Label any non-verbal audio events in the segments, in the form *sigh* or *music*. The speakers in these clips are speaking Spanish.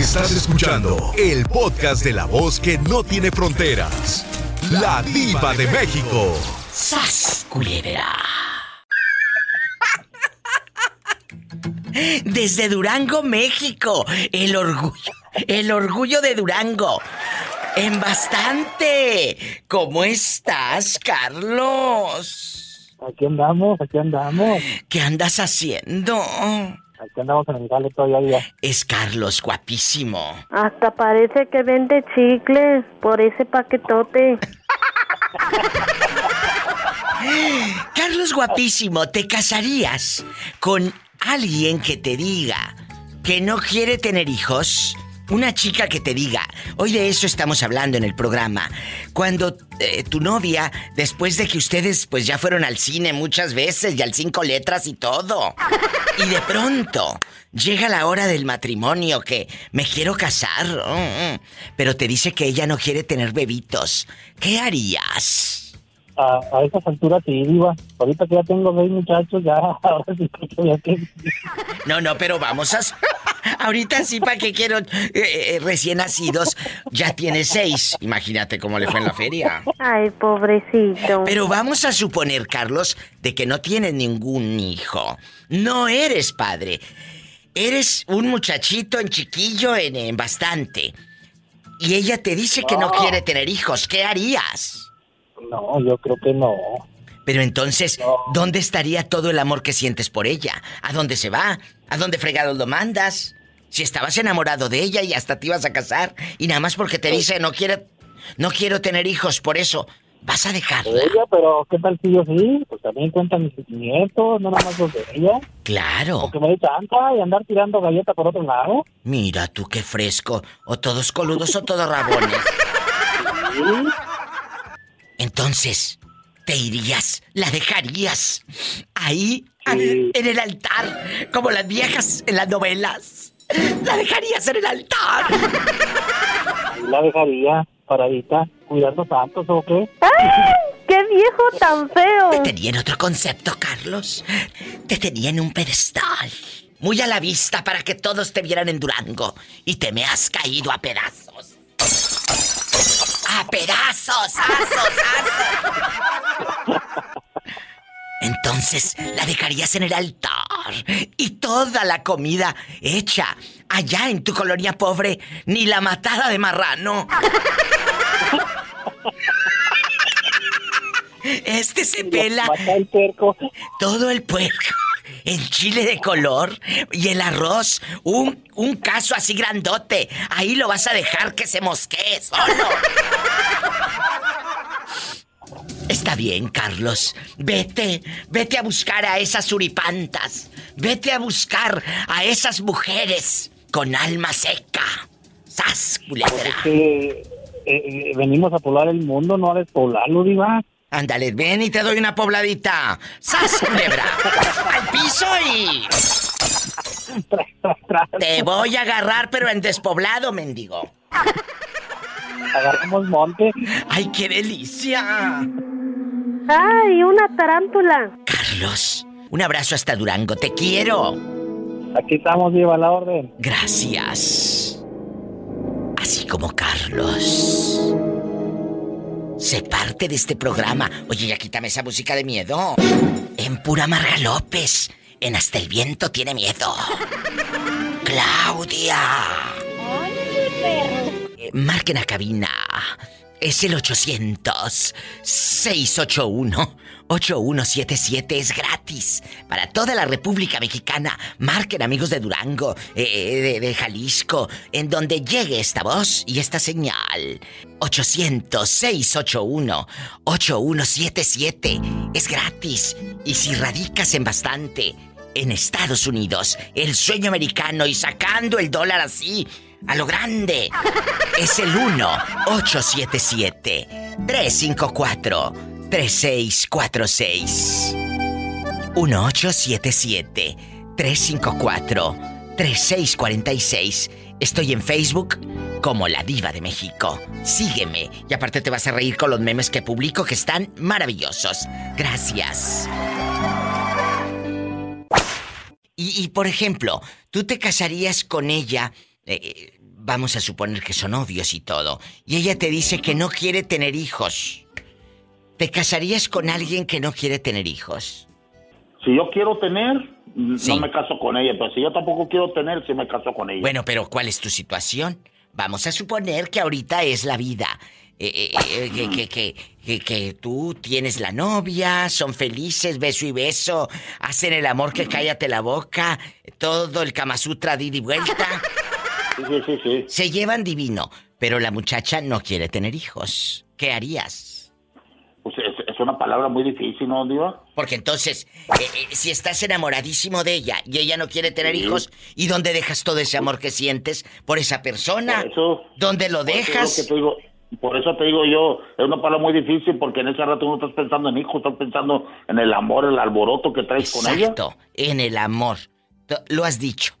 Estás escuchando el podcast de la voz que no tiene fronteras. La diva de México. ¡Sas, culebra! Desde Durango, México. El orgullo. El orgullo de Durango. En bastante. ¿Cómo estás, Carlos? Aquí andamos, aquí andamos. ¿Qué andas haciendo? Aquí andamos en el gale todavía. Es Carlos, guapísimo. Hasta parece que vende chicles por ese paquetote. *laughs* Carlos, guapísimo, ¿te casarías con alguien que te diga que no quiere tener hijos? Una chica que te diga, hoy de eso estamos hablando en el programa, cuando eh, tu novia, después de que ustedes pues ya fueron al cine muchas veces y al cinco letras y todo, y de pronto llega la hora del matrimonio que me quiero casar, mm, mm, pero te dice que ella no quiere tener bebitos, ¿qué harías? A, a esas alturas diva. Ahorita que ya tengo seis muchachos, ya *laughs* ahora sí que... No, no, pero vamos a... *laughs* Ahorita sí, ¿para qué quiero eh, eh, recién nacidos? Ya tiene seis. Imagínate cómo le fue en la feria. Ay, pobrecito. Pero vamos a suponer, Carlos, de que no tienes ningún hijo. No eres padre. Eres un muchachito en chiquillo en, en bastante. Y ella te dice que no No. quiere tener hijos. ¿Qué harías? No, yo creo que no. Pero entonces, No. ¿dónde estaría todo el amor que sientes por ella? ¿A dónde se va? ¿A dónde fregados lo mandas? Si estabas enamorado de ella y hasta te ibas a casar y nada más porque te dice no quiero no quiero tener hijos, por eso vas a dejarla. Ella, pero ¿qué tal si yo sí? Pues también cuentan mis nietos, no nada más los de ella. Claro. O que me dé chanta y andar tirando galleta por otro lado. Mira tú qué fresco. O todos coludos o todos rabones. Sí. Entonces, ¿te irías? ¿La dejarías? Ahí, Sí. en el altar, como las viejas en las novelas. ¿La dejarías en el altar? La dejaría paradita, cuidando santos o qué. ¡Ay! ¡Qué viejo tan Te feo! tenía en otro concepto, Carlos. Te tenía en un pedestal. Muy a la vista para que todos te vieran en Durango. Y te me has caído a pedazos. ¡A pedazos! ¡Asos! ¡Asos! Entonces la dejarías en el altar. Y toda la comida hecha allá en tu colonia pobre, ni la matada de marrano. Este se pela Mata el puerco. todo el puerco, el chile de color y el arroz, un, un caso así grandote. Ahí lo vas a dejar que se mosquee solo. Está bien, Carlos. Vete, vete a buscar a esas suripantas. Vete a buscar a esas mujeres con alma seca. ¡Sas, Pues es culebra! que eh, eh, venimos a poblar el mundo, no a despoblarlo, diva. Ándale, ven y te doy una pobladita. ¡Sas, culebra! ¡Al piso y... Tras, tras, tras. Te voy a agarrar, pero en despoblado, mendigo. Agarramos monte. ¡Ay, qué delicia! ¡Ay, una tarántula! Carlos, un abrazo hasta Durango. Te quiero. Aquí estamos, diva, a la orden. Gracias. Así como Carlos. Se parte de este programa. Oye, ya quítame esa música de miedo. En pura Marga López. En Hasta el viento tiene miedo. *laughs* Claudia. Eh, Marquen a cabina. Es el 800-681-8177. Es gratis. Para toda la República Mexicana. Marquen amigos de Durango, eh, de, de Jalisco, en donde llegue esta voz y esta señal. 800-681-8177. Es gratis. Y si radicas en bastante, en Estados Unidos, el sueño americano y sacando el dólar así, a lo grande, es el 1-877-354-3646. 1-877-354-3646. Estoy en Facebook como La Diva de México. Sígueme y aparte te vas a reír con los memes que publico que están maravillosos. Gracias. Y, y, por ejemplo, tú te casarías con ella. eh, vamos a suponer que son novios y todo, y ella te dice que no quiere tener hijos. ¿Te casarías con alguien que no quiere tener hijos? Si yo quiero tener, Sí. no me caso con ella, pero si yo tampoco quiero tener, sí me caso con ella. Bueno, pero ¿cuál es tu situación? Vamos a suponer que ahorita es la vida. Eh, eh, eh, que, que, que, que- que tú tienes la novia, son felices, beso y beso, hacen el amor que cállate la boca, todo el Kama Sutra ida y vuelta. Sí, sí, sí. Se llevan divino, pero la muchacha no quiere tener hijos. ¿Qué harías? Pues es, es una palabra muy difícil, ¿no, Diva? Porque entonces, eh, eh, si estás enamoradísimo de ella y ella no quiere tener hijos, ¿y dónde dejas todo ese amor que sientes por esa persona? Por eso- ¿Dónde lo es lo dejas? que te digo- por eso te digo yo, es una palabra muy difícil porque en ese rato no estás pensando en hijos, estás pensando en el amor, el alboroto que traes con ella. Exacto, en el amor. Lo has dicho.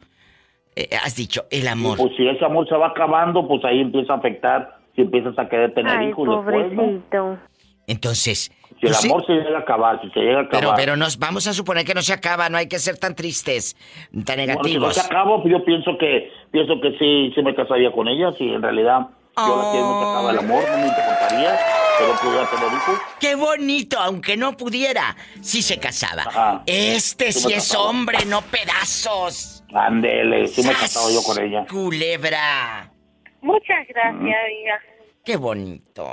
Eh, has dicho, el Y amor. pues si ese amor se va acabando, pues ahí empieza a afectar, si empiezas a querer tener Ay, hijos después, ¿no? pobrecito. Entonces, Si el sí- amor se llega a acabar, si se llega a acabar. pero, pero nos vamos a suponer que no se acaba, no hay que ser tan tristes, tan Bueno, si no negativos. se acaba, pues yo pienso que pienso que sí, sí me casaría con ella, si en realidad yo la quiero, no se acaba el amor, no me importaría, pero pudiera tener hijos. Qué bonito, aunque no pudiera, sí se casaba. Ajá. Este Sí sí es casaba. hombre, no pedazos. Ándele, sí me he casado yo con ella. Culebra. Muchas gracias, amiga. Qué bonito.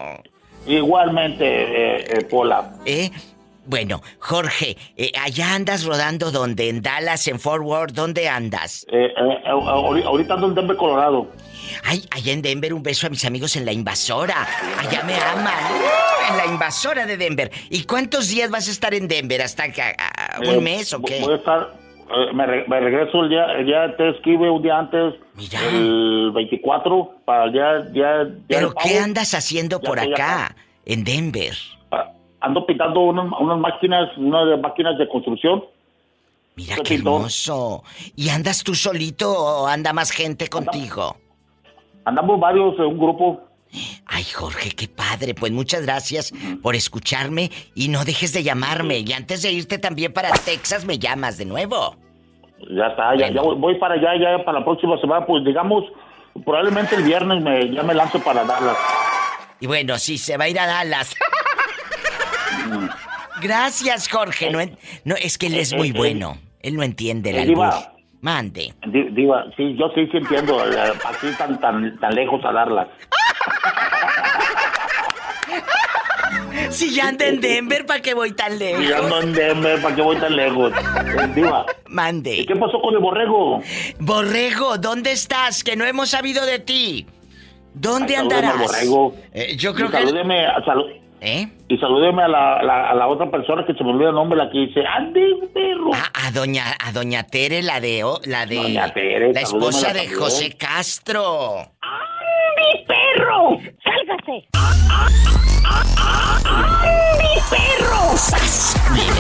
Igualmente, eh, eh, Pola. ¿Eh? Bueno, Jorge, eh, allá andas rodando donde, en Dallas, en Fort Worth, ¿dónde andas? Eh, eh, eh, ahori- ahorita ando en Denver, Colorado. Ay, allá en Denver, un beso a mis amigos en la invasora. Allá me aman. En la invasora de Denver. ¿Y cuántos días vas a estar en Denver? ¿Hasta que, a- a- un Eh, mes o qué? Voy a estar, me, re- me regreso el día, el día te escribe un día antes, Mira. el 24, para el día, día, día ¿Pero qué andas haciendo Ya por acá. en Denver? Ando pintando unas, unas máquinas, unas de máquinas de construcción. Mira Yo qué pinto. hermoso. ¿Y andas tú solito o anda más gente contigo? Andamos varios en un grupo. Ay, Jorge, qué padre. Pues muchas gracias por escucharme y no dejes de llamarme. Y antes de irte también para Texas me llamas de nuevo. Ya está, ya, Bueno. ya voy, voy para allá, ya para la próxima semana, pues digamos, probablemente el viernes me, ya me lanzo para Dallas. Y bueno, sí, se va a ir a Dallas. *laughs* Gracias, Jorge. No, en- no, es que él es muy bueno. Él no entiende el Eh, Diva. albur. Mande. Di- Diva, sí, yo sí, sí entiendo, eh, así tan, tan, tan lejos a Dallas. *laughs* Si ya anda en Denver, ¿para qué voy tan Y ando lejos? en Denver, ¿para qué voy tan lejos? Eh, Diva, ¿y Mande. qué pasó con el borrego? Borrego, ¿dónde estás? Que no hemos sabido de ti. ¿Dónde Ay, salúdeme al andarás? borrego. Eh, yo Y creo que... salúdeme, a, salu- ¿Eh? y salúdeme a la, la- a la otra persona que se me olvida el nombre, la que dice, ¡Ande, perro! A, a doña a doña Tere, la de o- la de Doña Tere, la esposa de también. José Castro. ¡Mi perro! ¡Sálgase! ¡Mi perro!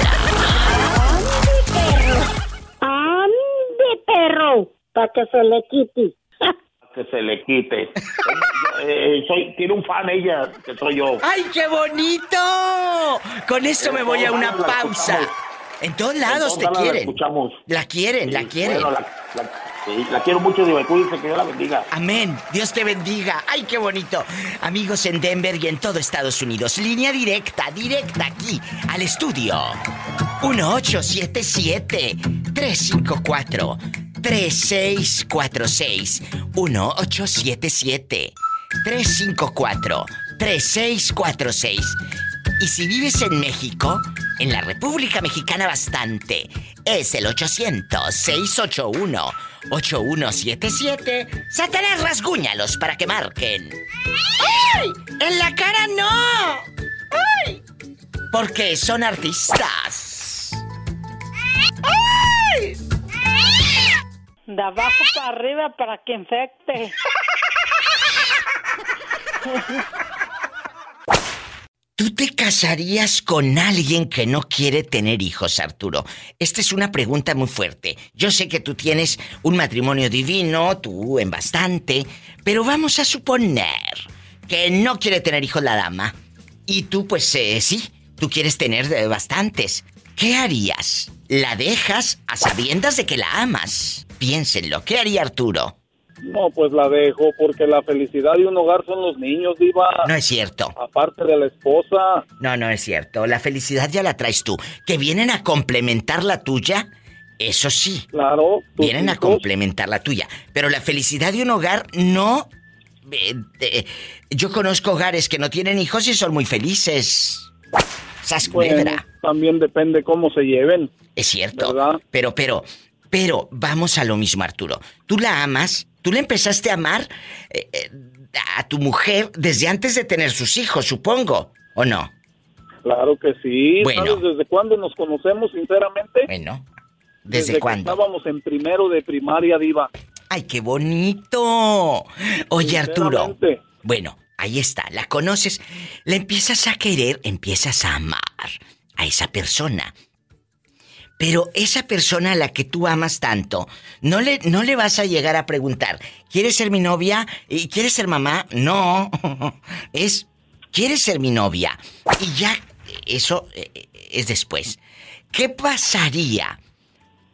¡Ande, perro! Para que se le quite. Que se le quite. Eh, eh, soy, tiene un fan ella, que soy yo. ¡Ay, qué bonito! Con esto me voy a una pausa. En todos lados En te lados la quieren. escuchamos. La quieren, la quieren. bueno, la, la- sí, la quiero mucho, Diva, cuídense, que Dios la bendiga. Amén. Dios te bendiga. ¡Ay, qué bonito! Amigos en Denver y en todo Estados Unidos. Línea directa, directa aquí, al estudio. 1877-354-3646. 1877-354-3646. Y si vives en México, en la República Mexicana bastante, es el 800-681-8177. Satanás, rasguñalos para que marquen. ¡Ay! ¡En la cara no! ¡Ay! Porque son artistas. ¡Ay! De abajo para arriba para que infecte. ¿Tú te casarías con alguien que no quiere tener hijos, Arturo? Esta es una pregunta muy fuerte. Yo sé que tú tienes un matrimonio divino, tú en bastante, pero vamos a suponer que no quiere tener hijos la dama. Y tú, pues eh, sí, tú quieres tener eh, bastantes. ¿Qué harías? ¿La dejas a sabiendas de que la amas? Piénsenlo, ¿qué haría Arturo? No, pues la dejo porque la felicidad de un hogar son los niños, Diva. No es cierto. Aparte de la esposa. No, no es cierto. La felicidad ya la traes tú. Que vienen a complementar la tuya, eso sí. Claro. Vienen a complementar la tuya. Pero la felicidad de un hogar no... eh, eh, yo conozco hogares que no tienen hijos y son muy felices. Sas Bueno, culebra. también depende cómo se lleven. Es cierto. ¿Verdad? Pero, pero, pero, vamos a lo mismo, Arturo. Tú la amas, tú le empezaste a amar eh, eh, a tu mujer desde antes de tener sus hijos, supongo, ¿o no? Claro que sí. Bueno. ¿Sabes desde cuándo nos conocemos, sinceramente? Bueno, ¿desde, que cuándo? estábamos en primero de primaria, Diva. ¡Ay, qué bonito! Oye, Arturo. Bueno, ahí está, la conoces, la empiezas a querer, empiezas a amar a esa persona. Pero esa persona a la que tú amas tanto, no le, no le vas a llegar a preguntar, ¿quieres ser mi novia? ¿Y quieres ser mamá? No, *laughs* es, ¿quieres ser mi novia? Y ya, eso eh, es después. ¿Qué pasaría?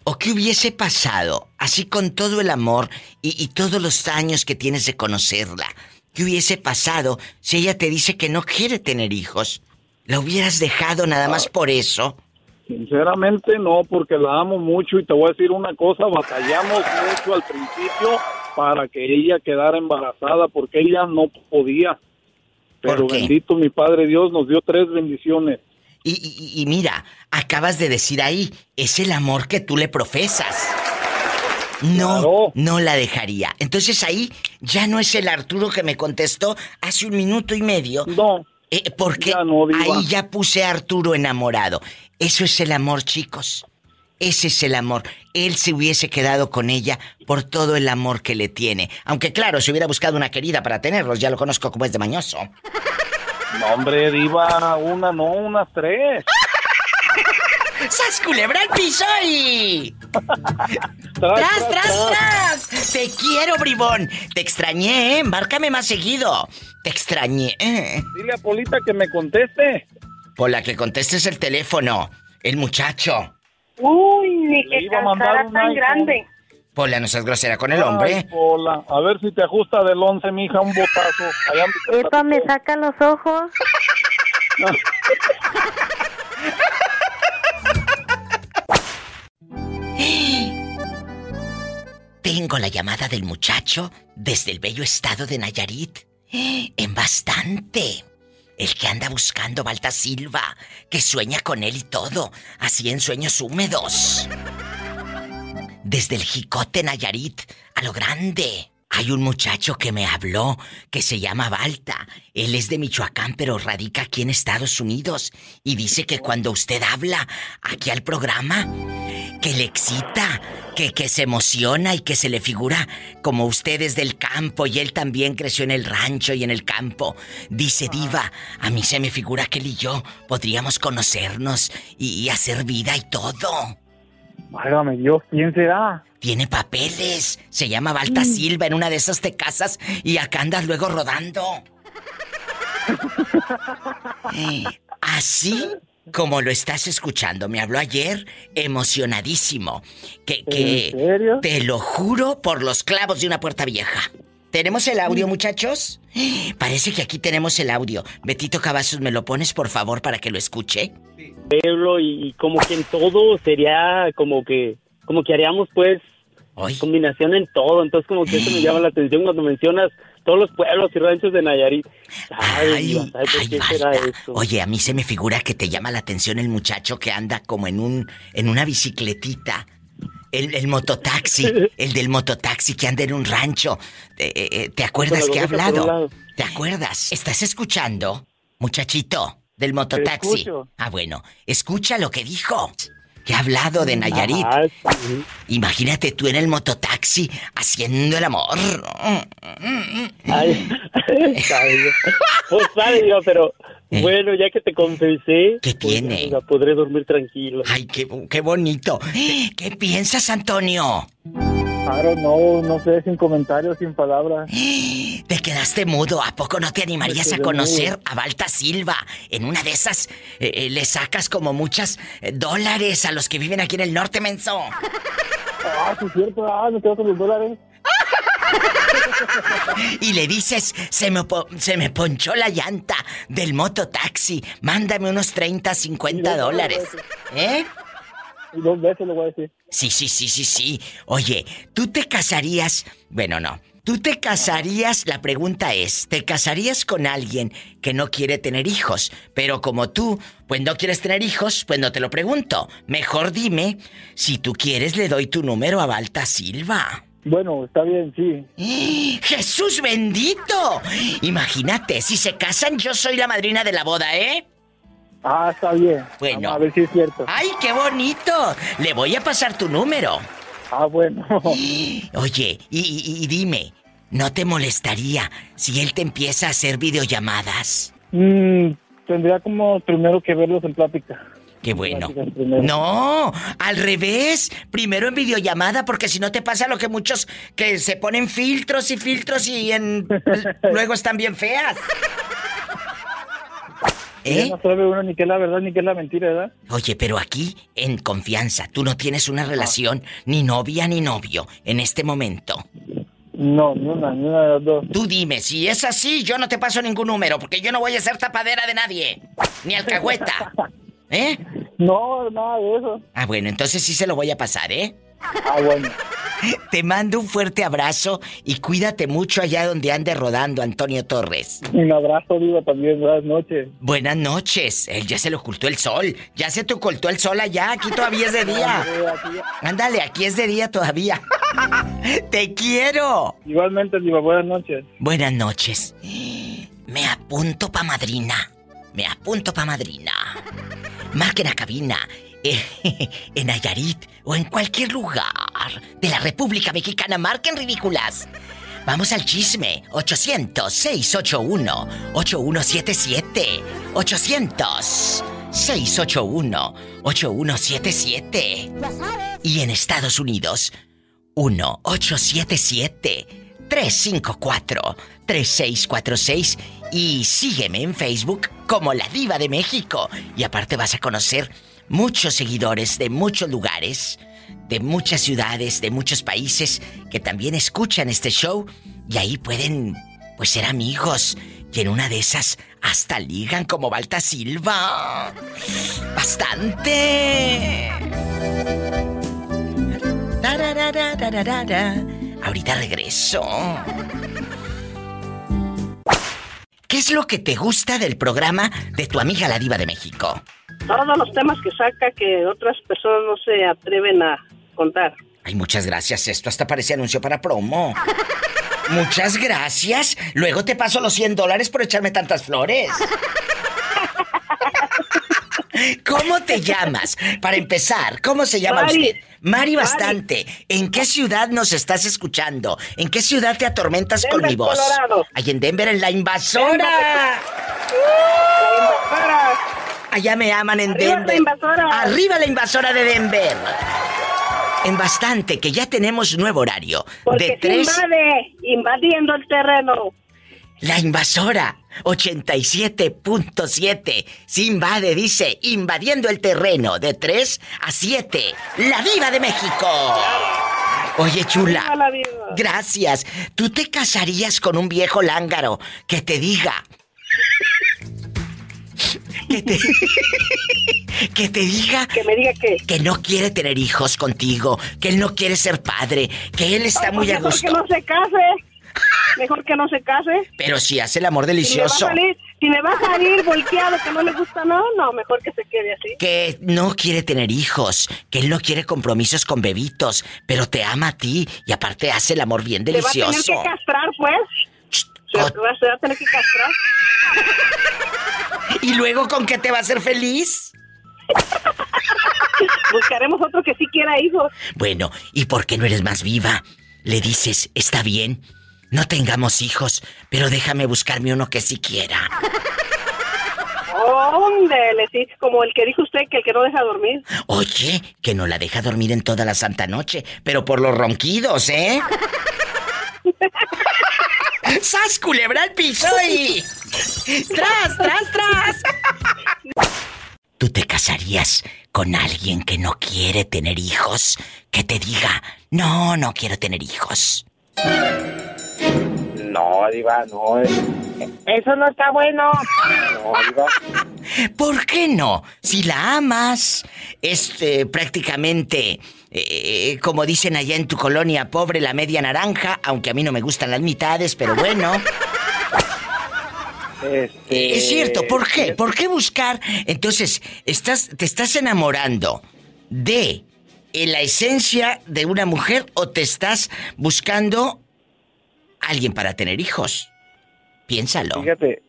¿O qué hubiese pasado, así con todo el amor y, y todos los años que tienes de conocerla? ¿Qué hubiese pasado si ella te dice que no quiere tener hijos? ¿La hubieras dejado nada más por eso? Sinceramente no, porque la amo mucho y te voy a decir una cosa, batallamos mucho al principio para que ella quedara embarazada porque ella no podía. Pero bendito mi Padre Dios nos dio tres bendiciones. Y, y- y mira, acabas de decir ahí, es el amor que tú le profesas. No, Claro. no la dejaría. Entonces ahí ya no es el Arturo que me contestó hace un minuto y medio. No, Eh, porque Ya no, Diva. ahí ya puse a Arturo enamorado. Eso es el amor, chicos. Ese es el amor. Él se hubiese quedado con ella por todo el amor que le tiene. Aunque claro, se hubiera buscado una querida para tenerlos, ya lo conozco como es de mañoso. no hombre, diva, una no, unas tres. *laughs* ¡Sas culebra al piso y... *laughs* Tras, ¡Tras, tras, tras! Te quiero, bribón. Te extrañé, ¿eh? Márcame más seguido. Te extrañé. ¿eh? Dile a Polita que me conteste. Por la que contestes el teléfono. El muchacho. Uy, ni que iba a mandar calzara un tan iPhone. grande. Pola, no seas grosera con el Ay, hombre. Pola, a ver si te ajusta del once, mija, un botazo. Allá Epa, me saca los ojos. *laughs* Tengo la llamada del muchacho desde el bello estado de Nayarit. En bastante. El que anda buscando Balta Silva, que sueña con él y todo, así en sueños húmedos. Desde el Jicote Nayarit, a lo grande. Hay un muchacho que me habló que se llama Balta. Él es de Michoacán, pero radica aquí en Estados Unidos. Y dice que cuando usted habla aquí al programa, que le excita, que, que se emociona y que se le figura como usted es del campo y él también creció en el rancho y en el campo. Dice Diva, a mí se me figura que él y yo podríamos conocernos y, y hacer vida y todo. Válgame Dios, ¿quién será? Tiene papeles, se llama Balta Silva, en una de esas te casas y acá andas luego rodando. *laughs* Eh, Así como lo estás escuchando, me habló ayer emocionadísimo. Que, que ¿En serio? te lo juro por los clavos de una puerta vieja. ¿Tenemos el audio, muchachos? Parece que aquí tenemos el audio. Betito Cavazos, ¿me lo pones por favor para que lo escuche? pueblo y, y como que en todo sería como que como que haríamos pues Hoy. combinación en todo entonces como que eso me llama la atención cuando mencionas todos los pueblos y ranchos de Nayarit ay, Ay, ¿sabe por ay, qué será eso? Oye, a mí se me figura que te llama la atención el muchacho que anda como en un en una bicicletita. El, el mototaxi, *laughs* el del mototaxi que anda en un rancho. Eh, eh, eh, ¿Te acuerdas que un hablado? lado. ¿Te acuerdas? ¿Estás escuchando, muchachito del mototaxi? Ah, bueno, escucha lo que dijo. Que ha hablado de Nayarit. Sí. Imagínate tú en el mototaxi haciendo el amor. Ay, *laughs* ay, pues pero Eh. bueno, ya que te confesé, ¿Qué pues, tiene? ya podré dormir tranquilo. Ay, qué, qué bonito. *gasps* ¿Qué piensas, Antonio? Claro, no, no sé, sin comentarios, sin palabras. *gasps* Te quedaste mudo. ¿A poco no te animarías a conocer a Balta Silva? En una de esas eh, eh, le sacas como muchas eh, dólares a los que viven aquí en el norte, menso. *laughs* Ah, sí, es cierto, ah, me quedo con los dólares. *laughs* y le dices, se me, se me ponchó la llanta del mototaxi, mándame unos 30, 50 dólares. ¿Eh? Dos veces le voy a decir. Sí, sí, sí, sí, sí. Oye, ¿tú te casarías? Bueno, no. ¿Tú te casarías? La pregunta es, ¿te casarías con alguien que no quiere tener hijos? Pero como tú, pues no quieres tener hijos, pues no te lo pregunto. Mejor dime, si tú quieres le doy tu número a Balta Silva. Bueno, está bien, sí. *gasps* ¡Jesús bendito! Imagínate, si se casan yo soy la madrina de la boda, ¿eh? Ah, está bien. Bueno. Vamos a ver si es cierto. ¡Ay, qué bonito! Le voy a pasar tu número. Ah, bueno. *gasps* Oye, y, y- y dime, ¿no te molestaría si él te empieza a hacer videollamadas? Mm, tendría como primero que verlos en plática. Qué bueno. No, al revés. Primero en videollamada, porque si no te pasa lo que muchos que se ponen filtros y filtros y en *laughs* luego están bien feas. ¿Eh? no sabe uno ni qué es la verdad ni qué es la mentira, ¿verdad? Oye, pero aquí, en confianza, tú no tienes una relación ni novia ni novio en este momento. No, ni una, ni una de las dos. Tú dime, si es así, yo no te paso ningún número, porque yo no voy a ser tapadera de nadie. Ni alcahueta. *laughs* ¿Eh? No, nada de eso. Ah, bueno, entonces sí se lo voy a pasar, ¿eh? Ah, bueno. Te mando un fuerte abrazo y cuídate mucho allá donde ande rodando Antonio Torres. Un abrazo, Diva, también. Buenas noches. Buenas noches. Él ya se le ocultó el sol. Ya se te ocultó el sol allá. Aquí todavía es de día. *laughs* Ándale, aquí es de día todavía. *laughs* Te quiero. Igualmente, Diva, buenas noches. Buenas noches. Me apunto pa' madrina. Me apunto pa' madrina. Marquen a cabina. *laughs* en Nayarit o en cualquier lugar de la República Mexicana. Marquen ridículas. Vamos al chisme. 800-681-8177. 800-681-8177. Y en Estados Unidos, 1-877-354-3646. Y sígueme en Facebook como La Diva de México. Y aparte vas a conocer muchos seguidores de muchos lugares, de muchas ciudades, de muchos países que también escuchan este show. Y ahí pueden, pues, ser amigos. Y en una de esas hasta ligan como Balta Silva. ¡Bastante! Ahorita regreso. ¿Qué es lo que te gusta del programa de tu amiga la diva de México? Todos los temas que saca que otras personas no se atreven a contar. Ay, muchas gracias. Esto hasta parece anuncio para promo. Muchas gracias. Luego te paso los 100 dólares por echarme tantas flores. ¿Cómo te llamas? Para empezar, ¿cómo se llama Mari. usted? Mari Bastante. ¿En qué ciudad nos estás escuchando? ¿En qué ciudad te atormentas con mi voz? Colorado. Ay, en Denver, en la invasora. La invasora. Allá me aman en Arriba Denver. la invasora. Arriba la invasora de Denver. En bastante, que ya tenemos nuevo horario. Porque de se tres. invade, invadiendo el terreno. La invasora 87.7 se invade, dice, invadiendo el terreno de 3 a 7. La diva de México. Oye, chula. la. Gracias. ¿Tú te casarías con un viejo lángaro que te diga? Que te... *laughs* que te diga Que me diga que. que no quiere tener hijos contigo, que él no quiere ser padre, que él está Ay, muy pues a mejor gusto. que no se case. Mejor que no se case. Pero si hace el amor Si me, va a delicioso. salir, si me va a salir volteado que no le gusta, no, no, mejor que se quede así. que no quiere tener hijos, que él no quiere compromisos con bebitos, pero te ama a ti y aparte hace el amor bien Te va a tener delicioso. que castrar, pues. Se va a tener que castrar. *laughs* ¿Y luego con qué te va a hacer feliz? Buscaremos otro que sí quiera hijos. Bueno, ¿y por qué no eres más viva? Le dices, está bien, no tengamos hijos, pero déjame buscarme uno que sí quiera. Óndele, sí, como el que dijo usted que el que no deja dormir. Oye, que no la deja dormir en toda la santa noche, pero por los ronquidos, ¿eh? *laughs* ¡Sas, culebra al piso y... ¡Tras, tras, tras! ¿Tú te casarías con alguien que no quiere tener hijos? Que te diga, no, no quiero tener hijos. No, Diva, no. Eso no está bueno. No, Diva. ¿Por qué no? Si la amas, es eh, prácticamente, eh, como dicen allá en tu colonia, pobre la media naranja, aunque a mí no me gustan las mitades, pero bueno. Este, Es cierto, ¿por qué? ¿Por qué buscar? Entonces, estás, te estás enamorando de la esencia de una mujer o te estás buscando alguien para tener hijos. Piénsalo. Fíjate,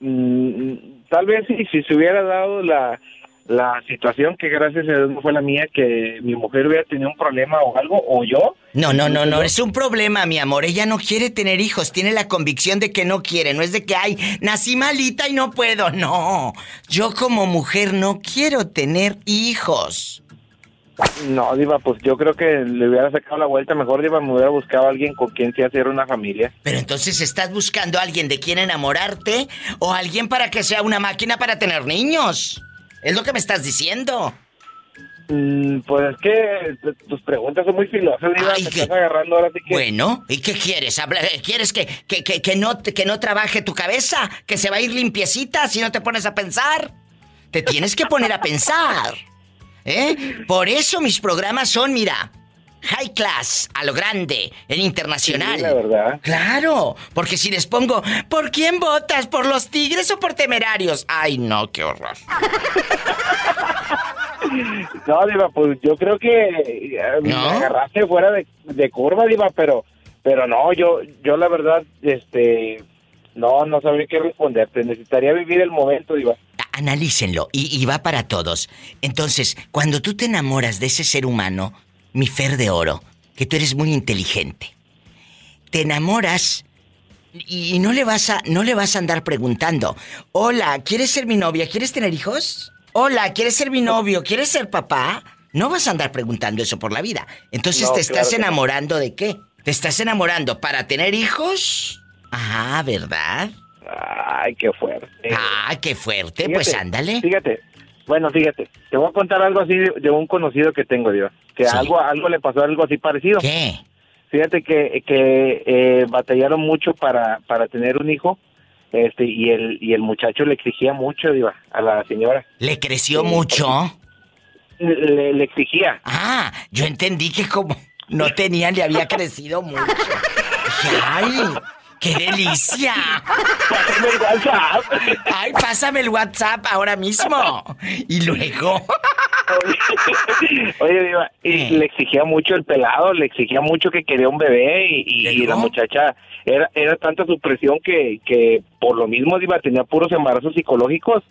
mm, tal vez si, si se hubiera dado la, la situación que gracias a Dios no fue la mía, que mi mujer hubiera tenido un problema o algo, o yo. No, no, no, no, es un problema, mi amor. Ella no quiere tener hijos, tiene la convicción de que no quiere. No es de que, ay, nací malita y no puedo. No, yo como mujer no quiero tener hijos. No, Diva, pues yo creo que le hubiera sacado la vuelta mejor, Diva, me hubiera buscado a alguien con quien sí hacer una familia. Pero entonces estás buscando a alguien de quien enamorarte o alguien para que sea una máquina para tener niños. Es lo que me estás diciendo. Mm, pues es que tus preguntas son muy filosas, Diva, me estás agarrando ahora sí que... Bueno, ¿y qué quieres? Habla- ¿Quieres que, que, que, que no, que no trabaje tu cabeza? ¿Que se va a ir limpiecita si no te pones a pensar? Te tienes que poner a pensar. ¿Eh? Por eso mis programas son, mira, high class, a lo grande, en internacional. Sí, la verdad. Claro, porque si les pongo, ¿por quién votas? ¿Por los tigres o por temerarios? Ay, no, qué horror. *laughs* No, Diva, pues yo creo que eh, me agarraste fuera de, de curva, Diva, pero pero no, yo yo la verdad, este, no, no sabría qué responderte. Necesitaría vivir el momento, Diva. Analícenlo y, y va para todos. Entonces, cuando tú te enamoras de ese ser humano, mi fer de oro, que tú eres muy inteligente, te enamoras y, no le vas a no le vas a andar preguntando, "Hola, ¿quieres ser mi novia? ¿Quieres tener hijos? Hola, ¿quieres ser mi novio? ¿Quieres ser papá?" No vas a andar preguntando eso por la vida. Entonces No, te estás claro que no. enamorando de qué? ¿Te estás enamorando para tener hijos? Ah, ¿verdad? Ay, qué fuerte. Ah, qué fuerte. pues ándale. Fíjate, bueno, fíjate, te voy a contar algo así de, un conocido que tengo, Diva, que algo algo le pasó algo así parecido. ¿Qué? Fíjate que, que eh, batallaron mucho para, para tener un hijo, este, y el, y el muchacho le exigía mucho, Diva, a la señora. ¿Le creció mucho? Le, le exigía. Ah, yo entendí que como no tenía, le había crecido mucho. Dije, ¡ay! ¡Qué delicia! Pásame el WhatsApp. ¡Ay, pásame el WhatsApp ahora mismo! Y luego. *laughs* Oye, Diva, y le exigía mucho el pelado, le exigía mucho que quería un bebé y, y- y la muchacha era, era tanta su presión que, que por lo mismo, Diva, tenía puros embarazos psicológicos.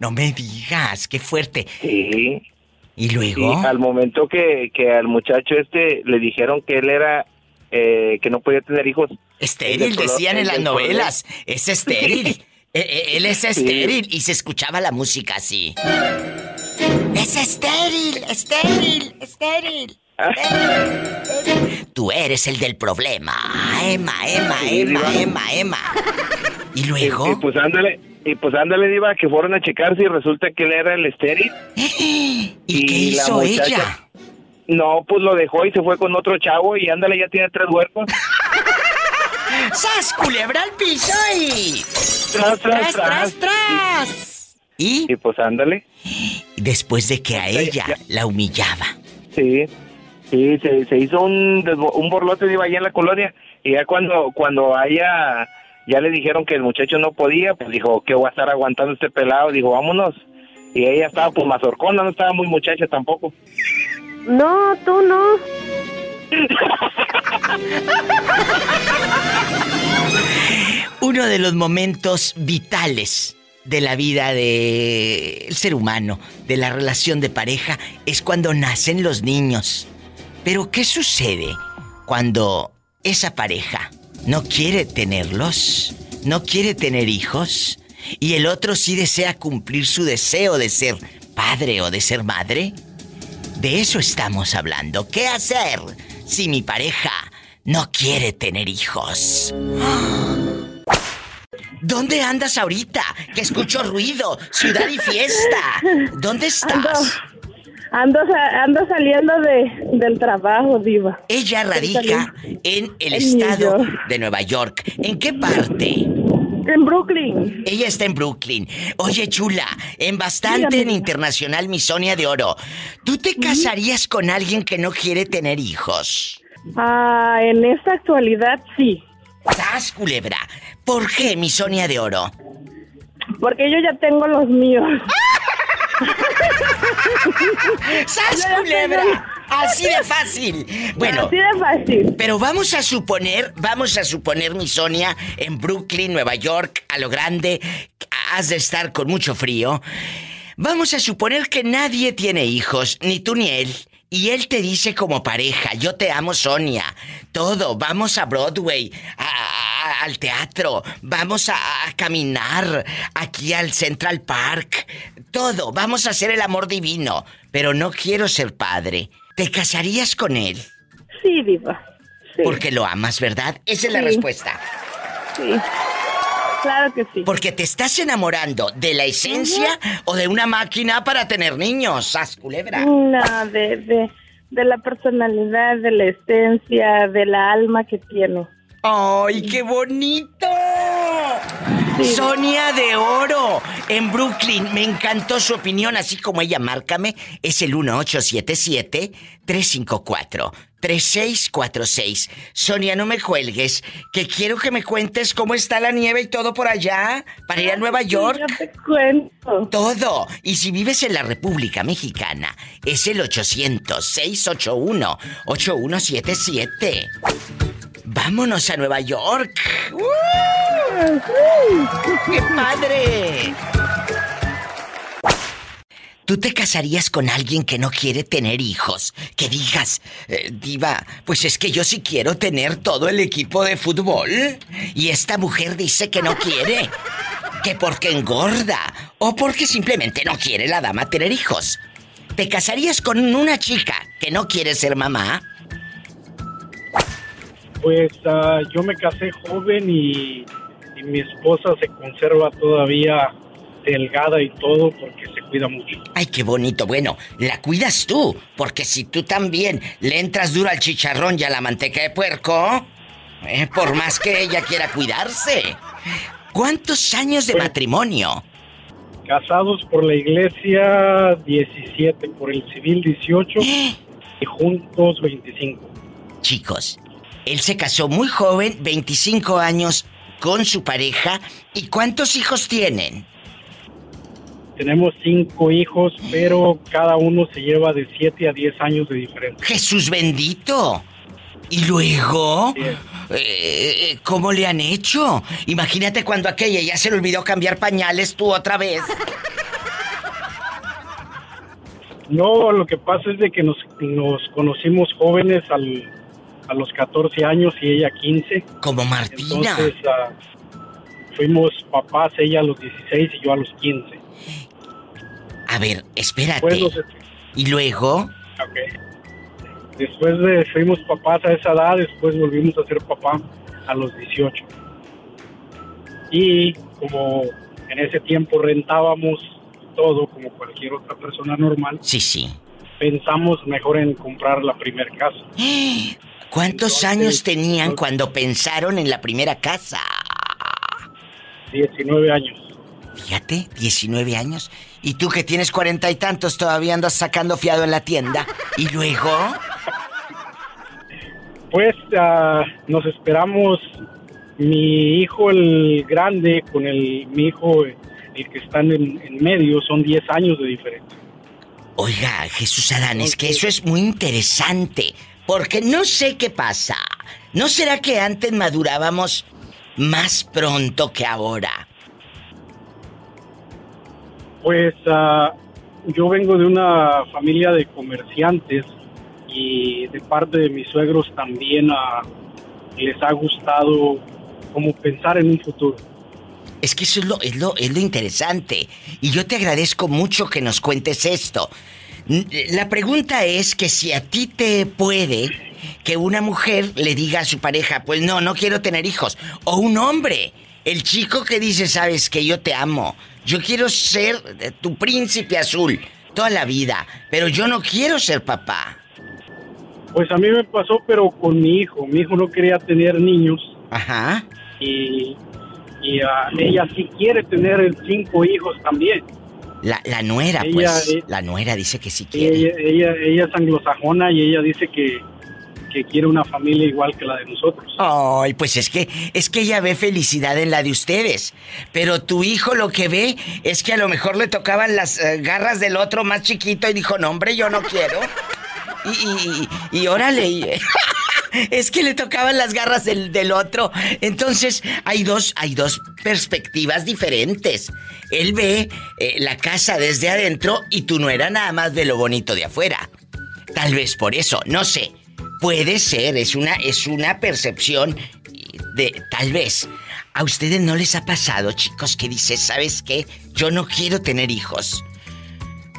No me digas, qué fuerte. Sí. ¿Y luego? Y al momento que, que al muchacho este le dijeron que él era, eh, que no podía tener hijos. Estéril, color- decían en las color- novelas. Es estéril. *laughs* Eh, eh, Él es estéril. Y se escuchaba la música así. Es estéril, estéril, estéril. Tú eres el del problema. Emma, Emma, Sí, Emma, diva. Emma, Emma. ¿Y luego? y pues ándale, y pues ándale, Diva, que fueron a checarse y resulta que él era el estéril. *gasps* ¿Y, qué la hizo muchacha- ella? No, pues lo dejó y se fue con otro chavo y ándale, ya tiene tres huercos. *laughs* ¡Sas, culebra al piso y... Tras, ¡Tras, tras, tras! ¿Y? Y pues ándale. Después de que a ella la humillaba. Sí, sí, se, se hizo un, un borlote de allá en la colonia y ya cuando cuando a ella ya le dijeron que el muchacho no podía, pues dijo, que voy a estar aguantando este pelado? Dijo, vámonos. Y ella estaba pues mazorcona, no estaba muy muchacha tampoco. No, tú no. Uno de los momentos vitales de la vida del ser humano, de la relación de pareja, es cuando nacen los niños. Pero ¿qué sucede cuando esa pareja no quiere tenerlos? ¿No quiere tener hijos? ¿Y el otro sí desea cumplir su deseo de ser padre o de ser madre? De eso estamos hablando. ¿Qué hacer si mi pareja no quiere tener hijos? ¿Dónde andas ahorita? Que escucho ruido, ciudad y fiesta. ¿Dónde estás? Ando, sa- ando saliendo de, del trabajo, Diva. Ella radica en el En estado de Nueva York. ¿En qué parte? En Brooklyn. Ella está en Brooklyn. Oye, chula, en bastante en. Internacional Misonia de Oro. ¿Tú te casarías con alguien que no quiere tener hijos? Ah, en esta actualidad sí. ¡Sas, culebra! ¿Por qué Misonia de Oro? Porque yo ya tengo los míos. *laughs* *laughs* ¡Sas, culebra! Así de fácil. Bueno, Así de fácil. pero vamos a suponer, vamos a suponer, mi Sonia, en Brooklyn, Nueva York, a lo grande, has de estar con mucho frío. Vamos a suponer que nadie tiene hijos, ni tú ni él. Y él te dice como pareja, yo te amo Sonia, todo, vamos a Broadway, a- a- al teatro, vamos a, a caminar aquí al Central Park, todo, vamos a hacer el amor divino, pero no quiero ser padre. ¿Te casarías con él? Sí, Diva. Sí. Porque lo amas, ¿verdad? Esa es la respuesta. Sí. Claro que sí. Porque te estás enamorando de la esencia o de una máquina para tener niños, sas culebra. No, de, de, de la personalidad, de la esencia, de la alma que tiene. ¡Ay, qué bonito! Sonia de Oro, en Brooklyn. Me encantó su opinión, así como ella, márcame. Es el 1877-354-3646. Sonia, no me cuelgues, que quiero que me cuentes cómo está la nieve y todo por allá, para ir a Nueva York. Yo te cuento. Todo. Y si vives en la República Mexicana, es el 800-681-8177. Vámonos a Nueva York. ¡Qué padre! ¿Tú te casarías con alguien que no quiere tener hijos? Que digas, eh, diva, pues es que yo sí quiero tener todo el equipo de fútbol. Y esta mujer dice que no quiere. Que porque engorda. O porque simplemente no quiere la dama tener hijos. ¿Te casarías con una chica que no quiere ser mamá? Pues ah, yo me casé joven y, y mi esposa se conserva todavía delgada y todo porque se cuida mucho. Ay, qué bonito. Bueno, la cuidas tú, porque si tú también le entras duro al chicharrón y a la manteca de puerco, eh, por más que ella quiera cuidarse. ¿Cuántos años de matrimonio? Casados por la iglesia 17, por el civil 18 y juntos 25. Chicos, él se casó muy joven, 25 años, con su pareja. ¿Y cuántos hijos tienen? Tenemos cinco hijos, pero cada uno se lleva de 7 a 10 años de diferencia. Jesús bendito. ¿Y luego? Eh, ¿Cómo le han hecho? Imagínate cuando aquella ya se le olvidó cambiar pañales tú otra vez. No, lo que pasa es de que nos, nos conocimos jóvenes al, a los 14 años y ella 15. Como Martina. Entonces ah, fuimos papás, ella a los 16 y yo a los 15. A ver, espérate. Nos- ¿Y luego? Ok. Después de fuimos papás a esa edad, después volvimos a ser papá a los 18. Y como en ese tiempo rentábamos todo como cualquier otra persona normal, Sí, sí. pensamos mejor en comprar la primera casa. *gasps* ¿Cuántos años tenían cuando pensaron en la primera casa? 19 años. Fíjate, 19 años. Y tú que tienes cuarenta y tantos todavía andas sacando fiado en la tienda. ¿Y luego? Pues ah, nos esperamos mi hijo el grande con el mi hijo el que están en, en medio son 10 años de diferencia. Oiga, Jesús Adán, es que eso es muy interesante. Porque no sé qué pasa. ¿No será que antes madurábamos más pronto que ahora? Pues ah, yo vengo de una familia de comerciantes y de parte de mis suegros también ah, les ha gustado como pensar en un futuro. Es que eso es lo, es lo, es lo interesante. Y yo te agradezco mucho que nos cuentes esto. La pregunta es que si a ti te puede que una mujer le diga a su pareja, pues no, no quiero tener hijos. O un hombre, el chico que dice, sabes que yo te amo. Yo quiero ser eh, tu príncipe azul. toda la vida, pero yo no quiero ser papá. Pues a mí me pasó, pero con mi hijo. Mi hijo no quería tener niños. Ajá. Y, y ah, ella sí quiere tener cinco hijos también. La, la nuera, Ella, pues. La nuera dice que sí quiere. ella, ella, ella es anglosajona y ella dice que, que quiere una familia igual que la de nosotros. Ay, pues es que es que ella ve felicidad en la de ustedes, pero tu hijo lo que ve es que a lo mejor le tocaban las eh, garras del otro más chiquito y dijo, "No, hombre, yo no quiero." Y y, y, y órale, *laughs* es que le tocaban las garras del, del otro. Entonces, hay dos hay dos perspectivas diferentes. Él ve eh, la casa desde adentro y tú no era nada más de lo bonito de afuera. Tal vez por eso, no sé. Puede ser, es una, es una percepción de tal vez. ¿A ustedes no les ha pasado, chicos, que dices, ¿sabes qué? Yo no quiero tener hijos.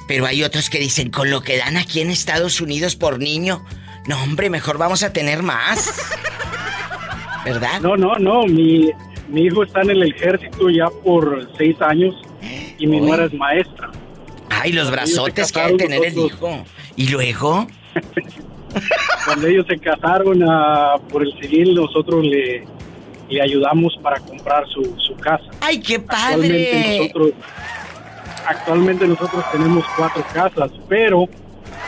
Pero hay otros que dicen, con lo que dan aquí en Estados Unidos por niño, no, hombre, mejor vamos a tener más. ¿Verdad? No, no, no. Mi, mi hijo está en el ejército ya por seis años y mi nuera es maestra. Ay, los brazotes que ha de tener el hijo. ¿Y luego? *laughs* Cuando ellos se casaron ah, por el civil, nosotros le, le ayudamos para comprar su, su casa. ¡Ay, qué Actualmente padre! nosotros, actualmente nosotros tenemos cuatro casas, pero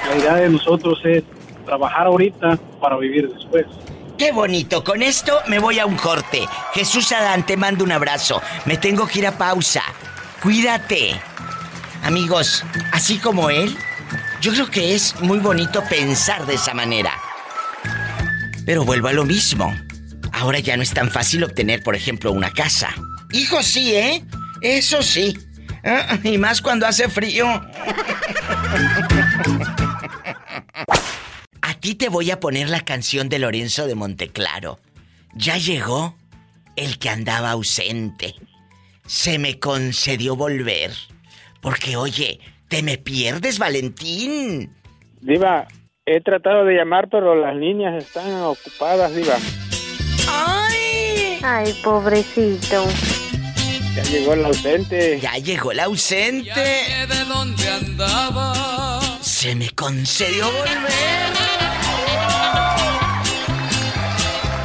la idea de nosotros es trabajar ahorita para vivir después. ¡Qué bonito! Con esto me voy a un corte. Jesús Adán, te mando un abrazo. Me tengo que ir a pausa. Cuídate. Amigos, así como él, yo creo que es muy bonito pensar de esa manera. Pero vuelvo a lo mismo. Ahora ya no es tan fácil obtener, por ejemplo, una casa. Hijo, sí, ¿eh? Eso sí. Ah, y más cuando hace frío. *laughs* A ti te voy a poner la canción de Lorenzo de Monteclaro. Ya llegó el que andaba ausente. Se me concedió volver. Porque, oye, te me pierdes, Valentín. Diva, he tratado de llamar, pero las líneas están ocupadas, Diva. ¡Ay! Ay, pobrecito. Ya llegó el ausente. Ya llegó el ausente. de dónde andaba. Se me concedió volver.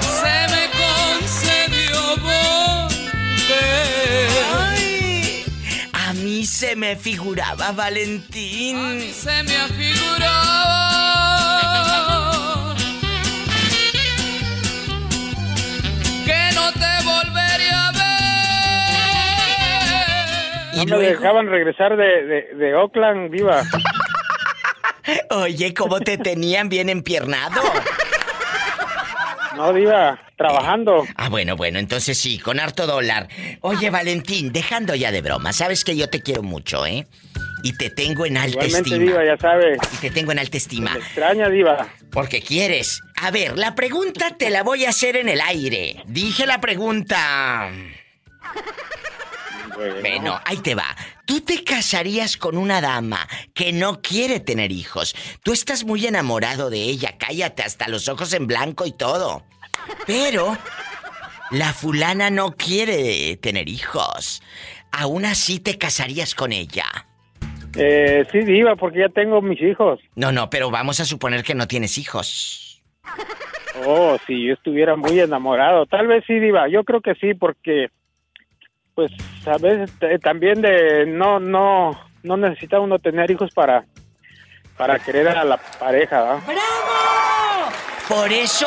Se me concedió volver. Ay, a mí se me figuraba, Valentín. Se me afiguraba que no te volvería a ver. No me dejaban regresar de, de, de Oakland, Diva. Oye, ¿cómo te tenían bien empiernado? No, Diva, trabajando. Ah, bueno, bueno, entonces sí, con harto dólar. Oye, Valentín, dejando ya de broma, sabes que yo te quiero mucho, ¿eh? Y te tengo en alta Igualmente, estima. Diva, ya sabes. Y te tengo en alta estima. Me extraña, Diva. Porque quieres. A ver, la pregunta te la voy a hacer en el aire. Dije la pregunta. Bueno, ahí te va. ¿Tú te casarías con una dama que no quiere tener hijos? Tú estás muy enamorado de ella, cállate, hasta los ojos en blanco y todo. Pero la fulana no quiere tener hijos. ¿Aún así te casarías con ella? Eh, sí, Diva, porque ya tengo mis hijos. No, no, pero vamos a suponer que no tienes hijos. Oh, si yo estuviera muy enamorado. Tal vez sí, Diva. Yo creo que sí, porque, pues, a veces también de no, no, no necesita uno tener hijos para, para querer a la pareja, ¿va? ¡Bravo! Por eso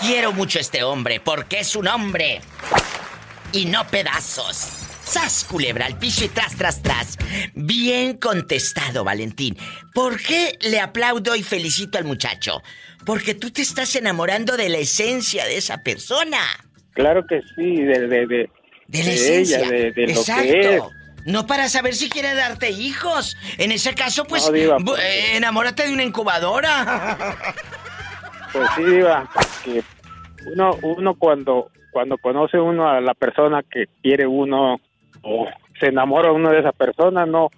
quiero mucho a este hombre, porque es un hombre. Y no pedazos. ¡Sas, culebra al piso y tras, tras, tras! Bien contestado, Valentín. ¿Por qué le aplaudo y felicito al muchacho? Porque tú te estás enamorando de la esencia de esa persona. Claro que sí, de, de, de, De la esencia. ella, de, de lo Exacto. que es. No para saber si quiere darte hijos. En ese caso, pues, No, diva, bu- pues- eh, enamórate de una incubadora. *laughs* Pues sí, Diva, que uno, uno cuando, cuando conoce uno a la persona que quiere uno o se enamora uno de esa persona, no,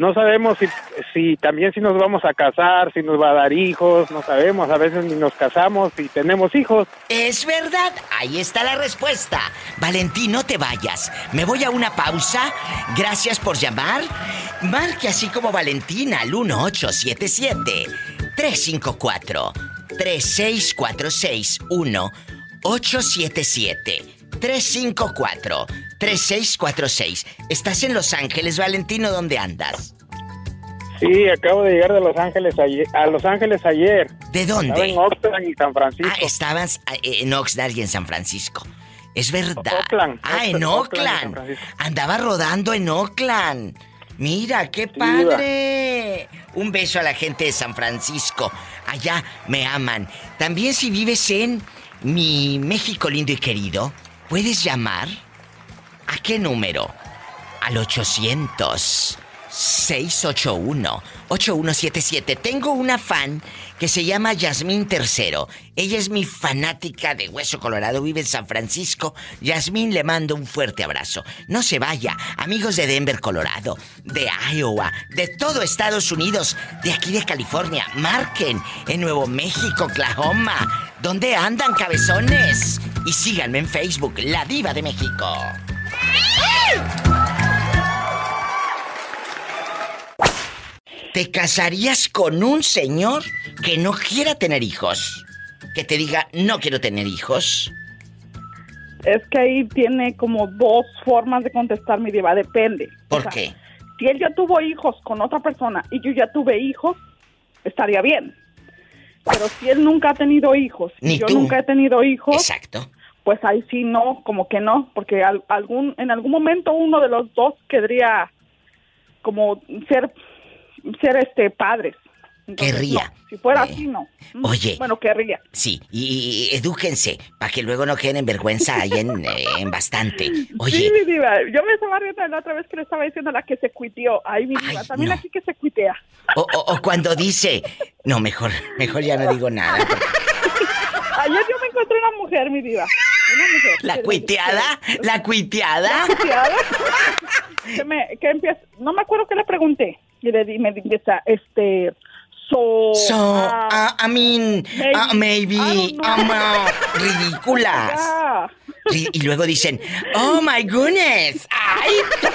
no sabemos si, también si nos vamos a casar, si nos va a dar hijos, no sabemos, a veces ni nos casamos y tenemos hijos. Es verdad, ahí está la respuesta. Valentín, no te vayas. Me voy a una pausa. Gracias por llamar. Marque así como Valentina al 1877 354 3646 1877 354 3646. ¿Estás en Los Ángeles, Valentino? ¿Dónde andas? Sí, acabo de llegar de Los Ángeles ayer, a Los Ángeles ayer. ¿De dónde? Estaba en Oakland y San Francisco. Ah, estabas eh, en Oxnard y en San Francisco. Es verdad. Oakland, ah, en Oakland, Oakland. Andaba rodando en Oakland. Mira, qué padre. Un beso a la gente de San Francisco. Allá me aman. También si vives en mi México lindo y querido, puedes llamar. ¿A qué número? Al 800 681 8177. Tengo una fan que se llama Yasmín Tercero. Ella es mi fanática de Hueso Colorado, vive en San Francisco. Yasmín le mando un fuerte abrazo. No se vaya, amigos de Denver, Colorado, de Iowa, de todo Estados Unidos, de aquí de California. Marquen en Nuevo México, Oklahoma. ¿Dónde andan, cabezones? Y síganme en Facebook, La Diva de México. ¿Te casarías con un señor que no quiera tener hijos? Que te diga, no quiero tener hijos. Es que ahí tiene como dos formas de contestar mi diva, depende. ¿Por O sea, qué? Si él ya tuvo hijos con otra persona y yo ya tuve hijos, estaría bien. Pero si él nunca ha tenido hijos y Ni yo tú. nunca he tenido hijos, Exacto. Pues ahí sí no, como que no, porque al- algún en algún momento uno de los dos querría como ser ser este padres. Entonces, Querría. no. Si fuera así no. Oye. Bueno, querría. Sí, y, y edúquense, para que luego no queden en vergüenza ahí en, *laughs* eh, en bastante. Sí, Oye, mi diva. Yo me estaba riendo la otra vez que le estaba diciendo a la que se cuiteó. Ay, mi diva. También no. aquí que se cuitea. o, o- o cuando dice, no, mejor, mejor ya no digo nada. *laughs* Ayer yo me encontré una mujer, mi diva. Una mujer. La cuiteada, la cuiteada. La cuiteada. que me, que empieza, no me acuerdo qué le pregunté. Y le di, me empieza, este, so... So, ah, uh, I mean, uh, maybe, I don't know. um, uh, ridículas. Ri- *laughs* Y luego dicen, oh my goodness, ay, *laughs*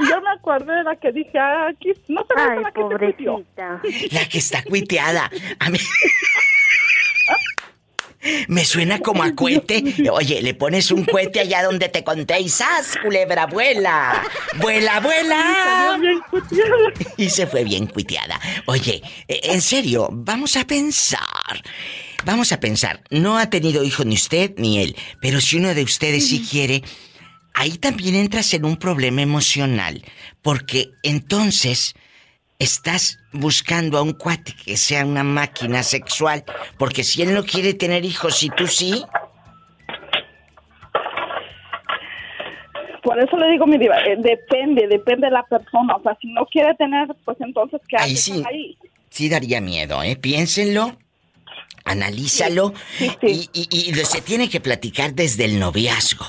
Y yo me acordé de la que dije, ah, aquí, no se Ay, la que se la que está cuiteada. A mí. Me suena como a cohete. Oye, le pones un cohete allá donde te conté y ¡zas, culebra, vuela! ¡Vuela, vuela! Y se fue bien cuiteada. Oye, eh, en serio, vamos a pensar. Vamos a pensar. No ha tenido hijo ni usted ni él. Pero si uno de ustedes sí quiere, ahí también entras en un problema emocional. Porque entonces estás buscando a un cuate que sea una máquina sexual. Porque si él no quiere tener hijos y tú sí, Por eso le digo, mi diva, eh, depende, depende de la persona. O sea, si no quiere tener, pues entonces, ¿qué Ahí haces sí. ahí? sí daría miedo, ¿eh? Piénsenlo, analízalo Y, y- y lo- se tiene que platicar desde el noviazgo.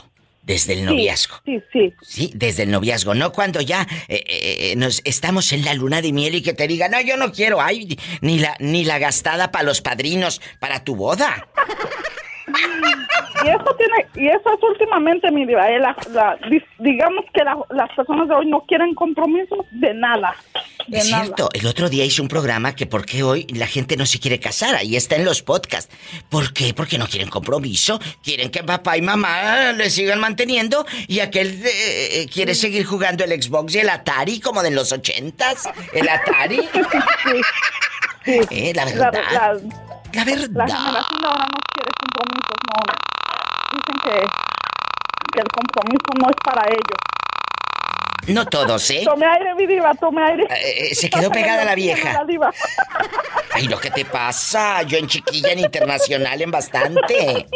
Desde el noviazgo. Sí, sí. Sí, desde el noviazgo, no cuando ya eh, eh, nos estamos en la luna de miel y que te diga, no, yo no quiero, ay, ni la, ni la gastada para los padrinos, para tu boda. Y eso tiene, y eso es últimamente, mi diva, eh, la- la- di- digamos que la- las personas de hoy no quieren compromisos de nada. De Es nada. cierto, el otro día hice un programa que por qué hoy la gente no se quiere casar, ahí está en los podcasts. ¿Por qué? Porque no quieren compromiso, quieren que papá y mamá le sigan manteniendo y aquel eh, eh, quiere seguir jugando el Xbox y el Atari como de los ochentas, el Atari. *laughs* Eh, la verdad. La, la verdad. La generación de ahora no quiere compromisos, no. Dicen que, que el compromiso no es para ellos. No todos, ¿eh? Tome aire, mi diva, tome aire. Eh, eh, se quedó pegada la vieja. La diva. Ay, no, ¿qué te pasa? Yo en chiquilla, en internacional, en bastante.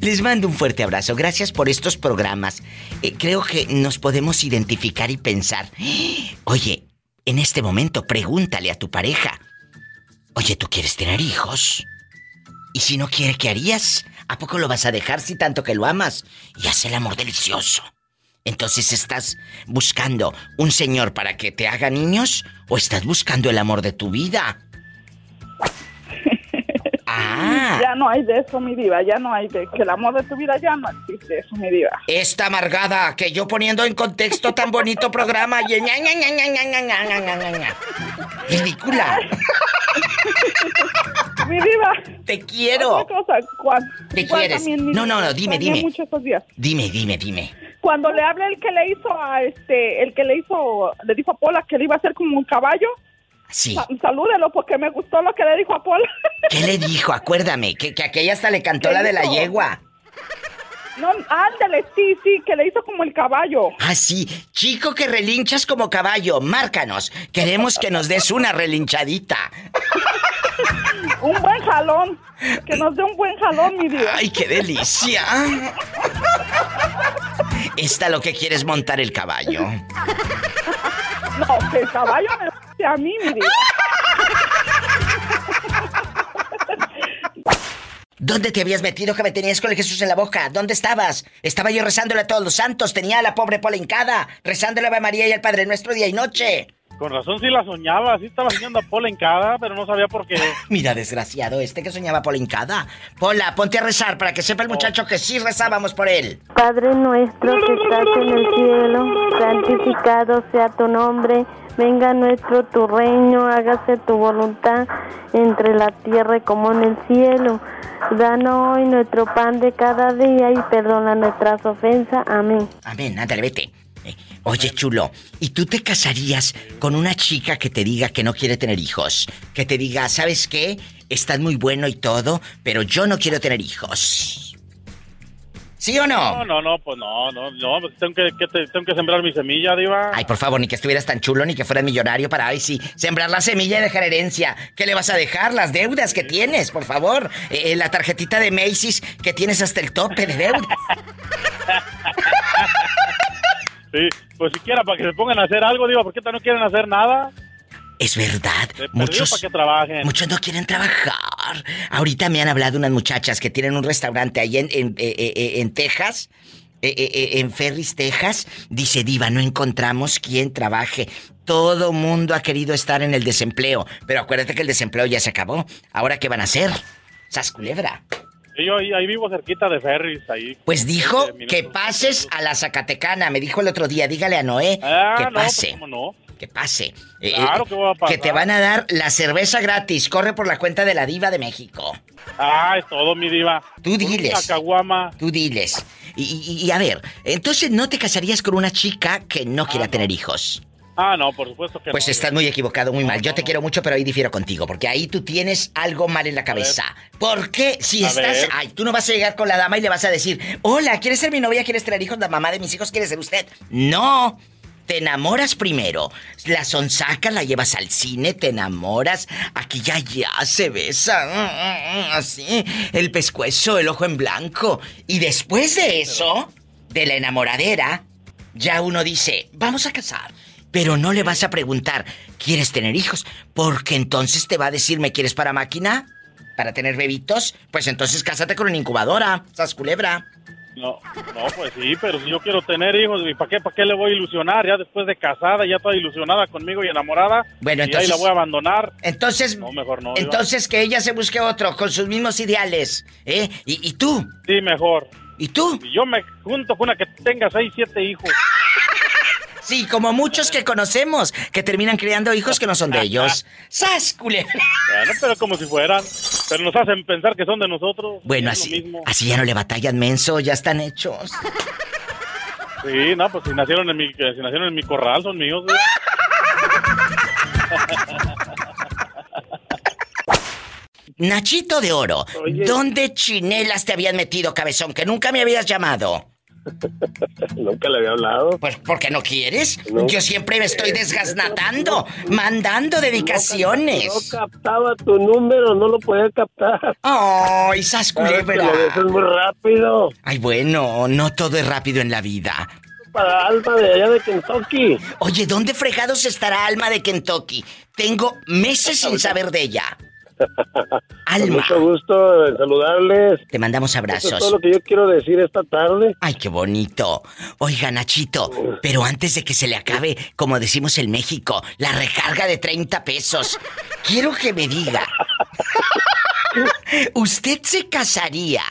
Les mando un fuerte abrazo. Gracias por estos programas. Eh, creo que nos podemos identificar y pensar. Oye, en este momento pregúntale a tu pareja. Oye, ¿tú quieres tener hijos? Y si no quiere, ¿qué harías? ¿A poco lo vas a dejar si tanto que lo amas? Y hace el amor delicioso. Entonces, ¿estás buscando un señor para que te haga niños o estás buscando el amor de tu vida? Ah. Ya no hay de eso, mi diva, ya no hay de que el amor de tu vida ya no existe eso, mi diva. Esta amargada que yo poniendo en contexto tan bonito programa y ña, ña, ña, Ridícula. *laughs* mi diva. Te quiero. Otra cosa, Juan. Te Juan quieres. También, no, no, no, dime, dime. Mucho días. Dime, dime, dime. Cuando le hablé el que le hizo a este, el que le hizo, le dijo a Pola que le iba a hacer como un caballo. Sí. Sa- salúdelo porque me gustó lo que le dijo a Pola. *laughs* ¿Qué le dijo? Acuérdame, que, que aquella hasta le cantó ¿Qué la de la yegua. No, ándale, sí, sí, que le hizo como el caballo. Ah, sí. Chico que relinchas como caballo, márcanos. Queremos que nos des una relinchadita. *laughs* Un buen jalón. Que nos dé un buen jalón, mi diva. ¡Ay, qué delicia! *laughs* Esta lo que quiere es montar el caballo. No, que el caballo me a mí, mi. ¿Dónde te habías metido que me tenías con el Jesús en la boca? ¿Dónde estabas? Estaba yo rezándole a todos los santos. Tenía a la pobre Pola hincada, rezándole a María y al Padre Nuestro día y noche. Con razón sí la soñaba, sí estaba soñando a Pola pero no sabía por qué. *laughs* Mira, desgraciado, este que soñaba Pola hincada. Pola, ponte a rezar para que sepa el muchacho que sí rezábamos por él. Padre nuestro que estás en el cielo, santificado sea tu nombre, venga nuestro tu reino, hágase tu voluntad entre la tierra como en el cielo. Danos hoy nuestro pan de cada día y perdona nuestras ofensas. Amén. Amén, ándale, vete. Eh, Oye, chulo, ¿y tú te casarías con una chica que te diga que no quiere tener hijos? Que te diga, ¿sabes qué? Estás muy bueno y todo, pero yo no quiero tener hijos. ¿Sí o no? No, no, no, pues no, no, no, pues tengo que, que te- tengo que sembrar mi semilla, diva. Ay, por favor, ni que estuvieras tan chulo ni que fueras millonario para, ay, sí, sembrar la semilla y dejar herencia. ¿Qué le vas a dejar? Las deudas que tienes, por favor. Eh, la tarjetita de Macy's que tienes hasta el tope de deudas. *laughs* Sí, pues siquiera para que se pongan a hacer algo, diva, ¿por qué no quieren hacer nada? Es verdad. Muchos, para que trabajen. muchos no quieren trabajar. Ahorita me han hablado unas muchachas que tienen un restaurante ahí en, en, eh, eh, eh, en Texas. en Ferris, Texas, dice Diva, no encontramos quien trabaje. Todo mundo ha querido estar en el desempleo, pero acuérdate que el desempleo ya se acabó. ¿Ahora qué van a hacer? Sas culebra. Sí, Yo ahí, ahí vivo cerquita de Ferris, ahí. Pues dijo 20 que pases a la Zacatecana. Me dijo el otro día, dígale a Noé Ah, que no, pues, pase. ¿cómo no? Que pase. Eh, Claro eh, que voy a pasar. que te van a dar la cerveza gratis. Corre por la cuenta de la Diva de México. Ah, es todo, mi diva. Tú diles. Caguama. Tú diles. Y, y- y a ver, entonces no te casarías con una chica que no quiera tener hijos. Ah, no, por supuesto que Pues no. estás muy equivocado, muy mal. Yo te quiero mucho, pero ahí difiero contigo, porque ahí tú tienes algo mal en la cabeza. ¿Por qué si A estás... ver. Ay, tú no vas a llegar con la dama y le vas a decir, hola, ¿quieres ser mi novia? ¿Quieres tener hijos? La mamá de mis hijos quiere ser usted. No. Te enamoras primero, la sonsacas, la llevas al cine, te enamoras, aquí ya ya se besa, mm, mm, mm, así, el pescuezo, el ojo en blanco. Y después de eso, de la enamoradera, ya uno dice, vamos a casar. Pero no le vas a preguntar, ¿quieres tener hijos? Porque entonces te va a decir, ¿me quieres para máquina? ¿Para tener bebitos? Pues entonces cásate con una incubadora, sas culebra. No, no, pues sí, pero si yo quiero tener hijos, ¿y para qué, para qué le voy a ilusionar? Ya después de casada, ya toda ilusionada conmigo y enamorada. Bueno, y entonces- ahí la voy a abandonar. Entonces, No, mejor no. entonces que ella se busque otro con sus mismos ideales, ¿eh? ¿Y, y tú? Sí, mejor. ¿Y tú? Y yo me junto con una que tenga seis, siete hijos. Sí, como muchos que conocemos, que terminan criando hijos que no son de ellos. *laughs* ¡Sas, culebra! Bueno, pero como si fueran. Pero nos hacen pensar que son de nosotros. Bueno, así, así ya no le batallan menso, ya están hechos. Sí, no, pues si nacieron en mi, si nacieron en mi corral, son míos. güey. *laughs* Nachito de oro, ¿dónde chinelas te habían metido, cabezón? Que nunca me habías llamado. *laughs* Nunca le había hablado. Pues porque no quieres. No. Yo siempre me estoy *laughs* desgasnatando, mandando dedicaciones. No captaba tu número, no lo podía captar. ¡Ay, sas Sabes que culebra! Dices muy rápido. Ay, bueno, no todo es rápido en la vida. Para Alma de allá de Kentucky. Oye, ¿dónde fregados estará Alma de Kentucky? Tengo meses sin saber de ella. Con Alma. mucho gusto en saludarles. Te mandamos Eso abrazos. es todo lo que yo quiero decir esta tarde. Ay, qué bonito. Oiga, Nachito, pero antes de que se le acabe, como decimos en México, la recarga de 30 pesos, quiero que me diga. *laughs* ¿Usted se casaría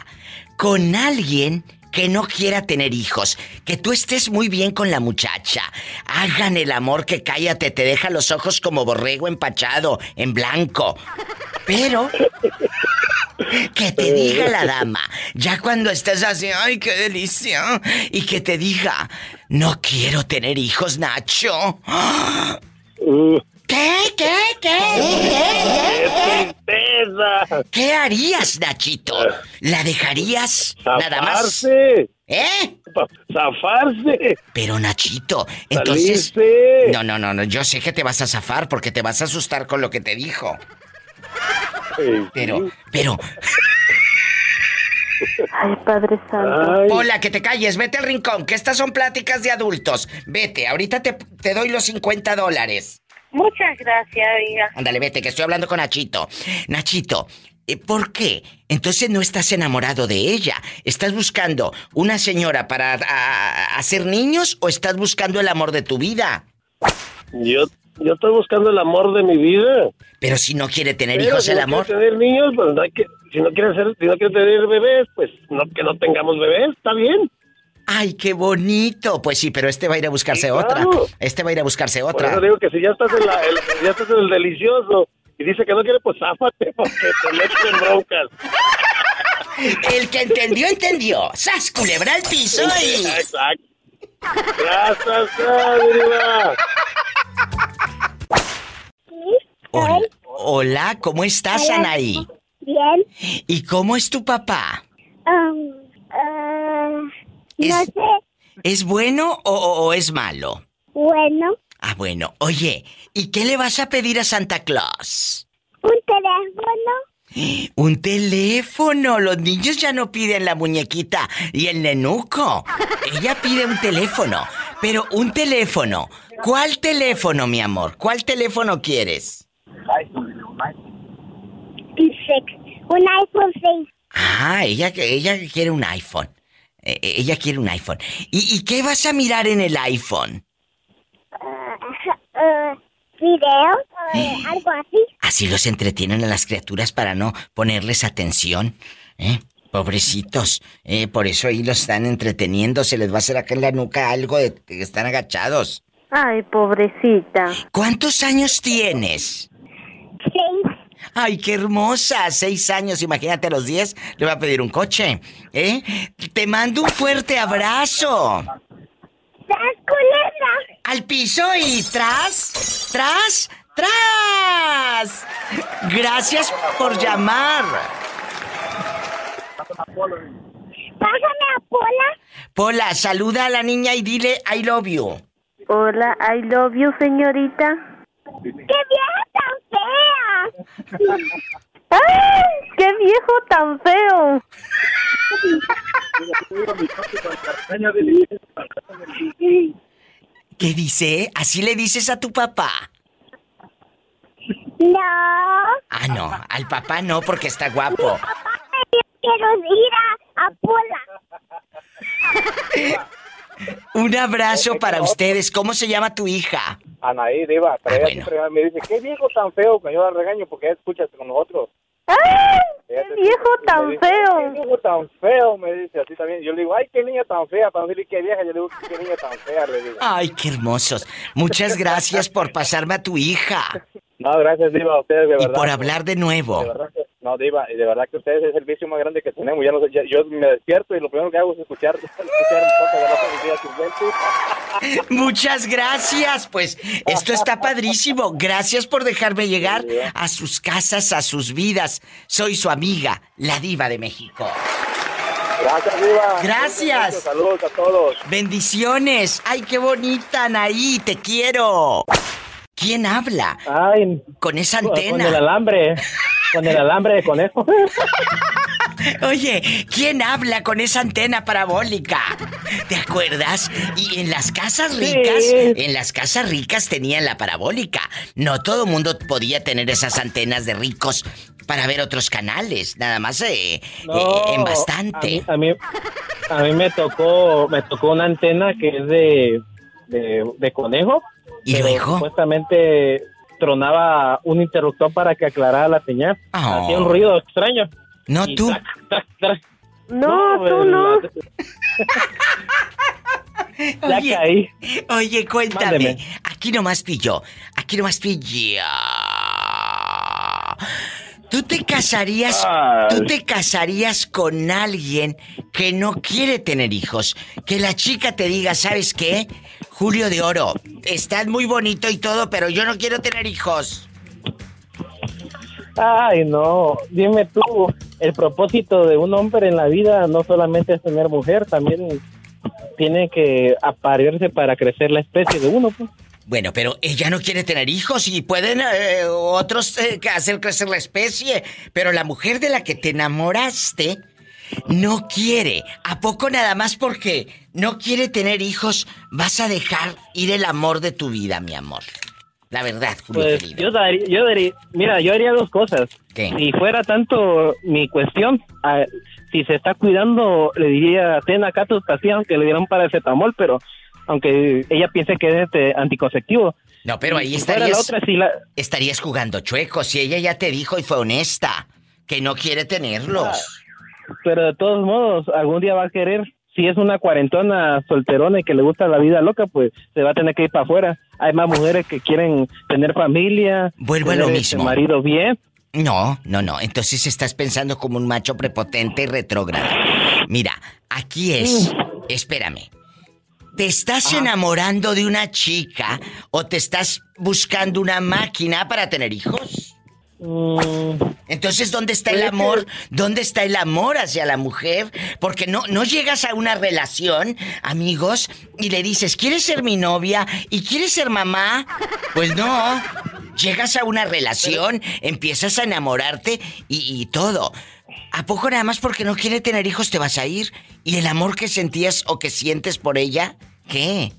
con alguien que no quiera tener hijos? Que tú estés muy bien con la muchacha. Hagan el amor que cállate, te deja los ojos como borrego empachado, en blanco. Pero que te diga la dama, ya cuando estés así, ay, qué delicia, y que te diga, no quiero tener hijos, Nacho. ¿Qué? ¿Qué? ¿Qué? ¿Qué? Tristeza! ¿Qué harías, Nachito? ¿La dejarías nada más? ¡Zafarse! ¿Eh? ¡Zafarse! Pero Nachito, entonces... Salirse. No, no, no, no, yo sé que te vas a zafar porque te vas a asustar con lo que te dijo. Pero, pero... Ay, Padre Santo. Hola, que te calles, vete al rincón, que estas son pláticas de adultos. Vete, ahorita te, te doy los 50 dólares. Muchas gracias, oiga. Ándale, vete, que estoy hablando con Nachito. Nachito, eh, ¿por qué? Entonces no estás enamorado de ella. ¿Estás buscando una señora para a- a- hacer niños o estás buscando el amor de tu vida? Yo, yo estoy buscando el amor de mi vida. Pero si no quiere tener Pero hijos si el no amor. quiere tener niños, pues no hay que... Si no quiere, hacer, si no quiere tener bebés, pues no, que no tengamos bebés, está bien. Ay, qué bonito. Pues sí, pero este va a ir a buscarse Sí, otra. claro. Este va a ir a buscarse Por otra. eso digo que si ya estás en, la, el, ya estás en el delicioso y dice que no quiere, pues záfate porque te metes en broncas. El que entendió, entendió. ¡Sas, culebra al piso y... *laughs* Exacto. Gracias, Adriana. Hola, hola, ¿cómo estás, Hola. Anaí? Bien. ¿Y cómo es tu papá? Um, ah, no Es- sé. ¿Es bueno o, es malo? Bueno, Ah, bueno. Oye, ¿y qué le vas a pedir a Santa Claus? un teléfono. *gasps* Un teléfono. Los niños ya no piden la muñequita y el nenuco. Ella pide un teléfono. Pero un teléfono. ¿Cuál teléfono, mi amor? ¿Cuál teléfono quieres? Un iPhone 6. Ah, ella, ella quiere un iPhone. Eh, eh, ella quiere un iPhone. ¿Y, y qué vas a mirar en el iPhone? Uh, video. uh, *gasps* algo así. Así los entretienen a las criaturas para no ponerles atención. ¿Eh? Pobrecitos. Eh, por eso ahí los están entreteniendo. Se les va a hacer acá en la nuca algo de que están agachados. Ay, pobrecita. ¿Cuántos años tienes? Ay, qué hermosa. Seis años. Imagínate a los diez. Le va a pedir un coche. ¿Eh? Te mando un fuerte abrazo. ¡Tras culebra! Al piso y tras, tras, tras. Gracias por llamar. Pásame a Pola. Pola, saluda a la niña y dile I love you. Hola, I love you, señorita. ¡Qué vieja tan fea! *laughs* ¡Ay! ¡Qué viejo tan feo! ¿Qué dice? ¿Así le dices a tu papá? No. Ah, no, al papá no porque está guapo. Quiero ir a, a Pola. *laughs* Un abrazo para ustedes. ¿Cómo se llama tu hija? Anaí, Diva, pero Ah, bueno. siempre me dice, qué viejo tan feo, que yo la regaño porque ella escucha con nosotros. ¡Ay! Ella ¡Qué viejo y tan dice, feo! Qué viejo tan feo, me dice así también. Yo le digo, ay, qué niña tan fea, para decirle qué vieja, yo le digo, qué niña tan fea, le digo. Ay, qué hermosos. Muchas gracias por *laughs* pasarme a tu hija No, gracias, Diva, a ustedes, de y verdad. por hablar de nuevo. De verdad que- no, Diva, y de verdad que ustedes es el vicio más grande que tenemos. Ya no sé, ya- yo me despierto y lo primero que hago es escuchar, *laughs* escuchar un poco de la. Muchas gracias. Pues esto está padrísimo. Gracias por dejarme llegar a sus casas, a sus vidas. Soy su amiga, la diva de México. Gracias, Diva. Gracias. Saludos a todos. Bendiciones. Ay, qué bonita, Anaí. Te quiero. ¿Quién habla? Ay, Con esa con el antena. alambre, con el alambre de conejo. *laughs* Oye, ¿quién habla con esa antena parabólica? ¿Te acuerdas? Y en las casas ricas, Sí. en las casas ricas tenían la parabólica. No todo mundo podía tener esas antenas de ricos para ver otros canales, nada más eh, eh, en bastante. A mí, a mí, a mí me tocó, me tocó una antena que es de, de, de conejo. ¿Y pero luego? Supuestamente tronaba un interruptor para que aclarara la señal. Oh. Hacía un ruido extraño. No Y tú. trac, trac, trac. No, tú no. *laughs* Ya Oye, caí. Oye, cuéntame. Mándeme. Aquí nomás yo. Aquí nomás yo. ¿Tú te casarías? ¿Tú te casarías con alguien que no quiere tener hijos? Que la chica te diga, ¿sabes qué? Julio de Oro, estás muy bonito y todo, pero yo no quiero tener hijos. Ay, no. Dime tú, el propósito de un hombre en la vida no solamente es tener mujer, también tiene que aparearse para crecer la especie de uno. Pues. Bueno, pero ella no quiere tener hijos y pueden eh, otros eh, hacer crecer la especie. Pero la mujer de la que te enamoraste no quiere. ¿A poco nada más porque no quiere tener hijos vas a dejar ir el amor de tu vida, mi amor? La verdad, Julio Pues querido. yo daría, yo daría, mira, yo haría dos cosas. Si fuera tanto mi cuestión, a- si se está cuidando, le diría, ten acá tus pastillas, aunque le dieran paracetamol, pero aunque ella piense que es este anticonceptivo. No, pero ahí estarías, la otra, si la, estarías jugando chueco. Si ella ya te dijo y fue honesta que no quiere tenerlos. pero de todos modos, algún día va a querer. Si es una cuarentona solterona y que le gusta la vida loca, pues se va a tener que ir para afuera. Hay más mujeres que quieren tener familia. Vuelvo a lo este mismo. marido bien. No, no, no. Entonces estás pensando como un macho prepotente y retrógrado. Mira, aquí es. Espérame. ¿Te estás enamorando de una chica o te estás buscando una máquina para tener hijos? Entonces, ¿dónde está el amor? ¿Dónde está el amor hacia la mujer? Porque no, no llegas a una relación, amigos, y le dices, ¿quieres ser mi novia? ¿Y quieres ser mamá? Pues no. Llegas a una relación, empiezas a enamorarte y, y todo. ¿A poco nada más porque no quiere tener hijos te vas a ir? ¿Y el amor que sentías o que sientes por ella? ¿Qué?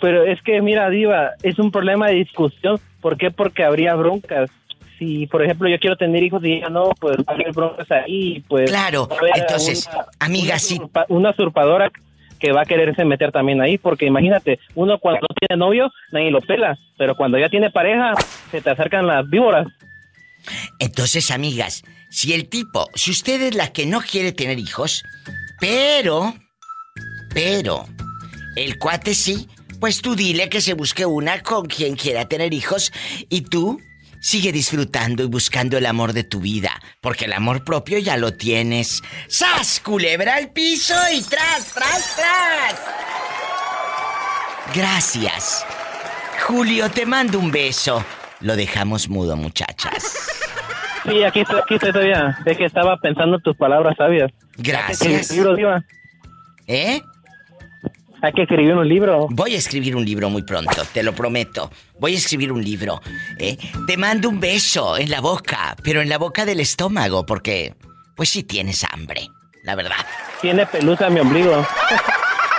Pero es que, mira, Diva, es un problema de discusión. ¿Por qué? Porque habría broncas. Si, por ejemplo, yo quiero tener hijos y ella no, pues va a haber broncas ahí, pues... Claro, entonces, amiga, una, sí. usurpa- Una usurpadora que va a quererse meter también ahí, porque imagínate, uno cuando no tiene novio, nadie lo pela, pero cuando ya tiene pareja, se te acercan las víboras. Entonces, amigas, si el tipo, si usted es la que no quiere tener hijos, pero, pero, el cuate sí, pues tú dile que se busque una con quien quiera tener hijos y tú sigue disfrutando y buscando el amor de tu vida, porque el amor propio ya lo tienes. ¡Sas, culebra al piso y tras, tras, tras! Gracias. Julio, te mando un beso. Lo dejamos mudo, muchachas. Sí, aquí estoy, aquí estoy todavía. Es que estaba pensando tus palabras sabias. Gracias. ¿Qué libro, Diva? ¿Eh? Hay que escribir un libro. Voy a escribir un libro muy pronto, te lo prometo. Voy a escribir un libro. ¿eh? Te mando un beso en la boca, pero en la boca del estómago, porque pues sí tienes hambre, la verdad. Tiene pelusa en mi ombligo.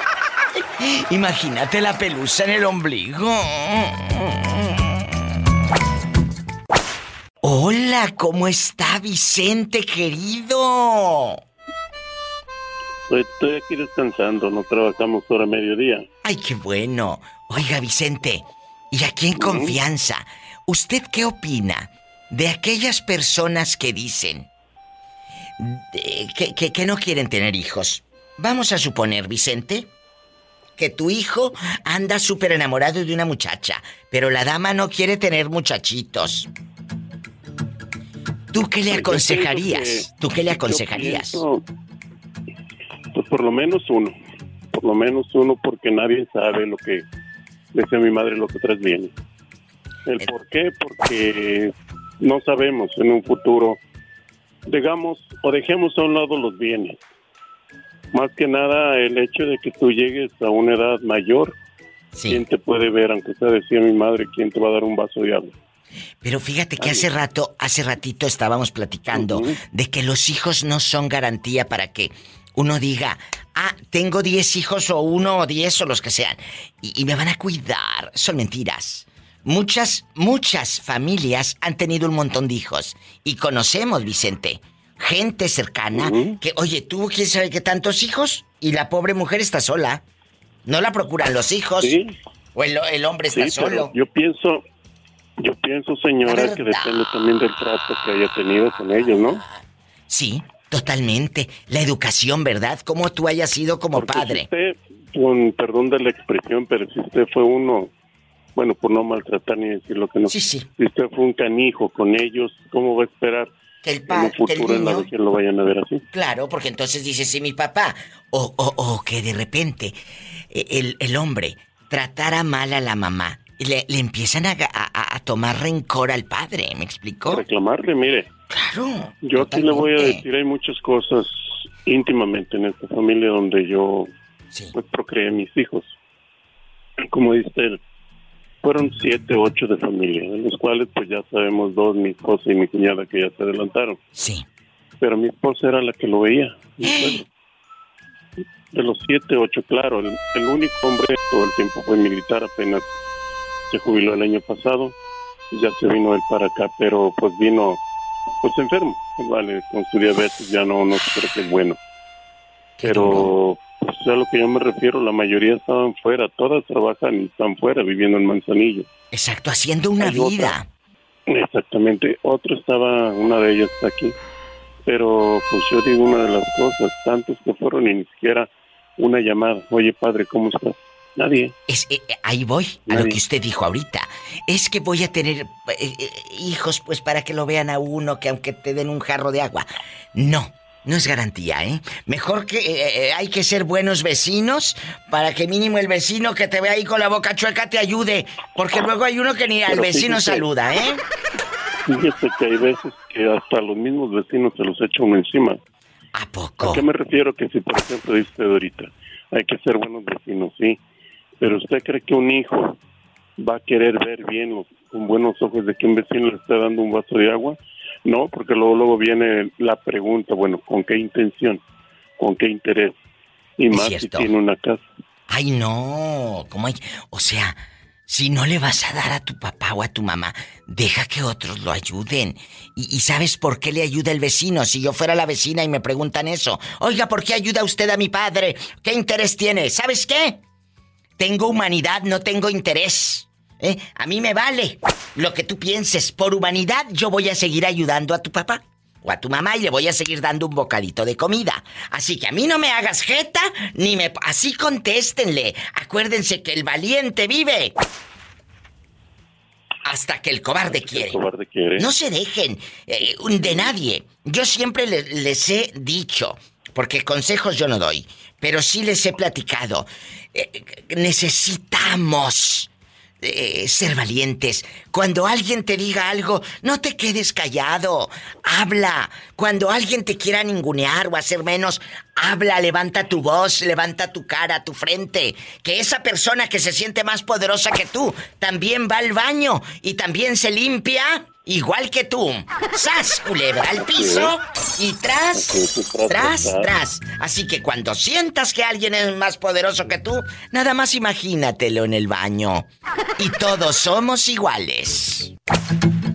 *laughs* Imagínate la pelusa en el ombligo. Hola, ¿cómo está Vicente querido? Estoy aquí descansando, no trabajamos hora mediodía. Ay, qué bueno. Oiga, Vicente, y aquí en confianza, ¿usted qué opina de aquellas personas que dicen que, que- que no quieren tener hijos? Vamos a suponer, Vicente, que tu hijo anda súper enamorado de una muchacha, pero la dama no quiere tener muchachitos. ¿Tú qué le aconsejarías? ¿Tú qué le aconsejarías? pienso, Pues por lo menos uno, por lo menos uno porque nadie sabe lo que, decía mi madre, lo que atrás viene. ¿El por qué? Porque no sabemos en un futuro, digamos, o dejemos a un lado los bienes. Más que nada el hecho de que tú llegues a una edad mayor, ¿quién te puede ver? Aunque sea decía mi madre, ¿quién te va a dar un vaso de agua? Pero fíjate que hace rato, hace ratito estábamos platicando de que los hijos no son garantía para que uno diga, ah, tengo 10 hijos o uno o 10 o los que sean, y, y me van a cuidar. Son mentiras. Muchas, muchas familias han tenido un montón de hijos. Y conocemos, Vicente, gente cercana que, oye, tuvo quién sabe qué tantos hijos y la pobre mujer está sola. No la procuran los hijos. O el, el hombre está Sí, solo. Yo pienso, Yo pienso, señora, que depende también del trato que haya tenido con ellos, ¿no? Sí, totalmente. La educación, ¿verdad? Cómo tú hayas sido como Porque padre. Si usted, con perdón de la expresión, pero si usted fue uno, bueno, por no maltratar ni decir lo que no. Sí, sí. Si usted fue un canijo con ellos, ¿cómo va a esperar Que el futuro en la vejez lo vayan a ver así? Claro, porque entonces dice, sí, mi papá. O, o, o que de repente eh, el, el hombre tratara mal a la mamá. y Le, le empiezan a- a tomar rencor al padre, ¿me explicó? Reclamarle, mire. Claro. Yo aquí le voy a decir, hay muchas cosas íntimamente en esta familia donde yo pues, procreé mis hijos. Como dice él, fueron siete, ocho de familia, de los cuales pues ya sabemos dos, mi esposa y mi cuñada que ya se adelantaron. Sí. Pero mi esposa era la que lo veía. suegro. De los siete, ocho, claro, el, el único hombre todo el tiempo fue militar, apenas se jubiló el año pasado, ya se vino él para acá, pero pues vino pues enfermo, vale, con su diabetes ya no, no creo que es bueno. Pero pues, a lo que yo me refiero, la mayoría estaban fuera, todas trabajan y están fuera, viviendo en Manzanillo. Exacto, haciendo una Hay otra. vida. Exactamente, otro estaba, una de ellas está aquí, pero pues yo digo una de las cosas, tantos que fueron y ni siquiera una llamada, oye padre, ¿cómo estás? Nadie. Es, eh, eh, ahí voy a lo que usted dijo ahorita. Es que voy a tener eh, hijos, pues para que lo vean a uno, que aunque te den un jarro de agua. No, no es garantía, ¿eh? Mejor que eh, hay que ser buenos vecinos para que mínimo el vecino que te ve ahí con la boca chueca te ayude. Porque luego hay uno que ni al Pero vecino fíjese. saluda, ¿eh? Fíjese que hay veces que hasta los mismos vecinos se los echa uno encima. ¿A poco? ¿A qué me refiero? Que si, por ejemplo, dice ahorita, hay que ser buenos vecinos, sí. Pero usted cree que un hijo va a querer ver bien los- con buenos ojos de que un vecino le está dando un vaso de agua? No, porque luego, luego viene la pregunta, bueno, ¿con qué intención? ¿Con qué interés? Y más si tiene una casa. Ay, no. ¿Cómo hay? O sea, si no le vas a dar a tu papá o a tu mamá, deja que otros lo ayuden. Y, y sabes por qué le ayuda el vecino? Si yo fuera la vecina y me preguntan eso, oiga, ¿por qué ayuda usted a mi padre? ¿Qué interés tiene? ¿Sabes qué? Tengo humanidad, no tengo interés. ¿Eh? A mí me vale lo que tú pienses. Por humanidad yo voy a seguir ayudando a tu papá o a tu mamá y le voy a seguir dando un bocadito de comida. Así que a mí no me hagas jeta ni me... Así contéstenle. Acuérdense que el valiente vive. Hasta que el cobarde quiere. cobarde quiere. No se dejen eh, de nadie. Yo siempre le- les he dicho, porque consejos yo no doy, pero sí les he platicado. eh, necesitamos eh, ser valientes. Cuando alguien te diga algo, no te quedes callado. Habla. Cuando alguien te quiera ningunear o hacer menos, habla, levanta tu voz, levanta tu cara, tu frente. Que esa persona que se siente más poderosa que tú también va al baño y también se limpia. Igual que tú. ¡Sas, culebra al piso! Y tras, tras, tras. Así que cuando sientas que alguien es más poderoso que tú, nada más imagínatelo en el baño. Y todos somos iguales.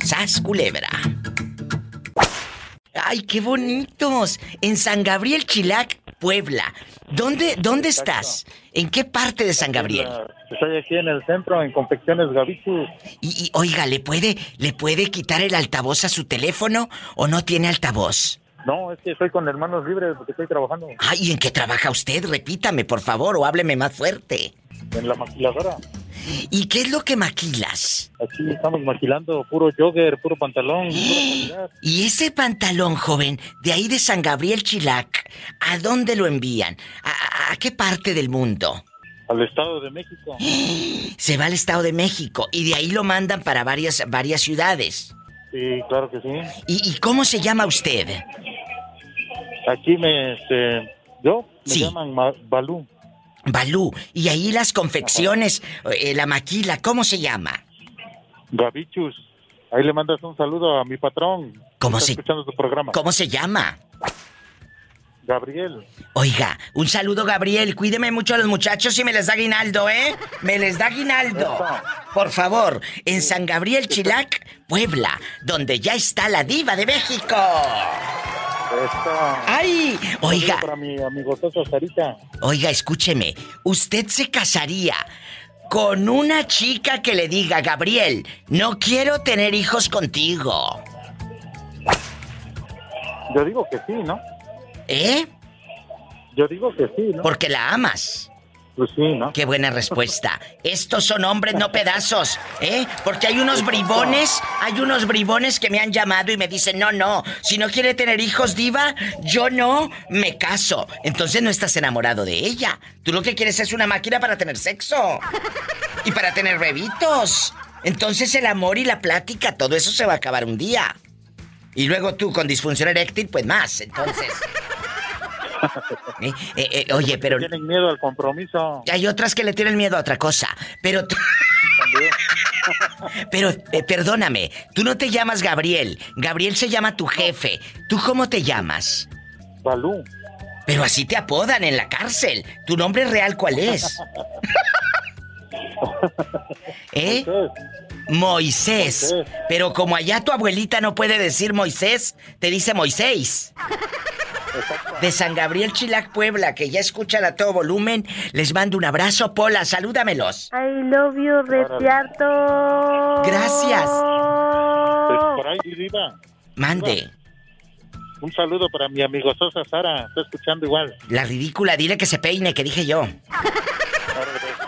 ¡Sas, culebra! ¡Ay, qué bonitos! En San Gabriel Chilac, Puebla. ¿Dónde, dónde estás? ¿En qué parte de San Gabriel? Estoy aquí en el centro, en Confecciones Gavichu. Y, y, oiga, ¿le puede, ¿le puede quitar el altavoz a su teléfono o no tiene altavoz? No, es que estoy con hermanos libres porque estoy trabajando Ay, ¿y en qué trabaja usted? Repítame, por favor, o hábleme más fuerte. en la maquiladora. ¿Y qué es lo que maquilas? Aquí estamos maquilando puro jogger, puro pantalón. *gasps* Y ese pantalón, joven, de ahí de San Gabriel Chilac, ¿a dónde lo envían? ¿A, qué parte del mundo? al Estado de México. *gasps* Se va al Estado de México y de ahí lo mandan para varias, varias ciudades. Sí, claro que sí. ¿Y, y cómo se llama usted? Aquí me, este, yo, me Sí. llaman Ma- Balú. Balú. Y ahí las confecciones, eh, la maquila, ¿cómo se llama? Gavichus. Ahí le mandas un saludo a mi patrón. ¿Cómo se- escuchando tu programa. ¿Cómo se llama? Gabriel. Oiga, un saludo Gabriel, cuídeme mucho a los muchachos y me les da guinaldo, ¿eh? Me les da guinaldo. Por favor, en San Gabriel Chilac, Puebla, donde ya está la diva de México. ¡Ay! Oiga. Para mi amigo Sosa Sarita. Oiga, escúcheme, usted se casaría con una chica que le diga, Gabriel, no quiero tener hijos contigo? Yo digo que sí, ¿no? ¿Eh? Yo digo que sí, ¿no? Porque la amas. Pues sí, ¿no? Qué buena respuesta. Estos son hombres, no pedazos, ¿eh? Porque hay unos bribones, hay unos bribones que me han llamado y me dicen, no, no, si no quiere tener hijos, diva, yo no me caso. Entonces no estás enamorado de ella. Tú lo que quieres es una máquina para tener sexo. Y para tener bebitos. Entonces el amor y la plática, todo eso se va a acabar un día. Y luego tú con disfunción eréctil, pues más, entonces. Eh, eh, eh, oye, pero. Tienen miedo al compromiso. Hay otras que le tienen miedo a otra cosa. Pero. tú- pero, eh, perdóname, tú no te llamas Gabriel. Gabriel se llama tu jefe. ¿Tú cómo te llamas? Balú. Pero así te apodan en la cárcel. ¿Tu nombre real cuál es? *laughs* ¿Eh? Moisés. Pero como allá tu abuelita no puede decir Moisés, te dice Moisés. De San Gabriel Chilac, Puebla, que ya escuchan a todo volumen, les mando un abrazo, Pola, salúdamelos. I love you, Retiarto. Gracias. Pues por ahí, Diva. Mande. Un saludo para mi amigo Sosa Sara. Está escuchando igual. La ridícula, dile que se peine, que dije yo.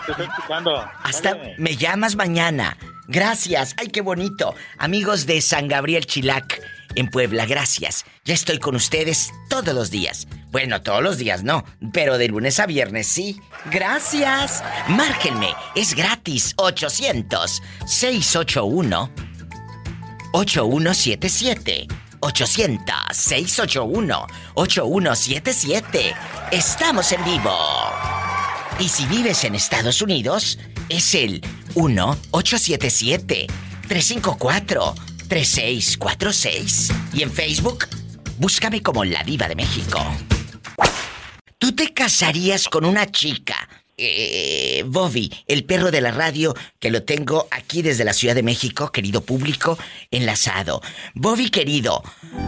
Te está escuchando. Hasta me llamas mañana. Gracias. Ay, qué bonito. Amigos de San Gabriel Chilac en Puebla, gracias. Ya estoy con ustedes todos los días. Bueno, todos los días no, pero de lunes a viernes sí. Gracias. Márquenme, es gratis. 800 681 8177 800 681 8177 Estamos en vivo. Y si vives en Estados Unidos, es el 1-877-354-3646. Y en Facebook, búscame como La Diva de México. ¿Tú te casarías con una chica? Eh, Bobby, el perro de la radio, que lo tengo aquí desde la Ciudad de México, querido público, enlazado. Bobby, querido,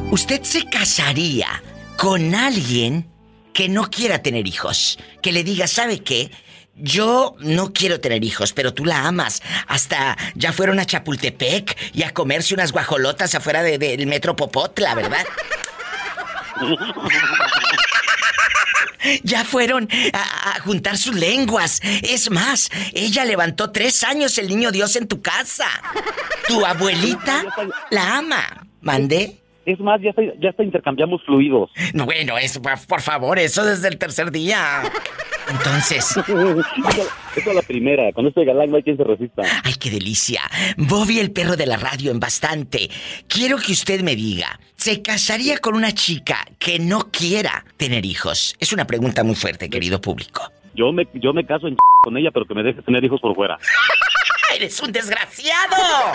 ¿usted se casaría con alguien que no quiera tener hijos? Que le diga, ¿sabe qué? Yo no quiero tener hijos, pero tú la amas. Hasta ya fueron a Chapultepec y a comerse unas guajolotas afuera de- del metro Popotla, ¿verdad? Ya fueron a, a juntar sus lenguas. Es más, ella levantó tres años el niño Dios en tu casa. Tu abuelita la ama. ¿Mandé? Es más, ya hasta, ya hasta intercambiamos fluidos. No, bueno, eso, por- favor, eso desde el tercer día. Entonces. *laughs* Esa es la primera. Con este galán no hay quien se resista. ¡Ay, qué delicia! Bobby, el perro de la radio, en bastante. Quiero que usted me diga, ¿se casaría con una chica que no quiera tener hijos? Es una pregunta muy fuerte, querido público. Yo me, yo me caso en con ella, pero que me deje tener hijos por fuera. *laughs* ¡Eres un desgraciado!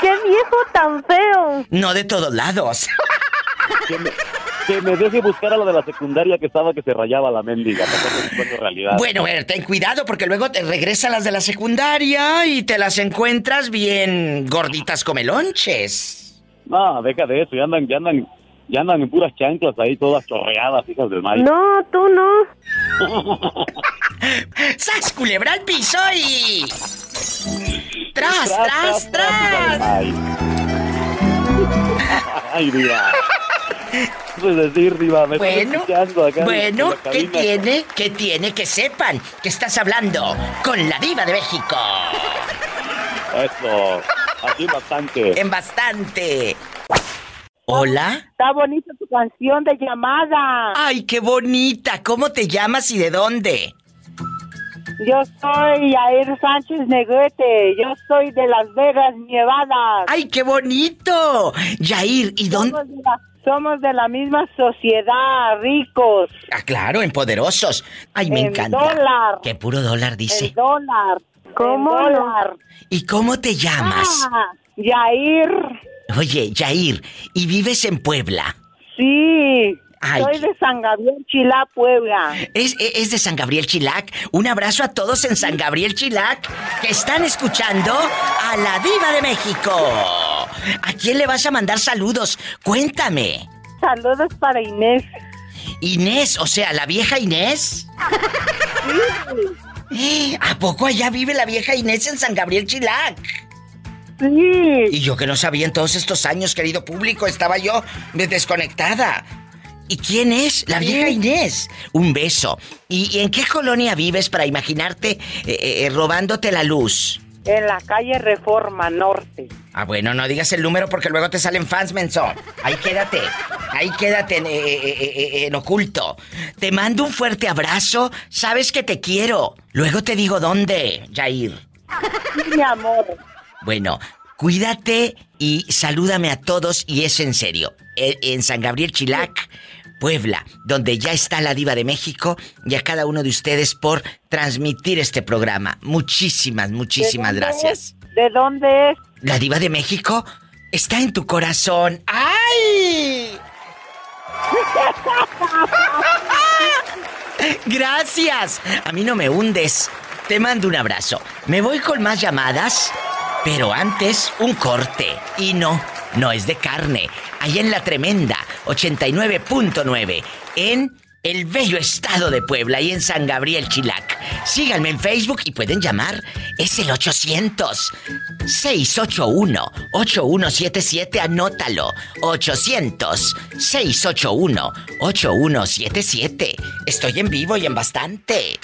¡Qué viejo tan feo! No de todos lados. Que me, que me deje buscar a lo de la secundaria que estaba que se rayaba la mendiga. realidad. Bueno, ten cuidado porque luego te regresan las de la secundaria y te las encuentras bien gorditas como lonches. No, deja de eso. Ya andan, ya andan, ya andan en puras chanclas ahí, todas chorreadas, hijas del maíz. No, tú no. *laughs* ¡Sas, culebra al piso y... ¡Tras, tras, tras! Ay, *laughs* Ay, diva. Pues decir, diva, me estoy Bueno, escuchando acá en bueno, ¿qué tiene? ¿Qué tiene? Que sepan que estás hablando con la diva de México. Eso, así bastante. En bastante. ¿Hola? Está bonita tu canción de llamada. ¡Ay, qué bonita! ¿Cómo te llamas y de dónde? Yo soy Yair Sánchez Negrete. Yo soy de Las Vegas, Nevada. ¡Ay, qué bonito! Yair, ¿y dónde? Somos de la, somos de la misma sociedad, ricos. Ah, claro, en poderosos. Ay, me En encanta. dólar. Que puro dólar dice. Dólar. ¿Cómo dólar. ¿Y cómo te llamas? Ah, Yair. Oye, Yair, ¿y vives en Puebla? Sí. Ay, soy de San Gabriel, Chilá, Puebla. Es, es- es de San Gabriel Chilac. Un abrazo a todos en San Gabriel Chilac que están escuchando a la Diva de México. ¿A quién le vas a mandar saludos? Cuéntame. Saludos para Inés. Inés, o sea, la vieja Inés. *laughs* ¿A poco allá vive la vieja Inés en San Gabriel Chilac? Sí. Y yo que no sabía en todos estos años, querido público, estaba yo desconectada. ¿Y quién es? La vieja Inés. Un beso. ¿Y, y en qué colonia vives para imaginarte eh, eh, robándote la luz? En la calle Reforma Norte. Ah, bueno, no digas el número porque luego te salen fans, menso. Ahí quédate. Ahí quédate en, eh, en oculto. Te mando un fuerte abrazo. Sabes que te quiero. Luego te digo dónde, Jair. Mi amor. Bueno, cuídate y salúdame a todos y es en serio. E- En San Gabriel Chilac, Puebla, donde ya está la diva de México y a cada uno de ustedes por transmitir este programa. Muchísimas, muchísimas ¿De dónde gracias. es? ¿De dónde es? La diva de México está en tu corazón. ¡Ay! *laughs* Gracias. A mí no me hundes. Te mando un abrazo. Me voy con más llamadas, pero antes un corte. Y no, no es de carne. Allá en la tremenda 89.9 en el bello estado de Puebla y en San Gabriel Chilac. Síganme en Facebook y pueden llamar. Es el 800 681 8177, anótalo. 800 681 8177. Estoy en vivo y en bastante.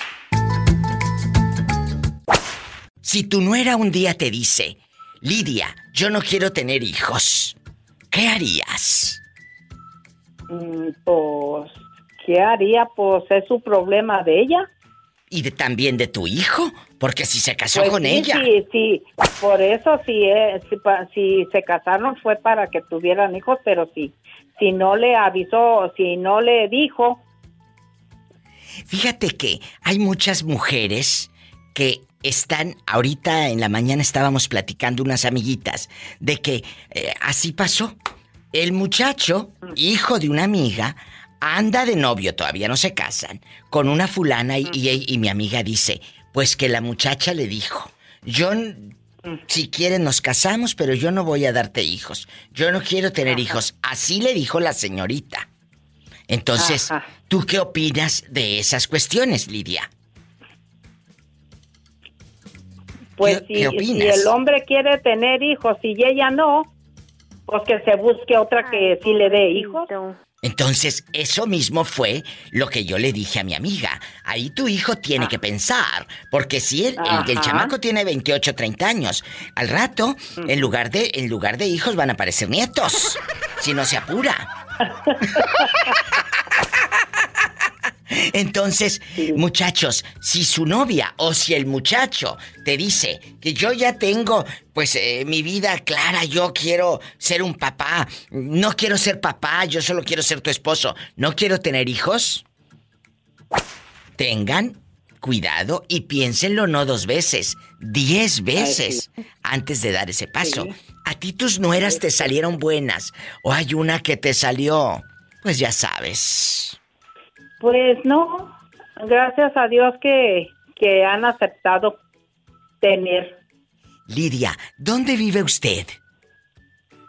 Si tu nuera un día te dice, Lidia, yo no quiero tener hijos, ¿qué harías? Mm, Pues, ¿qué haría? Pues es su problema de ella. Y de, también de tu hijo, porque si se casó Pues con sí, ella. Sí, sí, por eso sí, eh, si, pa- si se casaron fue para que tuvieran hijos, pero sí, si no le avisó, si no le dijo, Fíjate que hay muchas mujeres que están, ahorita en la mañana estábamos platicando unas amiguitas, de que eh, así pasó. El muchacho, hijo de una amiga, anda de novio, todavía no se casan, con una fulana y, y- y mi amiga dice, pues que la muchacha le dijo, yo, si quieres nos casamos, pero yo no voy a darte hijos, yo no quiero tener hijos. Así le dijo la señorita. Entonces, Ajá. ¿tú qué opinas de esas cuestiones, Lidia? Pues ¿Qué- si, qué si el hombre quiere tener hijos y ella no, pues que se busque otra que sí le dé hijos. Entonces, eso mismo fue lo que yo le dije a mi amiga. Ahí tu hijo tiene que pensar, porque si el, el- el chamaco tiene 28, 30 años, al rato, en lugar de en lugar de hijos van a aparecer nietos, si no se apura. *laughs* Entonces, muchachos, si su novia o si el muchacho te dice que yo ya tengo, pues, eh, mi vida clara, yo quiero ser un papá, no quiero ser papá, yo solo quiero ser tu esposo, no quiero tener hijos, tengan cuidado y piénsenlo no dos veces, diez veces antes de dar ese paso. A ti tus nueras te salieron buenas o hay una que te salió, pues ya sabes. Pues no, gracias a Dios que, que han aceptado tener. Lidia, ¿dónde vive usted?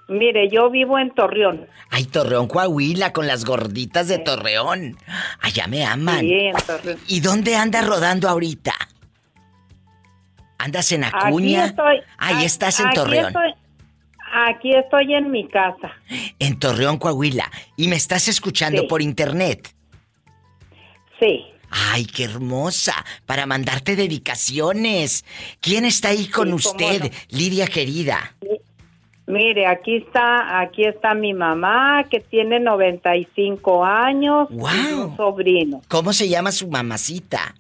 Mire, yo vivo en Torreón. Ay, Torreón, Coahuila, con las gorditas de Torreón. Allá me aman. Sí, en Torreón. ¿Y dónde anda rodando ahorita? ¿Andas en Acuña? Aquí estoy. Ahí estás en aquí Torreón. estoy- aquí estoy en mi casa. En Torreón, Coahuila. Y me estás escuchando Sí. por internet. Sí. Ay, qué hermosa. Para mandarte dedicaciones. ¿Quién está ahí con Sí, usted, no. Lidia querida? Mire, aquí está, aquí está mi mamá que tiene 95 años y Guau. un sobrino. ¿Cómo se llama su mamacita?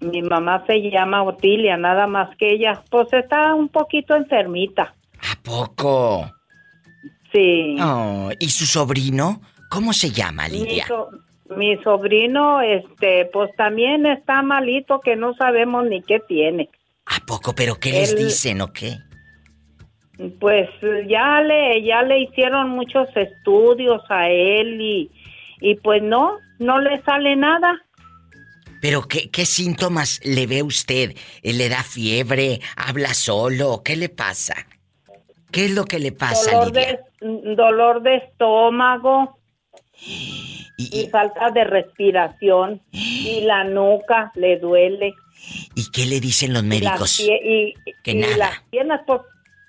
Mi mamá se llama Otilia, nada más que ella, pues está un poquito enfermita. ¿A poco? Sí. Oh, ¿Y su sobrino? ¿Cómo se llama, Mi, Lidia? so- mi sobrino, este, pues también está malito que no sabemos ni qué tiene. ¿A poco? ¿Pero qué les dicen o qué? Pues ya le, ya le hicieron muchos estudios a él y, y pues no, no le sale nada. ¿Pero qué, qué síntomas le ve usted? ¿Le da fiebre? ¿Habla solo? ¿Qué le pasa? ¿Qué es lo que le pasa, dolor Lidia? de, dolor de estómago y falta de respiración y la nuca le duele. ¿Y qué le dicen los médicos? y, Que y nada. las piernas, pues,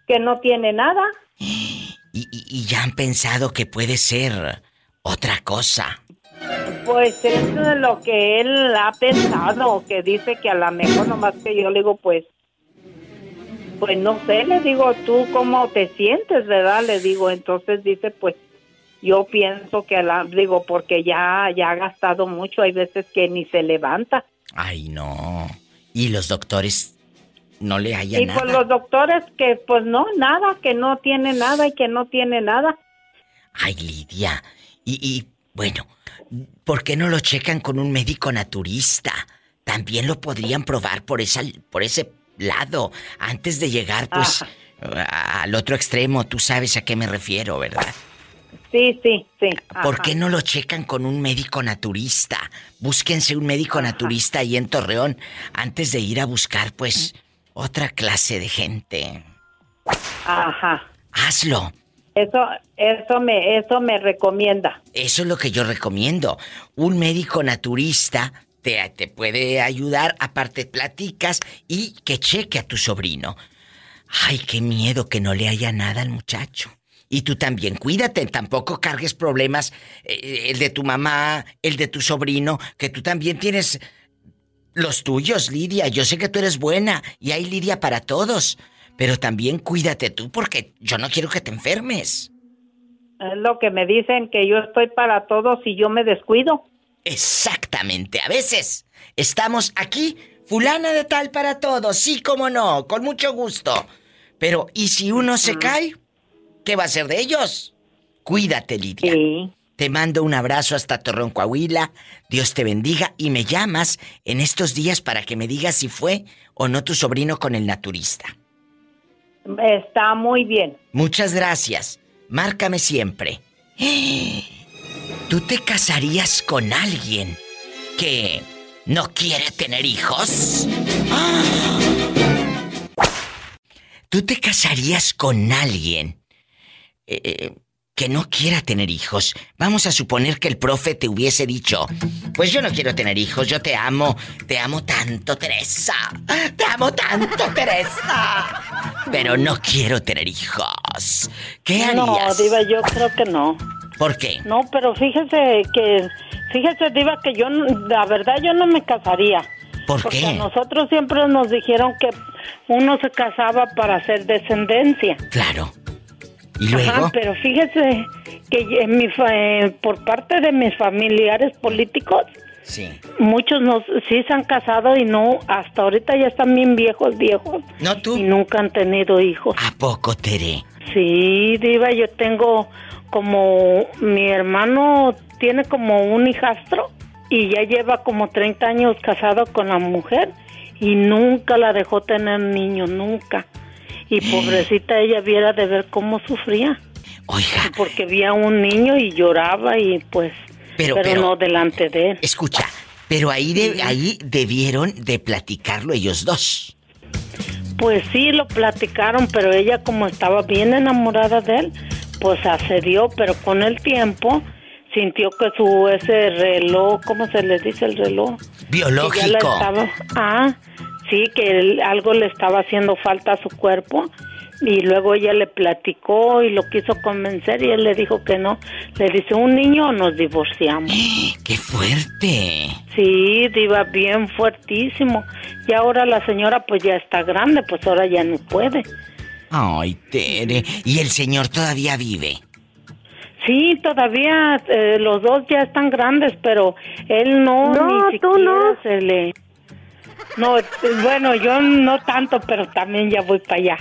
que no tiene nada. Y, y- y ya han pensado que puede ser otra cosa. Pues eso es lo que él ha pensado, que dice que a lo mejor nomás que yo le digo, pues, pues no sé, le digo, tú cómo te sientes, ¿verdad? Le digo, entonces dice, pues, yo pienso que, la, digo, porque ya, ya ha gastado mucho, hay veces que ni se levanta. Ay, no. Y los doctores no le hallan y nada. pues los doctores que, pues no, nada, que no tiene nada y que no tiene nada. Ay, Lidia. Y, y, bueno, ¿por qué no lo checan con un médico naturista? También lo podrían probar por, esa, por ese lado. Antes de llegar, pues, a- al otro extremo. Tú sabes a qué me refiero, ¿verdad? Sí, sí, sí. ¿Por qué no lo checan con un médico naturista? Búsquense un médico naturista ahí en Torreón antes de ir a buscar, pues, otra clase de gente. Ajá. Hazlo. Eso, eso me, eso me recomienda. Eso es lo que yo recomiendo. Un médico naturista te, te puede ayudar, aparte platicas y que cheque a tu sobrino. Ay, qué miedo que no le haya nada al muchacho. Y tú también, cuídate, tampoco cargues problemas, eh, el de tu mamá, el de tu sobrino, que tú también tienes los tuyos, Lidia. Yo sé que tú eres buena y hay Lidia para todos, pero también cuídate tú porque yo no quiero que te enfermes. Es lo que me dicen que yo estoy para todos y yo me descuido. Exactamente, a veces estamos aquí, fulana de tal para todos, sí como no, con mucho gusto. Pero, ¿y si uno se cae? ¿Qué va a ser de ellos? Cuídate, Lidia. Te mando un abrazo hasta Torreón, Coahuila. Dios te bendiga y me llamas en estos días para que me digas si fue o no tu sobrino con el naturista. Está muy bien. Muchas gracias. Márcame siempre. ¿Tú te casarías con alguien que no quiere tener hijos? ¿Tú te casarías con alguien eh, eh, que no quiera tener hijos? Vamos a suponer que el profe te hubiese dicho, pues yo no quiero tener hijos, yo te amo, te amo tanto, Teresa, te amo tanto, Teresa, pero no quiero tener hijos. ¿Qué harías? No, Diva, yo creo que no. ¿Por qué? No, pero fíjese que, fíjese, Diva, que yo, la verdad, yo no me casaría. ¿Por Porque qué? a nosotros siempre nos dijeron que uno se casaba para hacer descendencia. Claro. ¿Y luego? Ajá, pero fíjese que en mi fa- eh, por parte de mis familiares políticos, Sí. muchos nos, sí se han casado y no, hasta ahorita ya están bien viejos, viejos. No tú. Y nunca han tenido hijos. ¿A poco, Tere? Sí, Diva, yo tengo como mi hermano tiene como un hijastro y ya lleva como 30 años casado con la mujer y nunca la dejó tener niño, nunca. Y pobrecita ella viera de ver cómo sufría. Oiga. Porque veía un niño y lloraba y pues, Pero- pero, pero- no delante de él. Escucha, pero ahí, de, ahí debieron de platicarlo ellos dos. Pues sí, lo platicaron, pero ella como estaba bien enamorada de él, pues accedió, pero con el tiempo sintió que su ese reloj, ¿cómo se le dice el reloj? Que ya le Biológico. estaba, ah, sí, que él- algo le estaba haciendo falta a su cuerpo y luego ella le platicó y lo quiso convencer y él le dijo que no. Le dice, un niño o nos divorciamos. ¡Qué fuerte! Sí, diva, bien fuertísimo. Y ahora la señora pues ya está grande, pues ahora ya no puede. Ay, Tere. ¿Y el señor todavía vive? Sí, todavía eh, los dos ya están grandes, pero él no, No, ni tú siquiera no. se le... No, eh, bueno, yo no tanto, pero también ya voy para allá.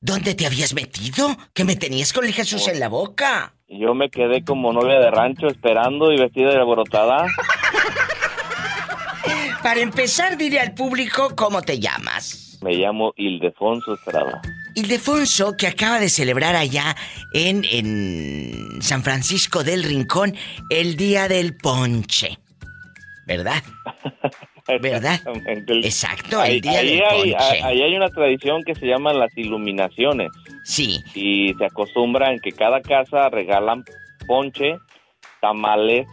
¿Dónde te habías metido? Que me tenías con el Jesús en la boca. Yo me quedé como novia de rancho esperando y vestida de alborotada. Para empezar, dile al público cómo te llamas. Me llamo Ildefonso Estrada. Ildefonso, que acaba de celebrar allá en, en San Francisco del Rincón el Día del Ponche. ¿Verdad? *laughs* ¿Verdad? Exacto, el Ahí, Día ahí del hay, Ponche. ahí hay una tradición que se llama las iluminaciones. Sí. Y se acostumbra en que cada casa regalan ponche, tamales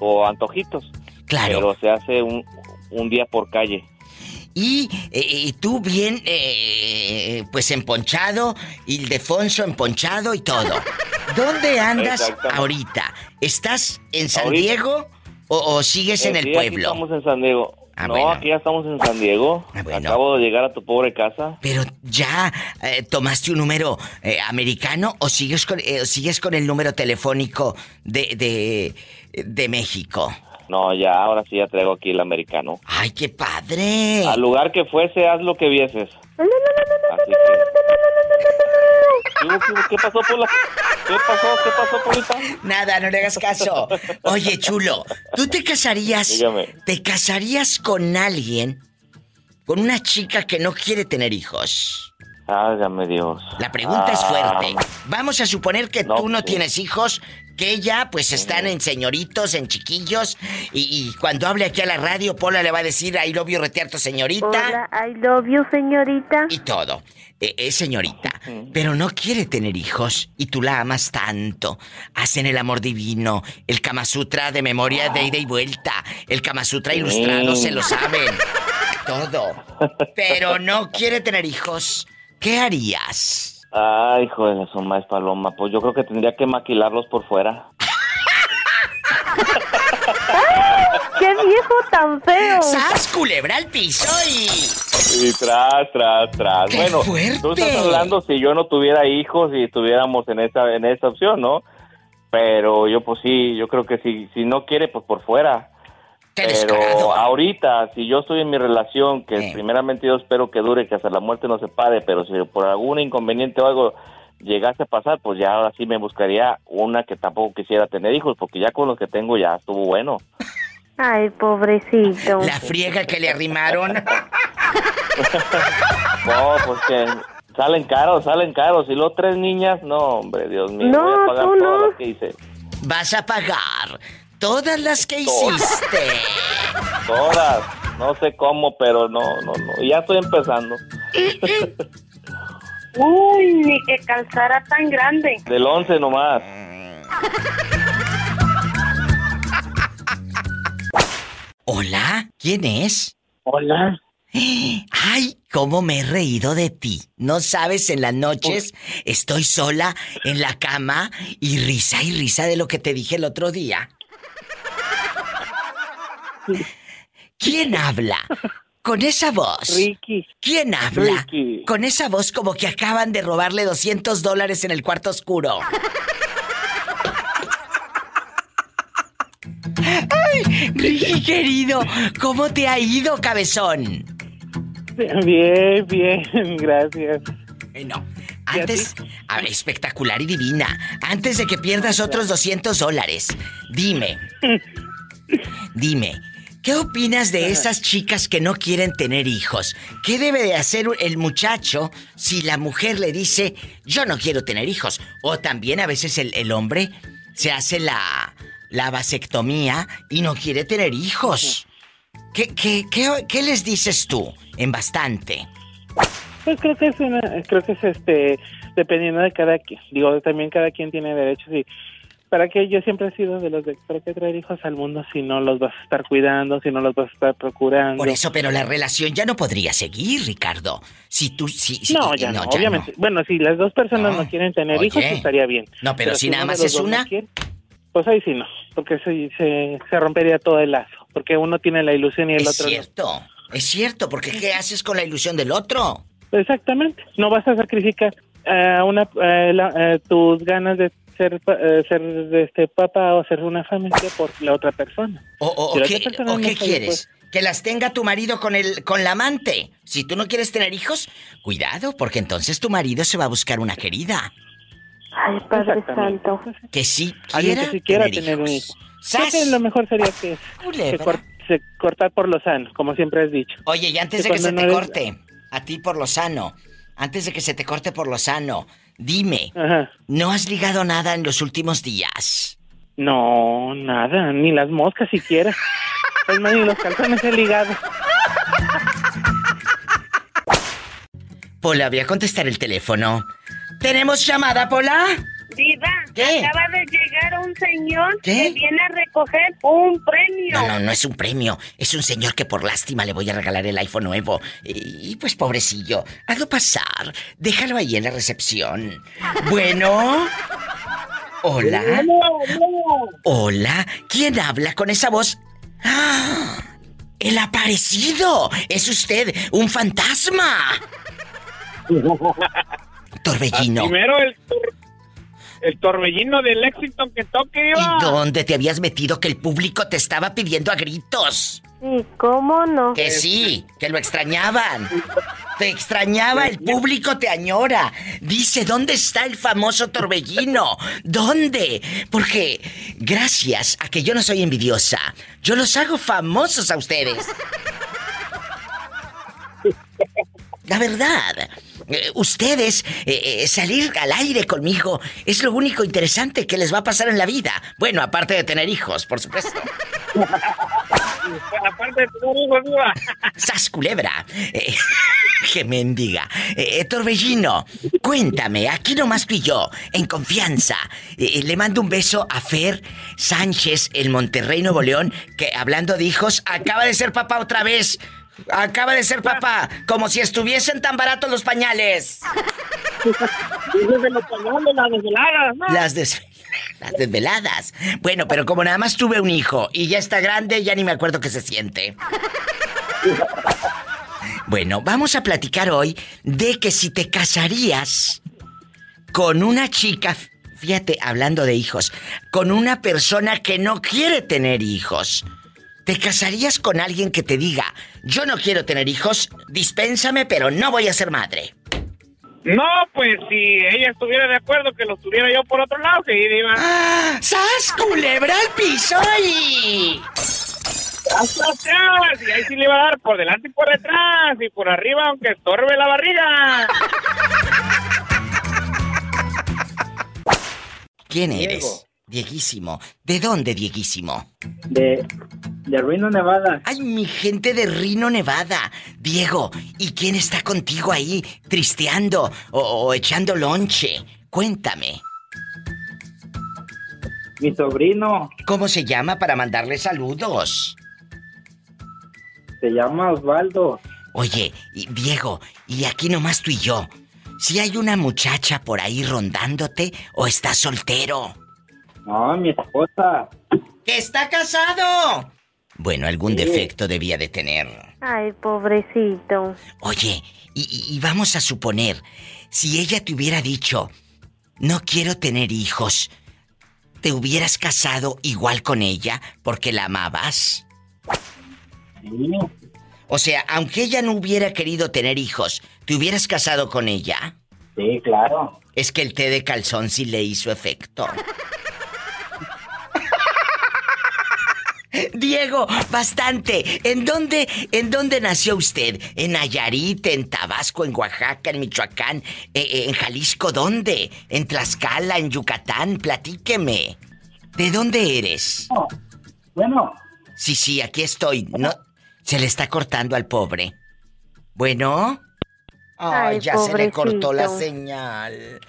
o antojitos. Claro. Pero se hace un, un día por calle. Y, eh, y tú bien, eh, pues emponchado, Ildefonso emponchado y todo. ¿Dónde *laughs* andas ahorita? ¿Estás en San Ahorita- Diego o, o sigues en Eh, el sí, aquí pueblo? estamos en San Diego. Ah, no, bueno. aquí ya estamos en San Diego. Acabo de llegar a tu pobre casa. Pero ya eh, tomaste un número eh, americano o sigues con, eh, sigues con el número telefónico de, de, de México. No, ya, ahora sí ya traigo aquí el americano. ¡Ay, qué padre! Al lugar que fuese, haz lo que vieses. Así que... ¿Qué, pasó, Pola? ¿Qué pasó? ¿Qué pasó, Polita? Nada, no le hagas caso. Oye, chulo, ¿tú te casarías? Dígame. ¿Te casarías con alguien? Con una chica que no quiere tener hijos. Válgame Dios. La pregunta es Ah, fuerte. Vamos a suponer que tú no tienes hijos, que ella pues están en señoritos, en chiquillos, y, y cuando hable aquí a la radio, Pola le va a decir, I love you, retearto, señorita. Hola, I love you, señorita. Y todo. Eh, Es señorita, pero no quiere tener hijos y tú la amas tanto. Hacen el amor divino, el Kama Sutra de memoria de ida y vuelta, el Kama Sutra ilustrado, se lo saben. *laughs* Todo. Pero no quiere tener hijos. ¿Qué harías? Ay, hijo de la suma es paloma. Pues yo creo que tendría que maquilarlos por fuera. *laughs* ¡Qué viejo tan feo! ¡Sas, culebra al piso y... Y tras, tras, tras. ¡Qué bueno, fuerte! tú estás hablando si yo no tuviera hijos y estuviéramos en esa, en esa opción, ¿no? Pero yo pues sí, yo creo que si, si no quiere, pues por fuera. Pero ahorita, si yo estoy en mi relación, que primeramente yo espero que dure, que hasta la muerte no se pare, pero si por algún inconveniente o algo llegase a pasar, pues ya ahora sí me buscaría una que tampoco quisiera tener hijos, porque ya con los que tengo ya estuvo bueno. Ay, pobrecito. La friega que le arrimaron. *laughs* No, pues que salen caros, salen caros. Y luego tres niñas, no, hombre, Dios mío, No, voy a pagar tú todas no. las que hice. Vas a pagar todas las que hiciste. *laughs* Todas. No sé cómo, pero no, no, no. Ya estoy empezando. *laughs* Uy, ni que calzara tan grande. Del 11 nomás. *laughs* ¿Hola? ¿Quién es? Hola. *gasps* Ay, cómo me he reído de ti. No sabes, en las noches estoy sola en la cama y risa y risa de lo que te dije el otro día. ¿Quién habla? Con esa voz. Ricky. ¿Quién habla? Ricky. Con esa voz como que acaban de robarle 200 dólares en el cuarto oscuro. Ay, Ricky querido, ¿cómo te ha ido, cabezón? Bien, bien, gracias. Bueno, antes, a ver, espectacular y divina. Antes de que pierdas otros 200 dólares, dime, *laughs* dime, ¿qué opinas de esas chicas que no quieren tener hijos? ¿Qué debe de hacer el muchacho si la mujer le dice, yo no quiero tener hijos? O también a veces el, el hombre se hace la, la vasectomía y no quiere tener hijos. ¿Qué, qué, qué, qué les dices tú en bastante? Pues creo que es una, creo que es este, dependiendo de cada quien. Digo, también cada quien tiene derechos y para que yo siempre he sido de los de para qué traer hijos al mundo si no los vas a estar cuidando, si no los vas a estar procurando. Por eso, pero la relación ya no podría seguir, Ricardo. Si tú, si, si- no, ya no, obviamente. Bueno, si las dos personas no, quieren tener Oye. hijos, estaría bien. No, pero si nada uno de más es no una. quiere, pues ahí sí no, porque se, se, se rompería todo el lazo. Porque uno tiene la ilusión y el Es otro no. cierto, es cierto, porque ¿qué haces con la ilusión del otro? Exactamente. No vas a sacrificar eh, una, eh, la- eh, tus ganas de ser, pa- eh, ser este papá o ser una familia por la otra persona. ¿O, o- Si o la qué, otra persona o no qué quieres? dispuesta- ¿Que las tenga tu marido con el con la amante? Si tú no quieres tener hijos, cuidado, porque entonces tu marido se va a buscar una querida. Ay, Padre Santo. Que sí Alguien quiera que sí quiera tener, tener un hijos. hijo. Creo que lo mejor sería que, que cor- se cortar por lo sano, como siempre has dicho. Oye, y antes de que se no te eres- corte, a ti por lo sano, antes de que se te corte por lo sano, dime, ¿no has ligado nada en los últimos días? No, nada, ni las moscas siquiera. Es más, ni los calzones he ligado. Pola, voy a contestar el teléfono. ¿Tenemos llamada, Pola? Diva, ¿Qué? acaba de llegar un señor ¿Qué? que viene a recoger un premio. No, no, no es un premio. Es un señor que por lástima le voy a regalar el iPhone nuevo. Y, y, pues pobrecillo, hazlo pasar. Déjalo ahí en la recepción. Bueno. Hola. Hola. ¿Quién habla con esa voz? ¡Ah! ¡El aparecido! ¡Es usted un fantasma! *laughs* Torbellino. Primero el, el torbellino de Lexington, Kentucky. iba. ¿Y dónde te habías metido que el público te estaba pidiendo a gritos? ¿Y cómo no? Que sí, que lo extrañaban. Te extrañaba, el público te añora. Dice, ¿dónde está el famoso torbellino? ¿Dónde? Porque gracias a que yo no soy envidiosa, yo los hago famosos a ustedes. La verdad. Eh, ustedes, eh, eh, salir al aire conmigo es lo único interesante que les va a pasar en la vida. Bueno, aparte de tener hijos, por supuesto. *laughs* Aparte de tu hijo, Diva. ¡Sas culebra! Eh, *laughs* ¡Qué mendiga! Torbellino, cuéntame, aquí nomás tú y yo, en confianza. Le mando un beso a Fer Sánchez, en Monterrey, Nuevo León, que hablando de hijos, acaba de ser papá otra vez. Acaba de ser papá, como si estuviesen tan baratos los pañales. Las desveladas, *laughs* Las desveladas. Bueno, pero como nada más tuve un hijo y ya está grande, ya ni me acuerdo qué se siente. Bueno, vamos a platicar hoy de que si te casarías con una chica, fíjate, hablando de hijos, con una persona que no quiere tener hijos. ¿Te casarías con alguien que te diga, yo no quiero tener hijos, dispénsame, pero no voy a ser madre? No, pues si ella estuviera de acuerdo que lo tuviera yo por otro lado, sí, Diva. ¡Ah! ¡Sas, culebra al piso y... Hasta atrás, y ahí sí le iba a dar por delante y por detrás, y por arriba, aunque estorbe la barriga. ¿Quién Diego. Dieguísimo. ¿De dónde, Dieguísimo? De, de Reno, Nevada. Ay, mi gente de Rino, Nevada. Diego, ¿y quién está contigo ahí, tristeando o, o echando lonche? Cuéntame. Mi sobrino ¿Cómo se llama para mandarle saludos? se llama Osvaldo. Oye, Diego, y aquí nomás tú y yo. ¿Si hay una muchacha por ahí rondándote o estás soltero? No, mi esposa. ¡Que está casado! Bueno, algún Sí. defecto debía de tener. Ay, pobrecito. Oye, y, vamos a suponer, si ella te hubiera dicho, no quiero tener hijos, ¿te hubieras casado igual con ella porque la amabas? O sea, aunque ella no hubiera querido tener hijos, ¿te hubieras casado con ella? Sí, claro. Es que el té de calzón sí le hizo efecto. *laughs* Diego, bastante. ¿En dónde, en dónde nació usted? ¿En Nayarit, en Tabasco, en Oaxaca, en Michoacán, eh, eh, en Jalisco? ¿Dónde? ¿En Tlaxcala, en Yucatán? Platíqueme. ¿De dónde eres? Bueno. Sí, sí, aquí estoy. No, se le está cortando al pobre. Bueno. Ay, Ay, ya se le cortó la señal.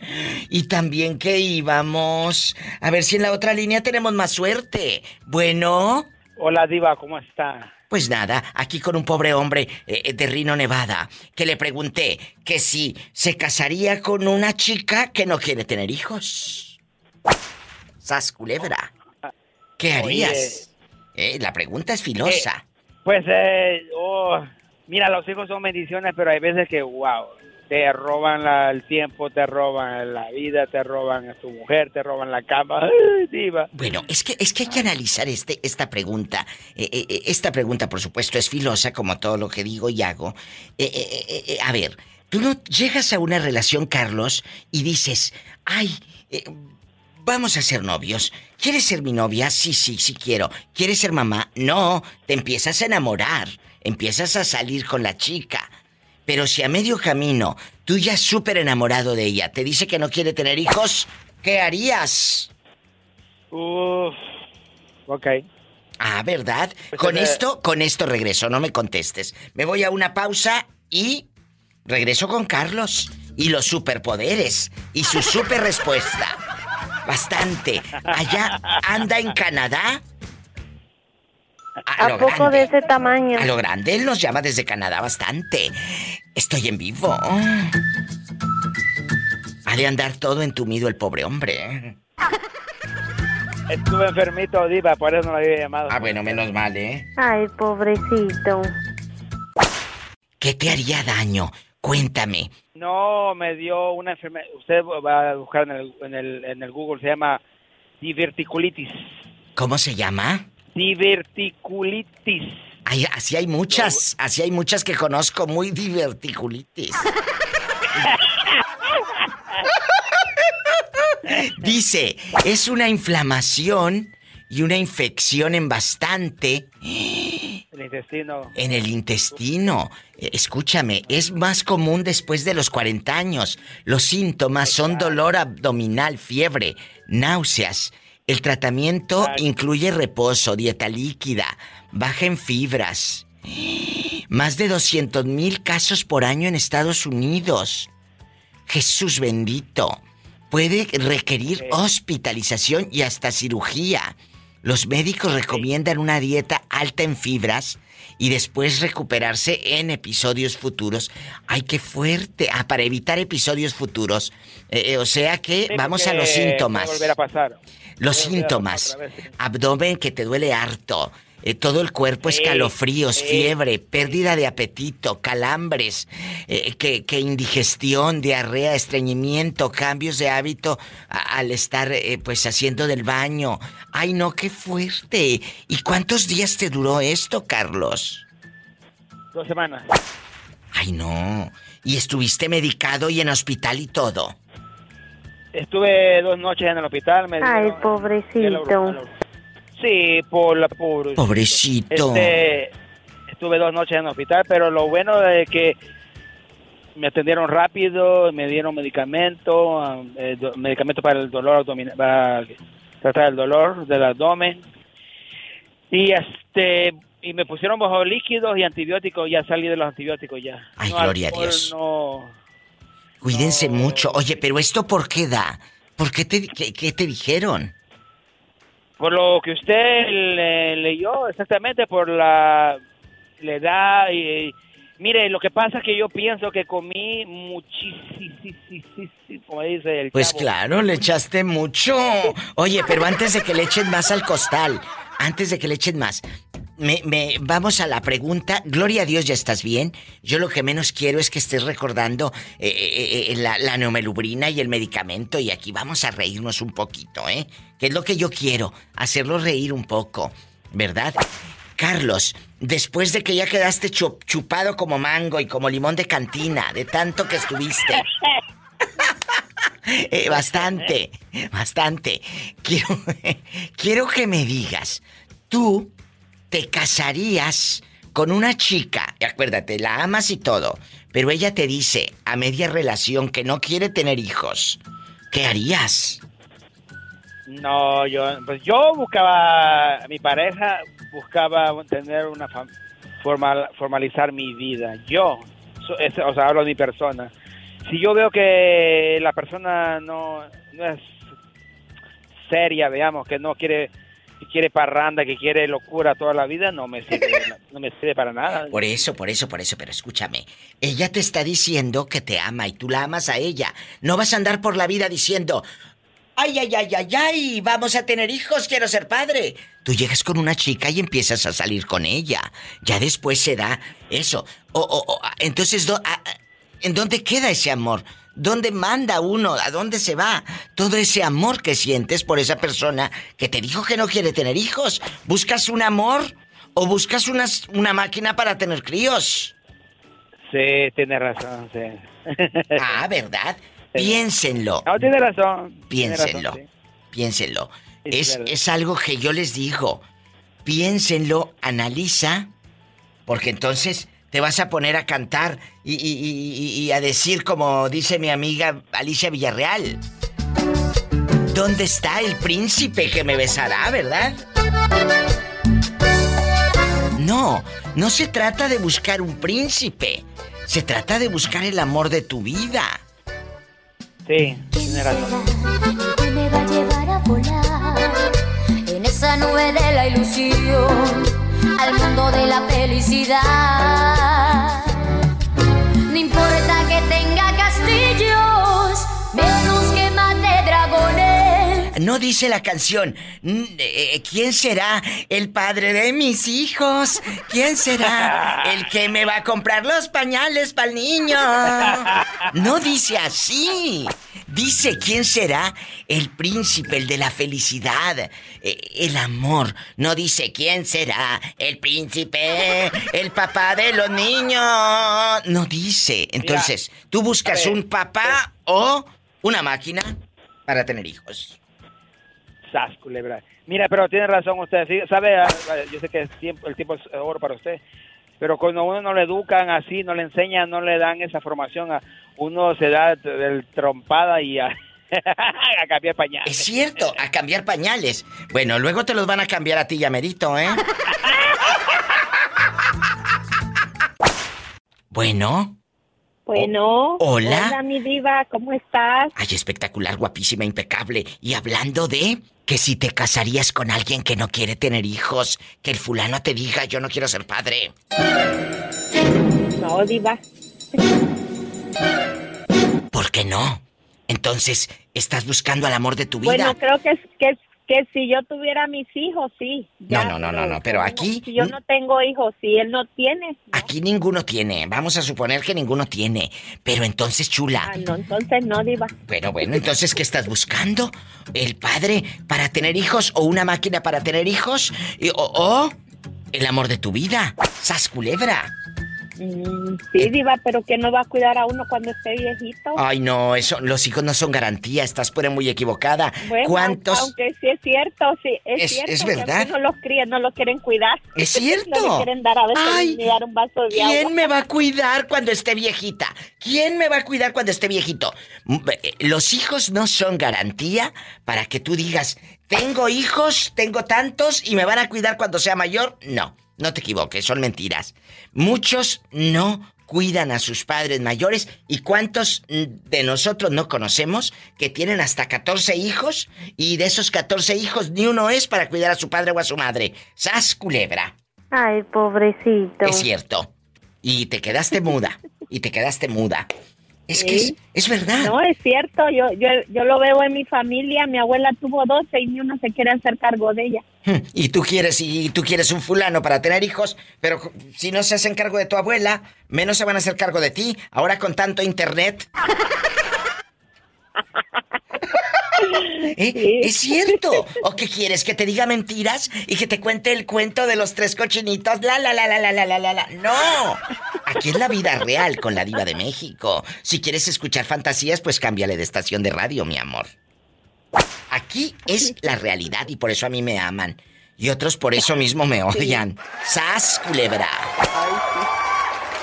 Y también que íbamos. A ver si en la otra línea tenemos más suerte. Bueno. Hola, Diva, ¿cómo está? Pues nada, aquí con un pobre hombre eh, de Rino, Nevada, que le pregunté que si se casaría con una chica que no quiere tener hijos. Sas culebra. ¿Qué harías? Eh, la pregunta es filosa. Pues, eh, oh, mira, los hijos son bendiciones, pero hay veces que, wow, te roban el tiempo, te roban la vida, te roban a tu mujer, te roban la cama. *laughs* Diva. Bueno, es que, es que hay que analizar este, esta pregunta. Eh, eh, eh, esta pregunta, por supuesto, es filosa, como todo lo que digo y hago. A ver, tú no llegas a una relación, Carlos, y dices, ay, vamos a ser novios. ¿Quieres ser mi novia? Sí, sí, sí quiero. ¿Quieres ser mamá? No, te empiezas a enamorar, empiezas a salir con la chica. Pero si a medio camino tú ya súper enamorado de ella te dice que no quiere tener hijos, ¿qué harías? Uf, ok. Ah, ¿verdad? Pues, con esto, con esto regreso, no me contestes. Me voy a una pausa y regreso con Carlos y los superpoderes y su super respuesta. bastante. Allá anda en Canadá. ¿A, poco de ese tamaño? A lo grande, él nos llama desde Canadá bastante. Estoy en vivo. Ha de andar todo entumido el pobre hombre. Estuve enfermito, Diva, por eso no lo había llamado. Ah, bueno, menos mal, ¿eh? Ay, pobrecito. ¿Qué te haría daño? Cuéntame. No, me dio una enfermedad. Usted va a buscar en el, en el, en el Google, se llama diverticulitis. ¿Cómo se llama? Diverticulitis. Ay, así hay muchas, así hay muchas que conozco, muy diverticulitis. Dice, es una inflamación y una infección en bastante. El intestino. En el intestino. Eh, Escúchame, es más común después de los 40 años. Los síntomas son dolor abdominal, fiebre, náuseas. El tratamiento incluye reposo, dieta líquida, baja en fibras. Más de 200 mil casos por año en Estados Unidos. Jesús bendito. Puede requerir hospitalización y hasta cirugía. Los médicos recomiendan una dieta alta en fibras y después recuperarse en episodios futuros. ¡Ay, qué fuerte! Ah, para evitar episodios futuros. Eh, eh, o sea que vamos a los síntomas. Volver a pasar. Los síntomas. Abdomen que te duele harto. Eh, todo el cuerpo, escalofríos, fiebre, pérdida de apetito, calambres, eh, que, que, indigestión, diarrea, estreñimiento, cambios de hábito al estar eh, pues haciendo del baño. Ay no, qué fuerte. ¿Y cuántos días te duró esto, Carlos? Dos semanas. Ay no. ¿Y estuviste medicado y en hospital y todo? Estuve dos noches en el hospital. Me Ay, pobrecito. Sí, por la por, Pobrecito. Este, estuve dos noches en el hospital, pero lo bueno es que me atendieron rápido, me dieron medicamento, eh, medicamento para el dolor abdominal, para tratar el dolor del abdomen. Y este y me pusieron bajo líquidos y antibióticos, ya salí de los antibióticos ya. Ay, gloria a Dios. Cuídense mucho. Oye, pero esto por qué da? ¿Por qué te qué te dijeron? Por lo que usted le, leyó, exactamente, por la, edad y, Mire, lo que pasa es que yo pienso que comí muchísimo, como dice el Pues claro, le echaste mucho. Oye, pero antes de que le echen más al costal, antes de que le echen más, me, vamos a la pregunta. Gloria a Dios, ¿ya estás bien? Yo lo que menos quiero es que estés recordando eh, eh, eh, la, la neomelubrina y el medicamento. Y aquí vamos a reírnos un poquito, ¿eh? Que es lo que yo quiero, hacerlo reír un poco, ¿verdad? Carlos, después de que ya quedaste chupado como mango y como limón de cantina, de tanto que estuviste. *laughs* eh, bastante, bastante. Quiero, *laughs* quiero que me digas, tú te casarías con una chica, y acuérdate, la amas y todo, pero ella te dice a media relación que no quiere tener hijos. ¿Qué harías? No, yo, pues yo buscaba, mi pareja buscaba tener una formal, formalizar mi vida. Yo, o sea, hablo de mi persona. Si yo veo que la persona no, no es seria, veamos, que no quiere que quiere parranda, que quiere locura toda la vida, no me sirve, *laughs* no me sirve para nada. Por eso, por eso, por eso, pero escúchame. Ella te está diciendo que te ama y tú la amas a ella. No vas a andar por la vida diciendo, ay, ay, ay, ay, ay, vamos a tener hijos, quiero ser padre. Tú llegas con una chica y empiezas a salir con ella. Ya después se da eso. O, o, entonces, ¿en dónde queda ese amor? ¿Dónde manda uno? ¿A dónde se va? Todo ese amor que sientes por esa persona que te dijo que no quiere tener hijos. ¿Buscas un amor o buscas una máquina para tener críos? Sí, tiene razón, sí. *laughs* Ah, ¿verdad? Piénsenlo. No, tiene razón. Piénsenlo. Piénsenlo. Es, es, algo que yo les digo. Piénsenlo, analiza, porque entonces te vas a poner a cantar y, y, y, a decir como dice mi amiga Alicia Villarreal. ¿Dónde está el príncipe que me besará, verdad? No, no se trata de buscar un príncipe. Se trata de buscar el amor de tu vida. Sí, tiene razón. me va a llevar sube de la ilusión al mundo de la felicidad. No importa que tenga No dice la canción, mm, eh, ¿quién será el padre de mis hijos? ¿Quién será el que me va a comprar los pañales para el niño? No dice así. Dice quién será el príncipe, el de la felicidad, eh, el amor. No dice quién será el príncipe, el papá de los niños. No dice. Entonces, tú buscas un papá o una máquina para tener hijos. Sas, culebra. Mira, pero tiene razón usted. sí, sabe, ah, yo sé que el tiempo, el tiempo es oro para usted. Pero cuando uno no le educan así, no le enseñan, no le dan esa formación, a uno se da del trompada y a, *laughs* a cambiar pañales. Es cierto, a cambiar pañales. Bueno, luego te los van a cambiar a ti, Yamerito, ¿eh? *laughs* Bueno. Bueno. hola. Hola, mi diva, ¿cómo estás? Ay, espectacular, guapísima, impecable. Y hablando de que si te casarías con alguien que no quiere tener hijos, que el fulano te diga yo no quiero ser padre. No, diva. ¿Por qué no? Entonces, estás buscando al amor de tu vida. Bueno, creo que, es- que, que si yo tuviera mis hijos, sí. no, no, no, no, no, pero aquí Si yo no tengo hijos, si él no tiene. aquí ninguno tiene. Vamos a suponer que ninguno tiene. Pero entonces, chula, Ah, no, entonces no, diva. Bueno, bueno, entonces, ¿qué estás buscando? ¿El padre para tener hijos o una máquina para tener hijos? Y- o, o el amor de tu vida. ¡Sas culebra! Mm, sí, diva, pero que no va a cuidar a uno cuando esté viejito. Ay, no, eso, los hijos no son garantía, estás por muy equivocada. Bueno, ¿Cuántos? Aunque sí es cierto, sí, es, Es- cierto. es verdad. No los crían, no los quieren cuidar. Es cierto. *laughs* no le quieren dar a veces Ay, ni dar un vaso de agua. ¿Quién me va a cuidar cuando esté viejita? ¿Quién me va a cuidar cuando esté viejito? Mm, eh, Los hijos no son garantía para que tú digas, tengo hijos, tengo tantos y me van a cuidar cuando sea mayor. No, no te equivoques, son mentiras. Muchos no cuidan a sus padres mayores y cuántos de nosotros no conocemos que tienen hasta 14 hijos y de esos 14 hijos ni uno es para cuidar a su padre o a su madre. ¡Sas culebra! Ay, pobrecito. Es cierto. Y te quedaste muda. Y te quedaste muda. Es que es, es verdad. No, es cierto, yo, yo, yo lo veo en mi familia, mi abuela tuvo 12 y ni uno se quiere hacer cargo de ella. Hmm, Y tú quieres, y tú quieres un fulano para tener hijos, pero si no se hacen cargo de tu abuela, menos se van a hacer cargo de ti. Ahora con tanto internet. *laughs* *laughs* ¿Eh? Es cierto. ¿O qué quieres? ¿Que te diga mentiras y que te cuente el cuento de los tres cochinitos? La la la la la la la la la. No. Aquí es la vida real con la diva de México. Si quieres escuchar fantasías, pues cámbiale de estación de radio, mi amor. Aquí es la realidad y por eso a mí me aman. Y otros por eso mismo me odian. ¡Sas, culebra!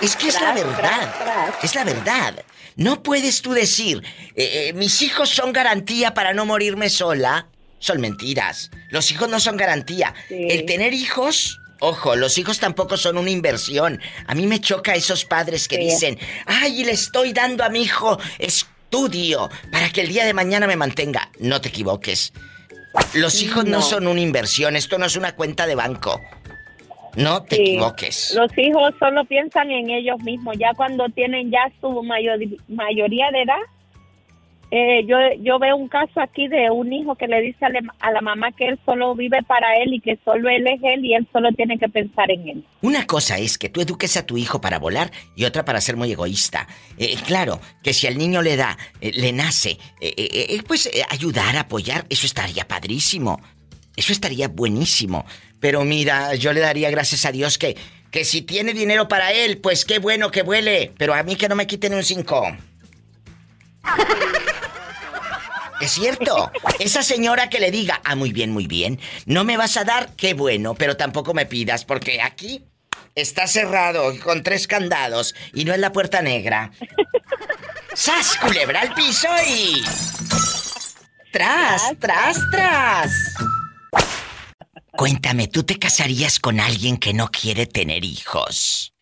Es que es la verdad. tras, tras. Es la verdad. No puedes tú decir, eh, eh, mis hijos son garantía para no morirme sola. Son mentiras. Los hijos no son garantía. El tener hijos, ojo, los hijos tampoco son una inversión. A mí me choca esos padres que Sí. dicen, ay, le estoy dando a mi hijo estudio para que el día de mañana me mantenga. No te equivoques. Los hijos no, No. son una inversión, esto no es una cuenta de banco. No te Sí. equivoques. Los hijos solo piensan en ellos mismos, ya cuando tienen ya su mayor, mayoría de edad. eh, yo, yo veo un caso aquí de un hijo que le dice a, la- a la mamá que él solo vive para él y que solo él es él y él solo tiene que pensar en él. Una cosa es que tú eduques a tu hijo para volar y otra para ser muy egoísta. Eh, claro, que si al niño le da, eh, le nace, eh, eh, eh, pues eh, ayudar, apoyar, eso estaría padrísimo. Eso estaría buenísimo. Pero mira, yo le daría gracias a Dios que, que si tiene dinero para él, pues qué bueno que vuele. Pero a mí que no me quiten un cinco. Es cierto. Esa señora que le diga, ah, muy bien, muy bien. No me vas a dar, qué bueno, pero tampoco me pidas, porque aquí está cerrado con tres candados y no es la puerta negra. ¡Sas, culebra al piso y. ¡Tras, tras, tras! Cuéntame, ¿tú te casarías con alguien que no quiere tener hijos?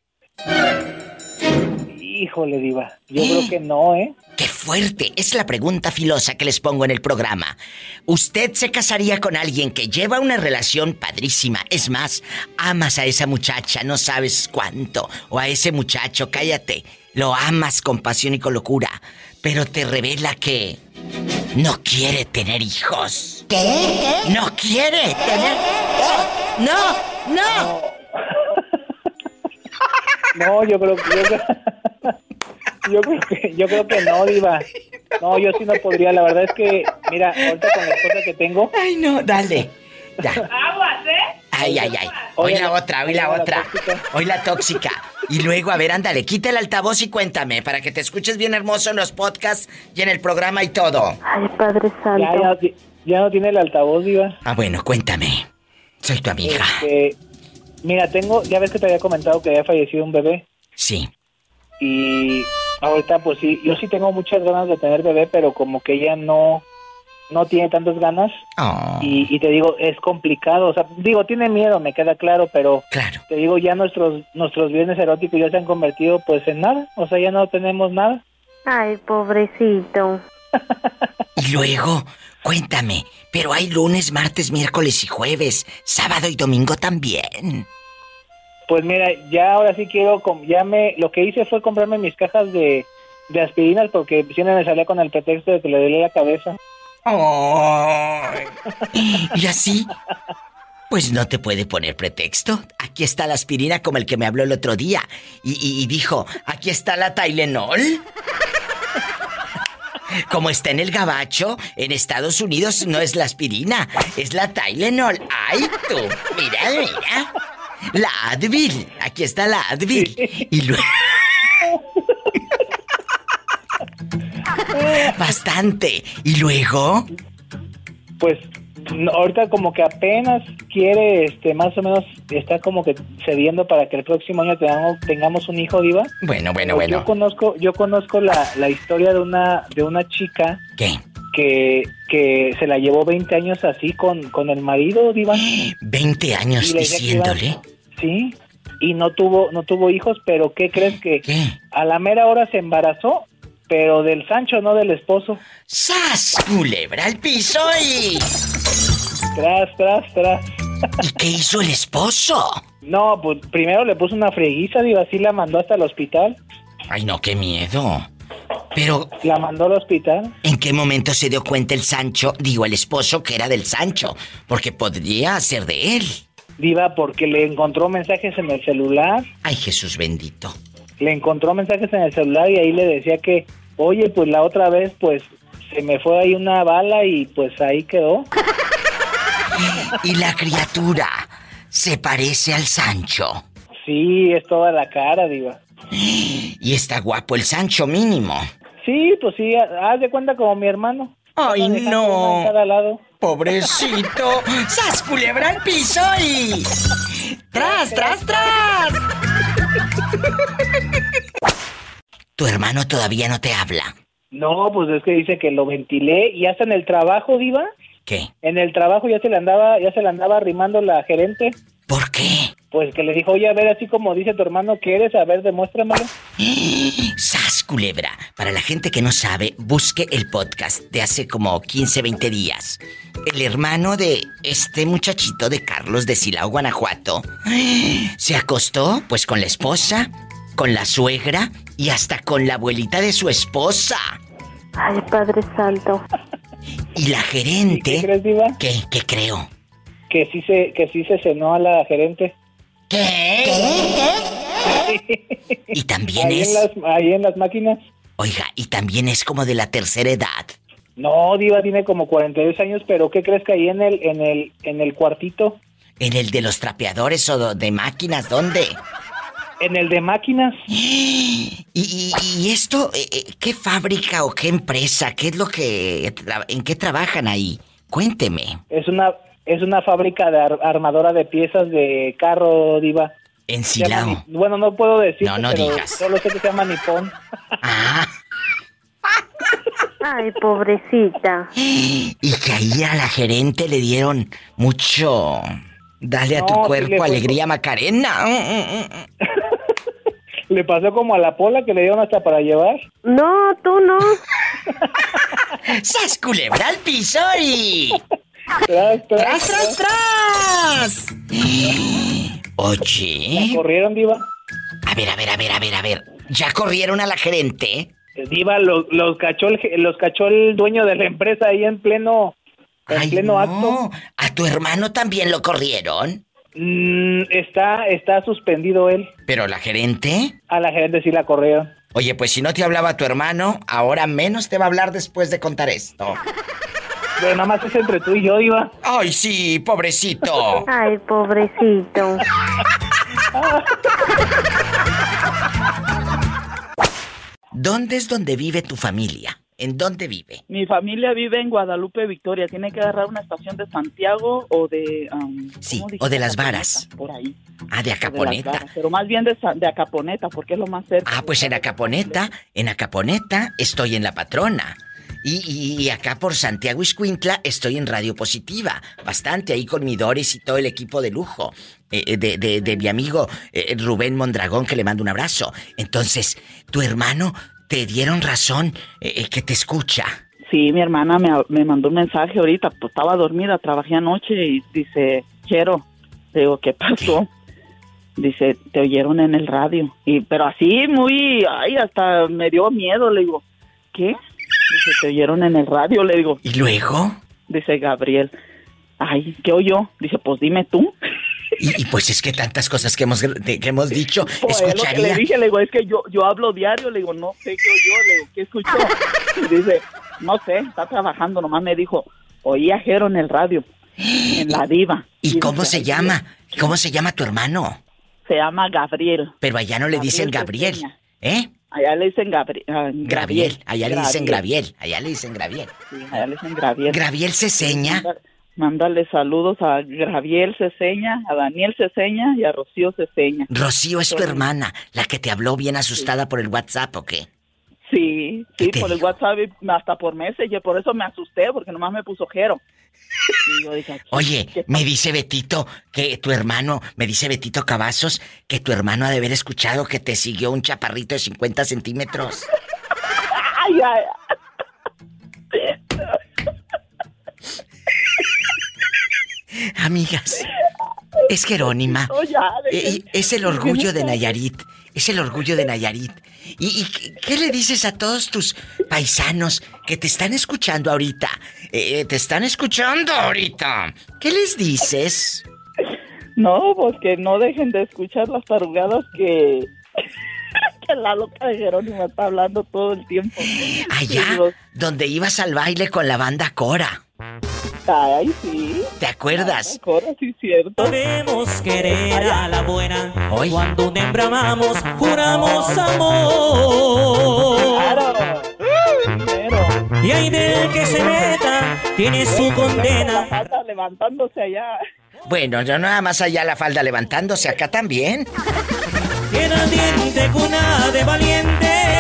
Híjole, Diva. Yo creo que no, ¿eh? ¡Qué fuerte. Es la pregunta filosa que les pongo en el programa. ¿Usted se casaría con alguien que lleva una relación padrísima? Es más, amas a esa muchacha, no sabes cuánto. O a ese muchacho, cállate. Lo amas con pasión y con locura. Pero te revela que no quiere tener hijos. ¿Qué? No quiere tener... No, no. No, yo creo que yo, yo creo que yo creo que no, diva. No, yo sí no podría. La verdad es que, mira, ahorita con la esposa que tengo. Ay, no, dale. Ya. Aguas, ¿eh? Ay, ay, ay. Hoy la otra, hoy la otra. Hoy la tóxica. Y luego, a ver, ándale, quita el altavoz y cuéntame, para que te escuches bien hermoso en los podcasts y en el programa y todo. Ay, Padre Santo. Ya, ya, no ti- ya no tiene el altavoz, diva. Ah, bueno, cuéntame. Soy tu amiga. Este, mira, tengo, ya ves que te había comentado que había fallecido un bebé. Sí. Y ahorita, pues sí, yo sí tengo muchas ganas de tener bebé, pero como que ella no, no tiene tantas ganas. Oh. Y, y te digo, es complicado. O sea, digo, tiene miedo, me queda claro, pero te digo, ya nuestros, nuestros bienes eróticos ya se han convertido pues en nada. O sea, ya no tenemos nada. Ay, pobrecito. Y luego, cuéntame, pero hay lunes, martes, miércoles y jueves, sábado y domingo también. Pues mira, ya ahora sí quiero, ya me, lo que hice fue comprarme mis cajas de, de aspirinas porque siempre me salía con el pretexto de que le dolía la cabeza. ¿Y así? Pues no te puede poner pretexto. Aquí está la aspirina como el que me habló el otro día. Y, y- y dijo, aquí está la Tylenol. Como está en el gabacho, en Estados Unidos no es la aspirina, es la Tylenol. ¡Ay, tú! Mira, mira. La Advil. Aquí está la Advil. Y luego... Bastante. ¿Y luego? Pues ahorita como que apenas quiere, este, más o menos está como que cediendo para que el próximo año tengamos, tengamos un hijo, diva. Bueno, bueno, Yo bueno. conozco, yo conozco la, la historia de una, de una chica ¿Qué? que, que se la llevó 20 años así con, con el marido, diva. 20 años Y iba- diciéndole. Sí, y no tuvo, no tuvo hijos, pero ¿qué crees que a la mera hora se embarazó, pero del Sancho, no del esposo? ¡Sas! Culebra al piso y. Tras, tras, tras. ¿Y qué hizo el esposo? No, pues primero le puso una frieguiza, digo, así la mandó hasta el hospital. Ay, no, qué miedo. Pero. La mandó al hospital. ¿En qué momento se dio cuenta el Sancho, digo, el esposo, que era del Sancho? Porque podría ser de él. Diva, porque le encontró mensajes en el celular. Ay, Jesús bendito. Le encontró mensajes en el celular y ahí le decía que, oye, pues la otra vez, pues se me fue ahí una bala y pues ahí quedó. *laughs* Y la criatura se parece al Sancho. Sí, es toda la cara, Diva. *gasps* Y está guapo el Sancho mínimo. Sí, pues sí, haz de cuenta como mi hermano. Ay, no. cada lado. Pobrecito. *laughs* ¡Sas culebra al piso y. ¡Tras, tras, tras! *laughs* Tu hermano todavía no te habla. No, pues es que dice que lo ventilé y hasta en el trabajo, Diva. ¿Qué? En el trabajo ya se le andaba, ya se le andaba arrimando la gerente. ¿Por qué? Pues que le dijo, oye, a ver, así como dice tu hermano que eres, a ver, demuéstramelo. *gasps* ¡Sas, culebra! Para la gente que no sabe, busque el podcast de hace como 15, 20 días. El hermano de este muchachito de Carlos de Silao, Guanajuato, *gasps* se acostó pues con la esposa, con la suegra y hasta con la abuelita de su esposa. Ay, Padre Santo. Y la gerente... ¿Qué crees, Diva? ¿Qué? ¿Qué creo? Que sí se, que sí se cenó a la gerente. ¿Qué? *laughs* Y también ahí es... En las, ahí en las máquinas. Oiga, y también es como de la tercera edad. No, Diva tiene como 42 años, pero ¿qué crees que ahí en el, en el, en el cuartito? ¿En el de los trapeadores o de máquinas? ¿Dónde? En el de máquinas. *gasps* ¿Y, y- y esto, eh, eh, qué fábrica o qué empresa? ¿Qué es lo que... ¿En qué trabajan ahí? Cuénteme. Es una, es una fábrica de ar- armadora de piezas de carro, Diva. En Silao. Bueno, no puedo decir. No, no digas. Solo sé que se llama Nippon. *laughs* Ay, pobrecita. *gasps* Y que ahí a la gerente le dieron mucho... Dale a No, tu cuerpo alegría, Macarena. *laughs* Mm, mm, mm. *laughs* Le pasó como a la pola que le dieron hasta para llevar. No, tú no. *laughs* ¡Sas culebra al piso y... Tras, ¡Tras, tras, tras! *gasps* Oye. ¿Corrieron, Diva? A ver, a ver, a ver, a ver, a ver. ¿Ya corrieron a la gerente? Diva, los, los, cachó el, los cachó el dueño de la empresa ahí en pleno, en Ay, pleno no. acto. ¿A tu hermano también lo corrieron? Mm, está, está suspendido él. ¿Pero la gerente? A la gerente sí la corrieron. Oye, pues si no te hablaba tu hermano, ahora menos te va a hablar después de contar esto. Pero nada más es entre tú y yo, Diva. Ay, sí, pobrecito. Ay, pobrecito. ¿Dónde es donde vive tu familia? ¿En dónde vive? Mi familia vive en Guadalupe, Victoria. Tiene que agarrar una estación de Santiago o de... um, Sí, ¿cómo o de las varas. Por ahí. Ah, de Acaponeta. Varas, Pero más bien de, Acaponeta, porque es lo más cerca. Ah, pues en Acaponeta, en Acaponeta estoy en La Patrona. Y, y- y acá por Santiago Iscuintla estoy en Radio Positiva. Bastante ahí con mi Doris y todo el equipo de lujo. eh, eh, de, de- de mi amigo eh, Rubén Mondragón, que le mando un abrazo. Entonces, tu hermano te dieron razón eh, eh, que te escucha. Sí, mi hermana me, me mandó un mensaje ahorita, pues estaba dormida, trabajé anoche y dice, Chero, le digo, ¿qué pasó? *laughs* Dice, te oyeron en el radio. Y, pero así muy, ay, hasta me dio miedo, le digo, ¿qué? Dice, te oyeron en el radio, le digo. ¿Y luego? Dice Gabriel, ay, ¿qué oyó? Dice, pues dime tú. *laughs* Y, y pues es que tantas cosas que hemos, que hemos dicho, Pues, es lo que le escucharía. dije, le digo, es que yo, yo hablo diario, le digo, no sé qué oyó, le digo, ¿qué escuchó? Y dice, no sé, está trabajando, nomás me dijo, oí a Jero en el radio, en la diva. ¿Y cómo dice, se "Ay, llama? ¿Cómo se llama tu hermano? Se llama Gabriel. Pero allá no le dicen Gabriel. ¿eh? Allá le dicen Gabri- ah, Graviel, allá le dicen Graviel. Allá le dicen Graviel. Sí, allá le dicen Graviel. Graviel Ceseña. Manda- Mándale saludos a Graviel Ceseña, a Daniel Ceseña y a Rocío Ceseña. Rocío es tu hermana, la que te habló bien asustada por el WhatsApp, ¿o qué? Sí, ¿Qué sí, por el WhatsApp y hasta por Messenger, por eso me asusté, porque nomás me puso Jero. Y yo dije, Oye, me dice Betito que tu hermano, me dice Betito Cavazos, que tu hermano ha de haber escuchado que te siguió un chaparrito de 50 centímetros. *laughs* ay, ay, Amigas, es Jerónima. No, ya, dejen- Eh, Es el orgullo de Nayarit. Es el orgullo de Nayarit. ¿Y, y qué- le dices a todos tus paisanos que te están escuchando ahorita? Eh, te están escuchando ahorita. ¿Qué les dices? No, pues que no dejen de escuchar las tarugadas que, *laughs* que la loca de Jerónimo está hablando todo el tiempo. Allá, donde ibas al baile con la banda Cora. Ay, sí. ¿Te acuerdas? Cora, sí, cierto. Debemos querer a la buena. Hoy. Cuando hembra amamos, juramos amor. Y hay del que se meta, tiene su condena. Anda levantándose allá. Bueno, yo nada más allá la falda levantándose, acá también. Tiene diente cuna de valiente.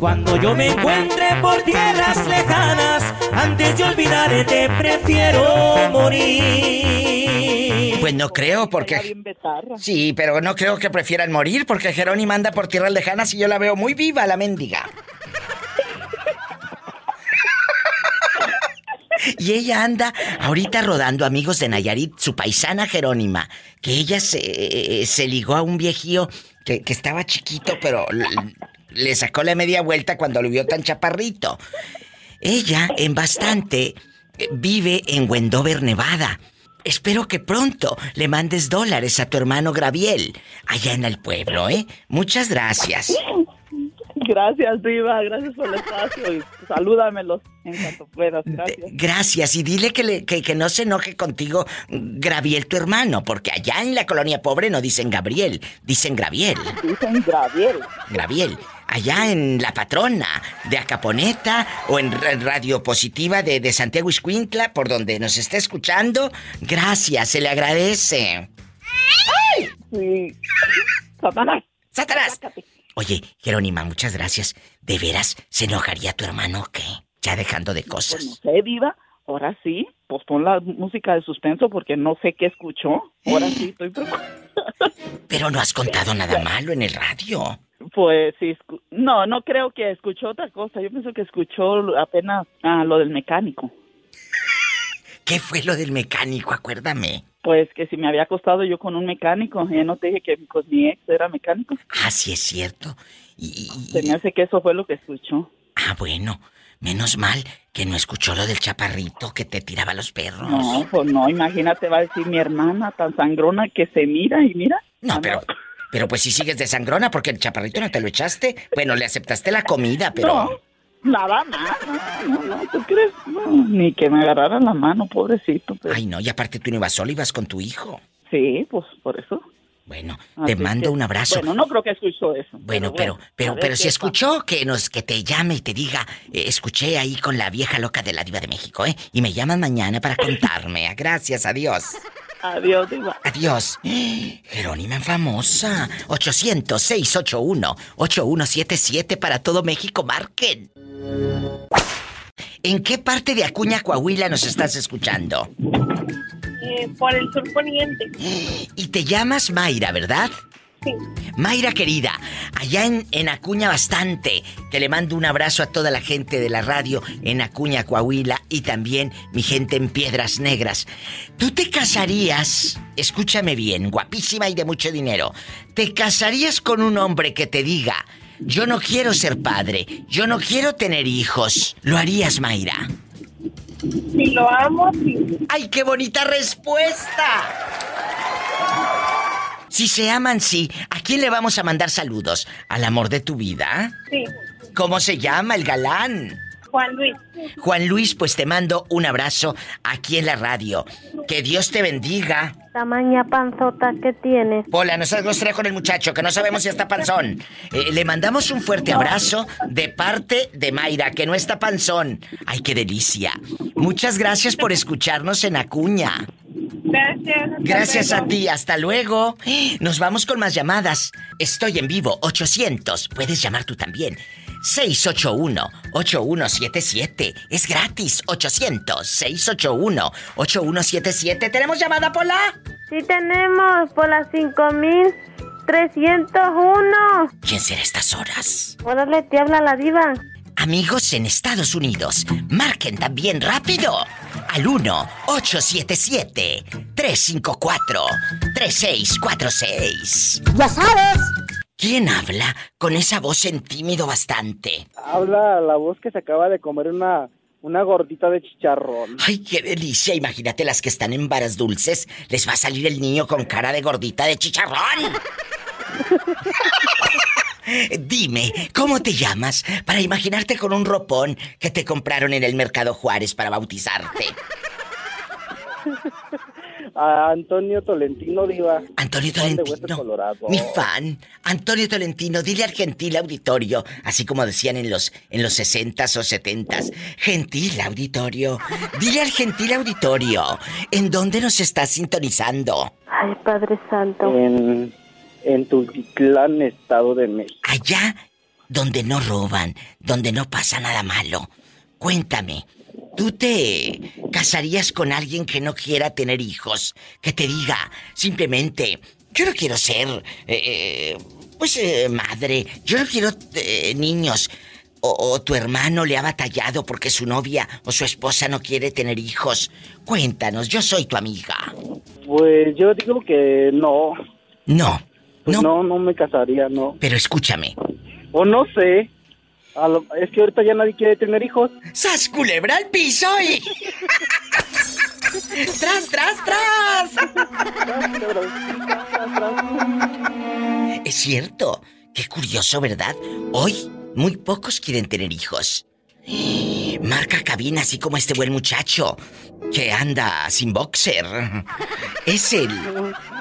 Cuando yo me encuentre por tierras lejanas, antes de olvidarte prefiero morir. Pues no creo, porque. Sí, pero no creo que prefieran morir, porque Jerónima anda por tierras lejanas y yo la veo muy viva, la mendiga. Y ella anda ahorita rodando amigos de Nayarit, su paisana Jerónima, que ella se, se ligó a un viejío que, que estaba chiquito, pero le sacó la media vuelta cuando lo vio tan chaparrito. Ella, en bastante, vive en Wendover, Nevada. Espero que pronto le mandes dólares a tu hermano Graviel, allá en el pueblo, ¿eh? Muchas gracias. Gracias, Diva, gracias por el espacio y salúdamelos en cuanto puedas. Gracias. Gracias y dile que, le- que, que no se enoje contigo Graviel tu hermano, porque allá en la colonia pobre no dicen Gabriel, dicen Graviel. Dicen Graviel. Graviel. Allá en La Patrona de Acaponeta o en Ra- Radio Positiva de, de Santiago Iscuintla, por donde nos está escuchando, gracias, se le agradece. Sí. Satanás. ¡Satanás! Oye, Jerónima, muchas gracias. ¿De veras se enojaría tu hermano o qué? Ya dejando de Pues no cosas. sé, Diva, ahora sí, pues pon la música de suspenso porque no sé qué escuchó. Ahora sí estoy preocupada. Pero no has contado *laughs* nada malo en el radio. Pues sí, no, no creo que escuchó otra cosa. Yo pienso que escuchó apenas ah, lo del mecánico. ¿Qué fue lo del mecánico? Acuérdame. Pues que si me había acostado yo con un mecánico, ya no te dije que pues, mi ex era mecánico. Ah, sí es cierto. Se me hace que eso fue lo que escuchó. Ah, bueno. Menos mal que no escuchó lo del chaparrito que te tiraba los perros. No, pues no, imagínate, va a decir mi hermana tan sangrona que se mira y mira. No, pero, pero pues si sigues de sangrona porque el chaparrito no te lo echaste. Bueno, le aceptaste la comida, pero... No, nada más. No, no, ¿tú crees? No, ni que me agarrara la mano, pobrecito. pero- Ay, no, y aparte tú no ibas solo, ibas con tu hijo. Sí, pues por eso. Bueno, Así te mando que- un abrazo. Bueno, no creo que escuchó eso. Bueno, pero, pero, pero si escuchó que nos, que te llame y te diga, eh, escuché ahí con la vieja loca de la diva de México, ¿eh? Y me llaman mañana para contarme. Ah, Gracias, adiós. Adiós, diva. Adiós. Jerónima famosa. 800-681-8177 para todo México. Marquen. ¿En qué parte de Acuña, Coahuila nos estás escuchando? Eh, por el sur poniente. *gasps* Y te llamas Mayra, ¿verdad? Sí. Mayra querida, allá en, en Acuña bastante, que le mando un abrazo a toda la gente de la radio en Acuña, Coahuila y también mi gente en Piedras Negras. ¿Tú te casarías, escúchame bien, guapísima y de mucho dinero, te casarías con un hombre que te diga, yo no quiero ser padre, yo no quiero tener hijos? ¿Lo harías, Mayra? Si lo amo, sí. ¡Ay, qué bonita respuesta! Si se aman, sí. ¿A quién le vamos a mandar saludos? ¿Al amor de tu vida? Sí. ¿Cómo se llama el galán? Juan Luis. Juan Luis, pues te mando un abrazo aquí en la radio. Que Dios te bendiga. Tamaña panzota que tienes. Pola, no seas grosera con el muchacho, que no sabemos si está panzón. Eh, le mandamos un fuerte abrazo de parte de Mayra, que no está panzón. ¡Ay, qué delicia! Muchas gracias por escucharnos en Acuña. Gracias. Gracias a ti, hasta luego. Nos vamos con más llamadas. Estoy en vivo, 800. Puedes llamar tú también. 681-8177. Es gratis, 800-681-8177. ¿Tenemos llamada, Pola? Sí tenemos por las 5301. ¿Quién será a estas horas? Órale, te habla la diva. Amigos en Estados Unidos, marquen también rápido al 1-877-354-3646. Ya sabes. ¿Quién habla con esa voz en tímido bastante? Habla la voz que se acaba de comer una, una gordita de chicharrón. ¡Ay, qué delicia! Imagínate las que están en varas dulces. Les va a salir el niño con cara de gordita de chicharrón. *laughs* Dime, ¿cómo te llamas para imaginarte con un ropón que te compraron en el Mercado Juárez para bautizarte? *laughs* A Antonio Tolentino Diva. Antonio Tolentino. Mi fan, Antonio Tolentino, dile al gentil auditorio, así como decían en los en los 60s o 70s, gentil auditorio, dile al gentil auditorio, ¿en dónde nos estás sintonizando? Ay, Padre Santo. En, en Tultitlán, Estado de México. Allá donde no roban, donde no pasa nada malo. Cuéntame, ¿tú te casarías con alguien que no quiera tener hijos? Que te diga simplemente, yo no quiero ser, eh, eh, pues, eh, madre, yo no quiero eh, niños. O, o tu hermano le ha batallado porque su novia o su esposa no quiere tener hijos. Cuéntanos, yo soy tu amiga. Pues yo digo que no. No. Pues no. no, me casaría, no. Pero escúchame. O no sé. Lo- es que ahorita ya nadie quiere tener hijos. ¡Sas culebra al piso y... *laughs* ¡Tras, tras, tras! Es cierto. Qué curioso, ¿verdad? Hoy muy pocos quieren tener hijos. Marca cabina así como este buen muchacho que anda sin boxer. Es el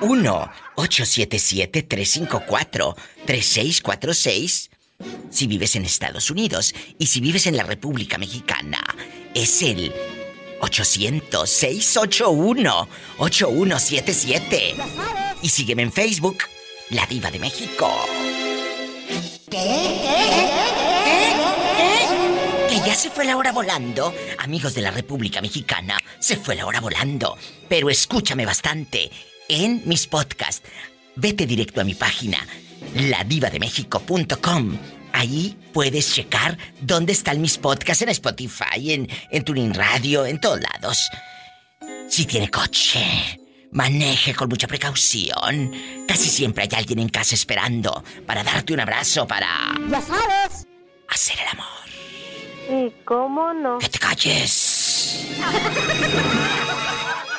1-877-354-3646 si vives en Estados Unidos y si vives en la República Mexicana. Es el 800-681-8177. Y sígueme en Facebook, La Diva de México. Que ya se fue la hora volando. Amigos de la República Mexicana, se fue la hora volando. Pero escúchame bastante en mis podcasts. Vete directo a mi página ladivademéxico.com. Ahí puedes checar dónde están mis podcasts en Spotify, en, en Tuning Radio, en todos lados. Si tiene coche, maneje con mucha precaución. Casi siempre hay alguien en casa esperando para darte un abrazo, para... Ya sabes. Hacer el amor. ¿Y cómo no? ¡Que te calles! *laughs*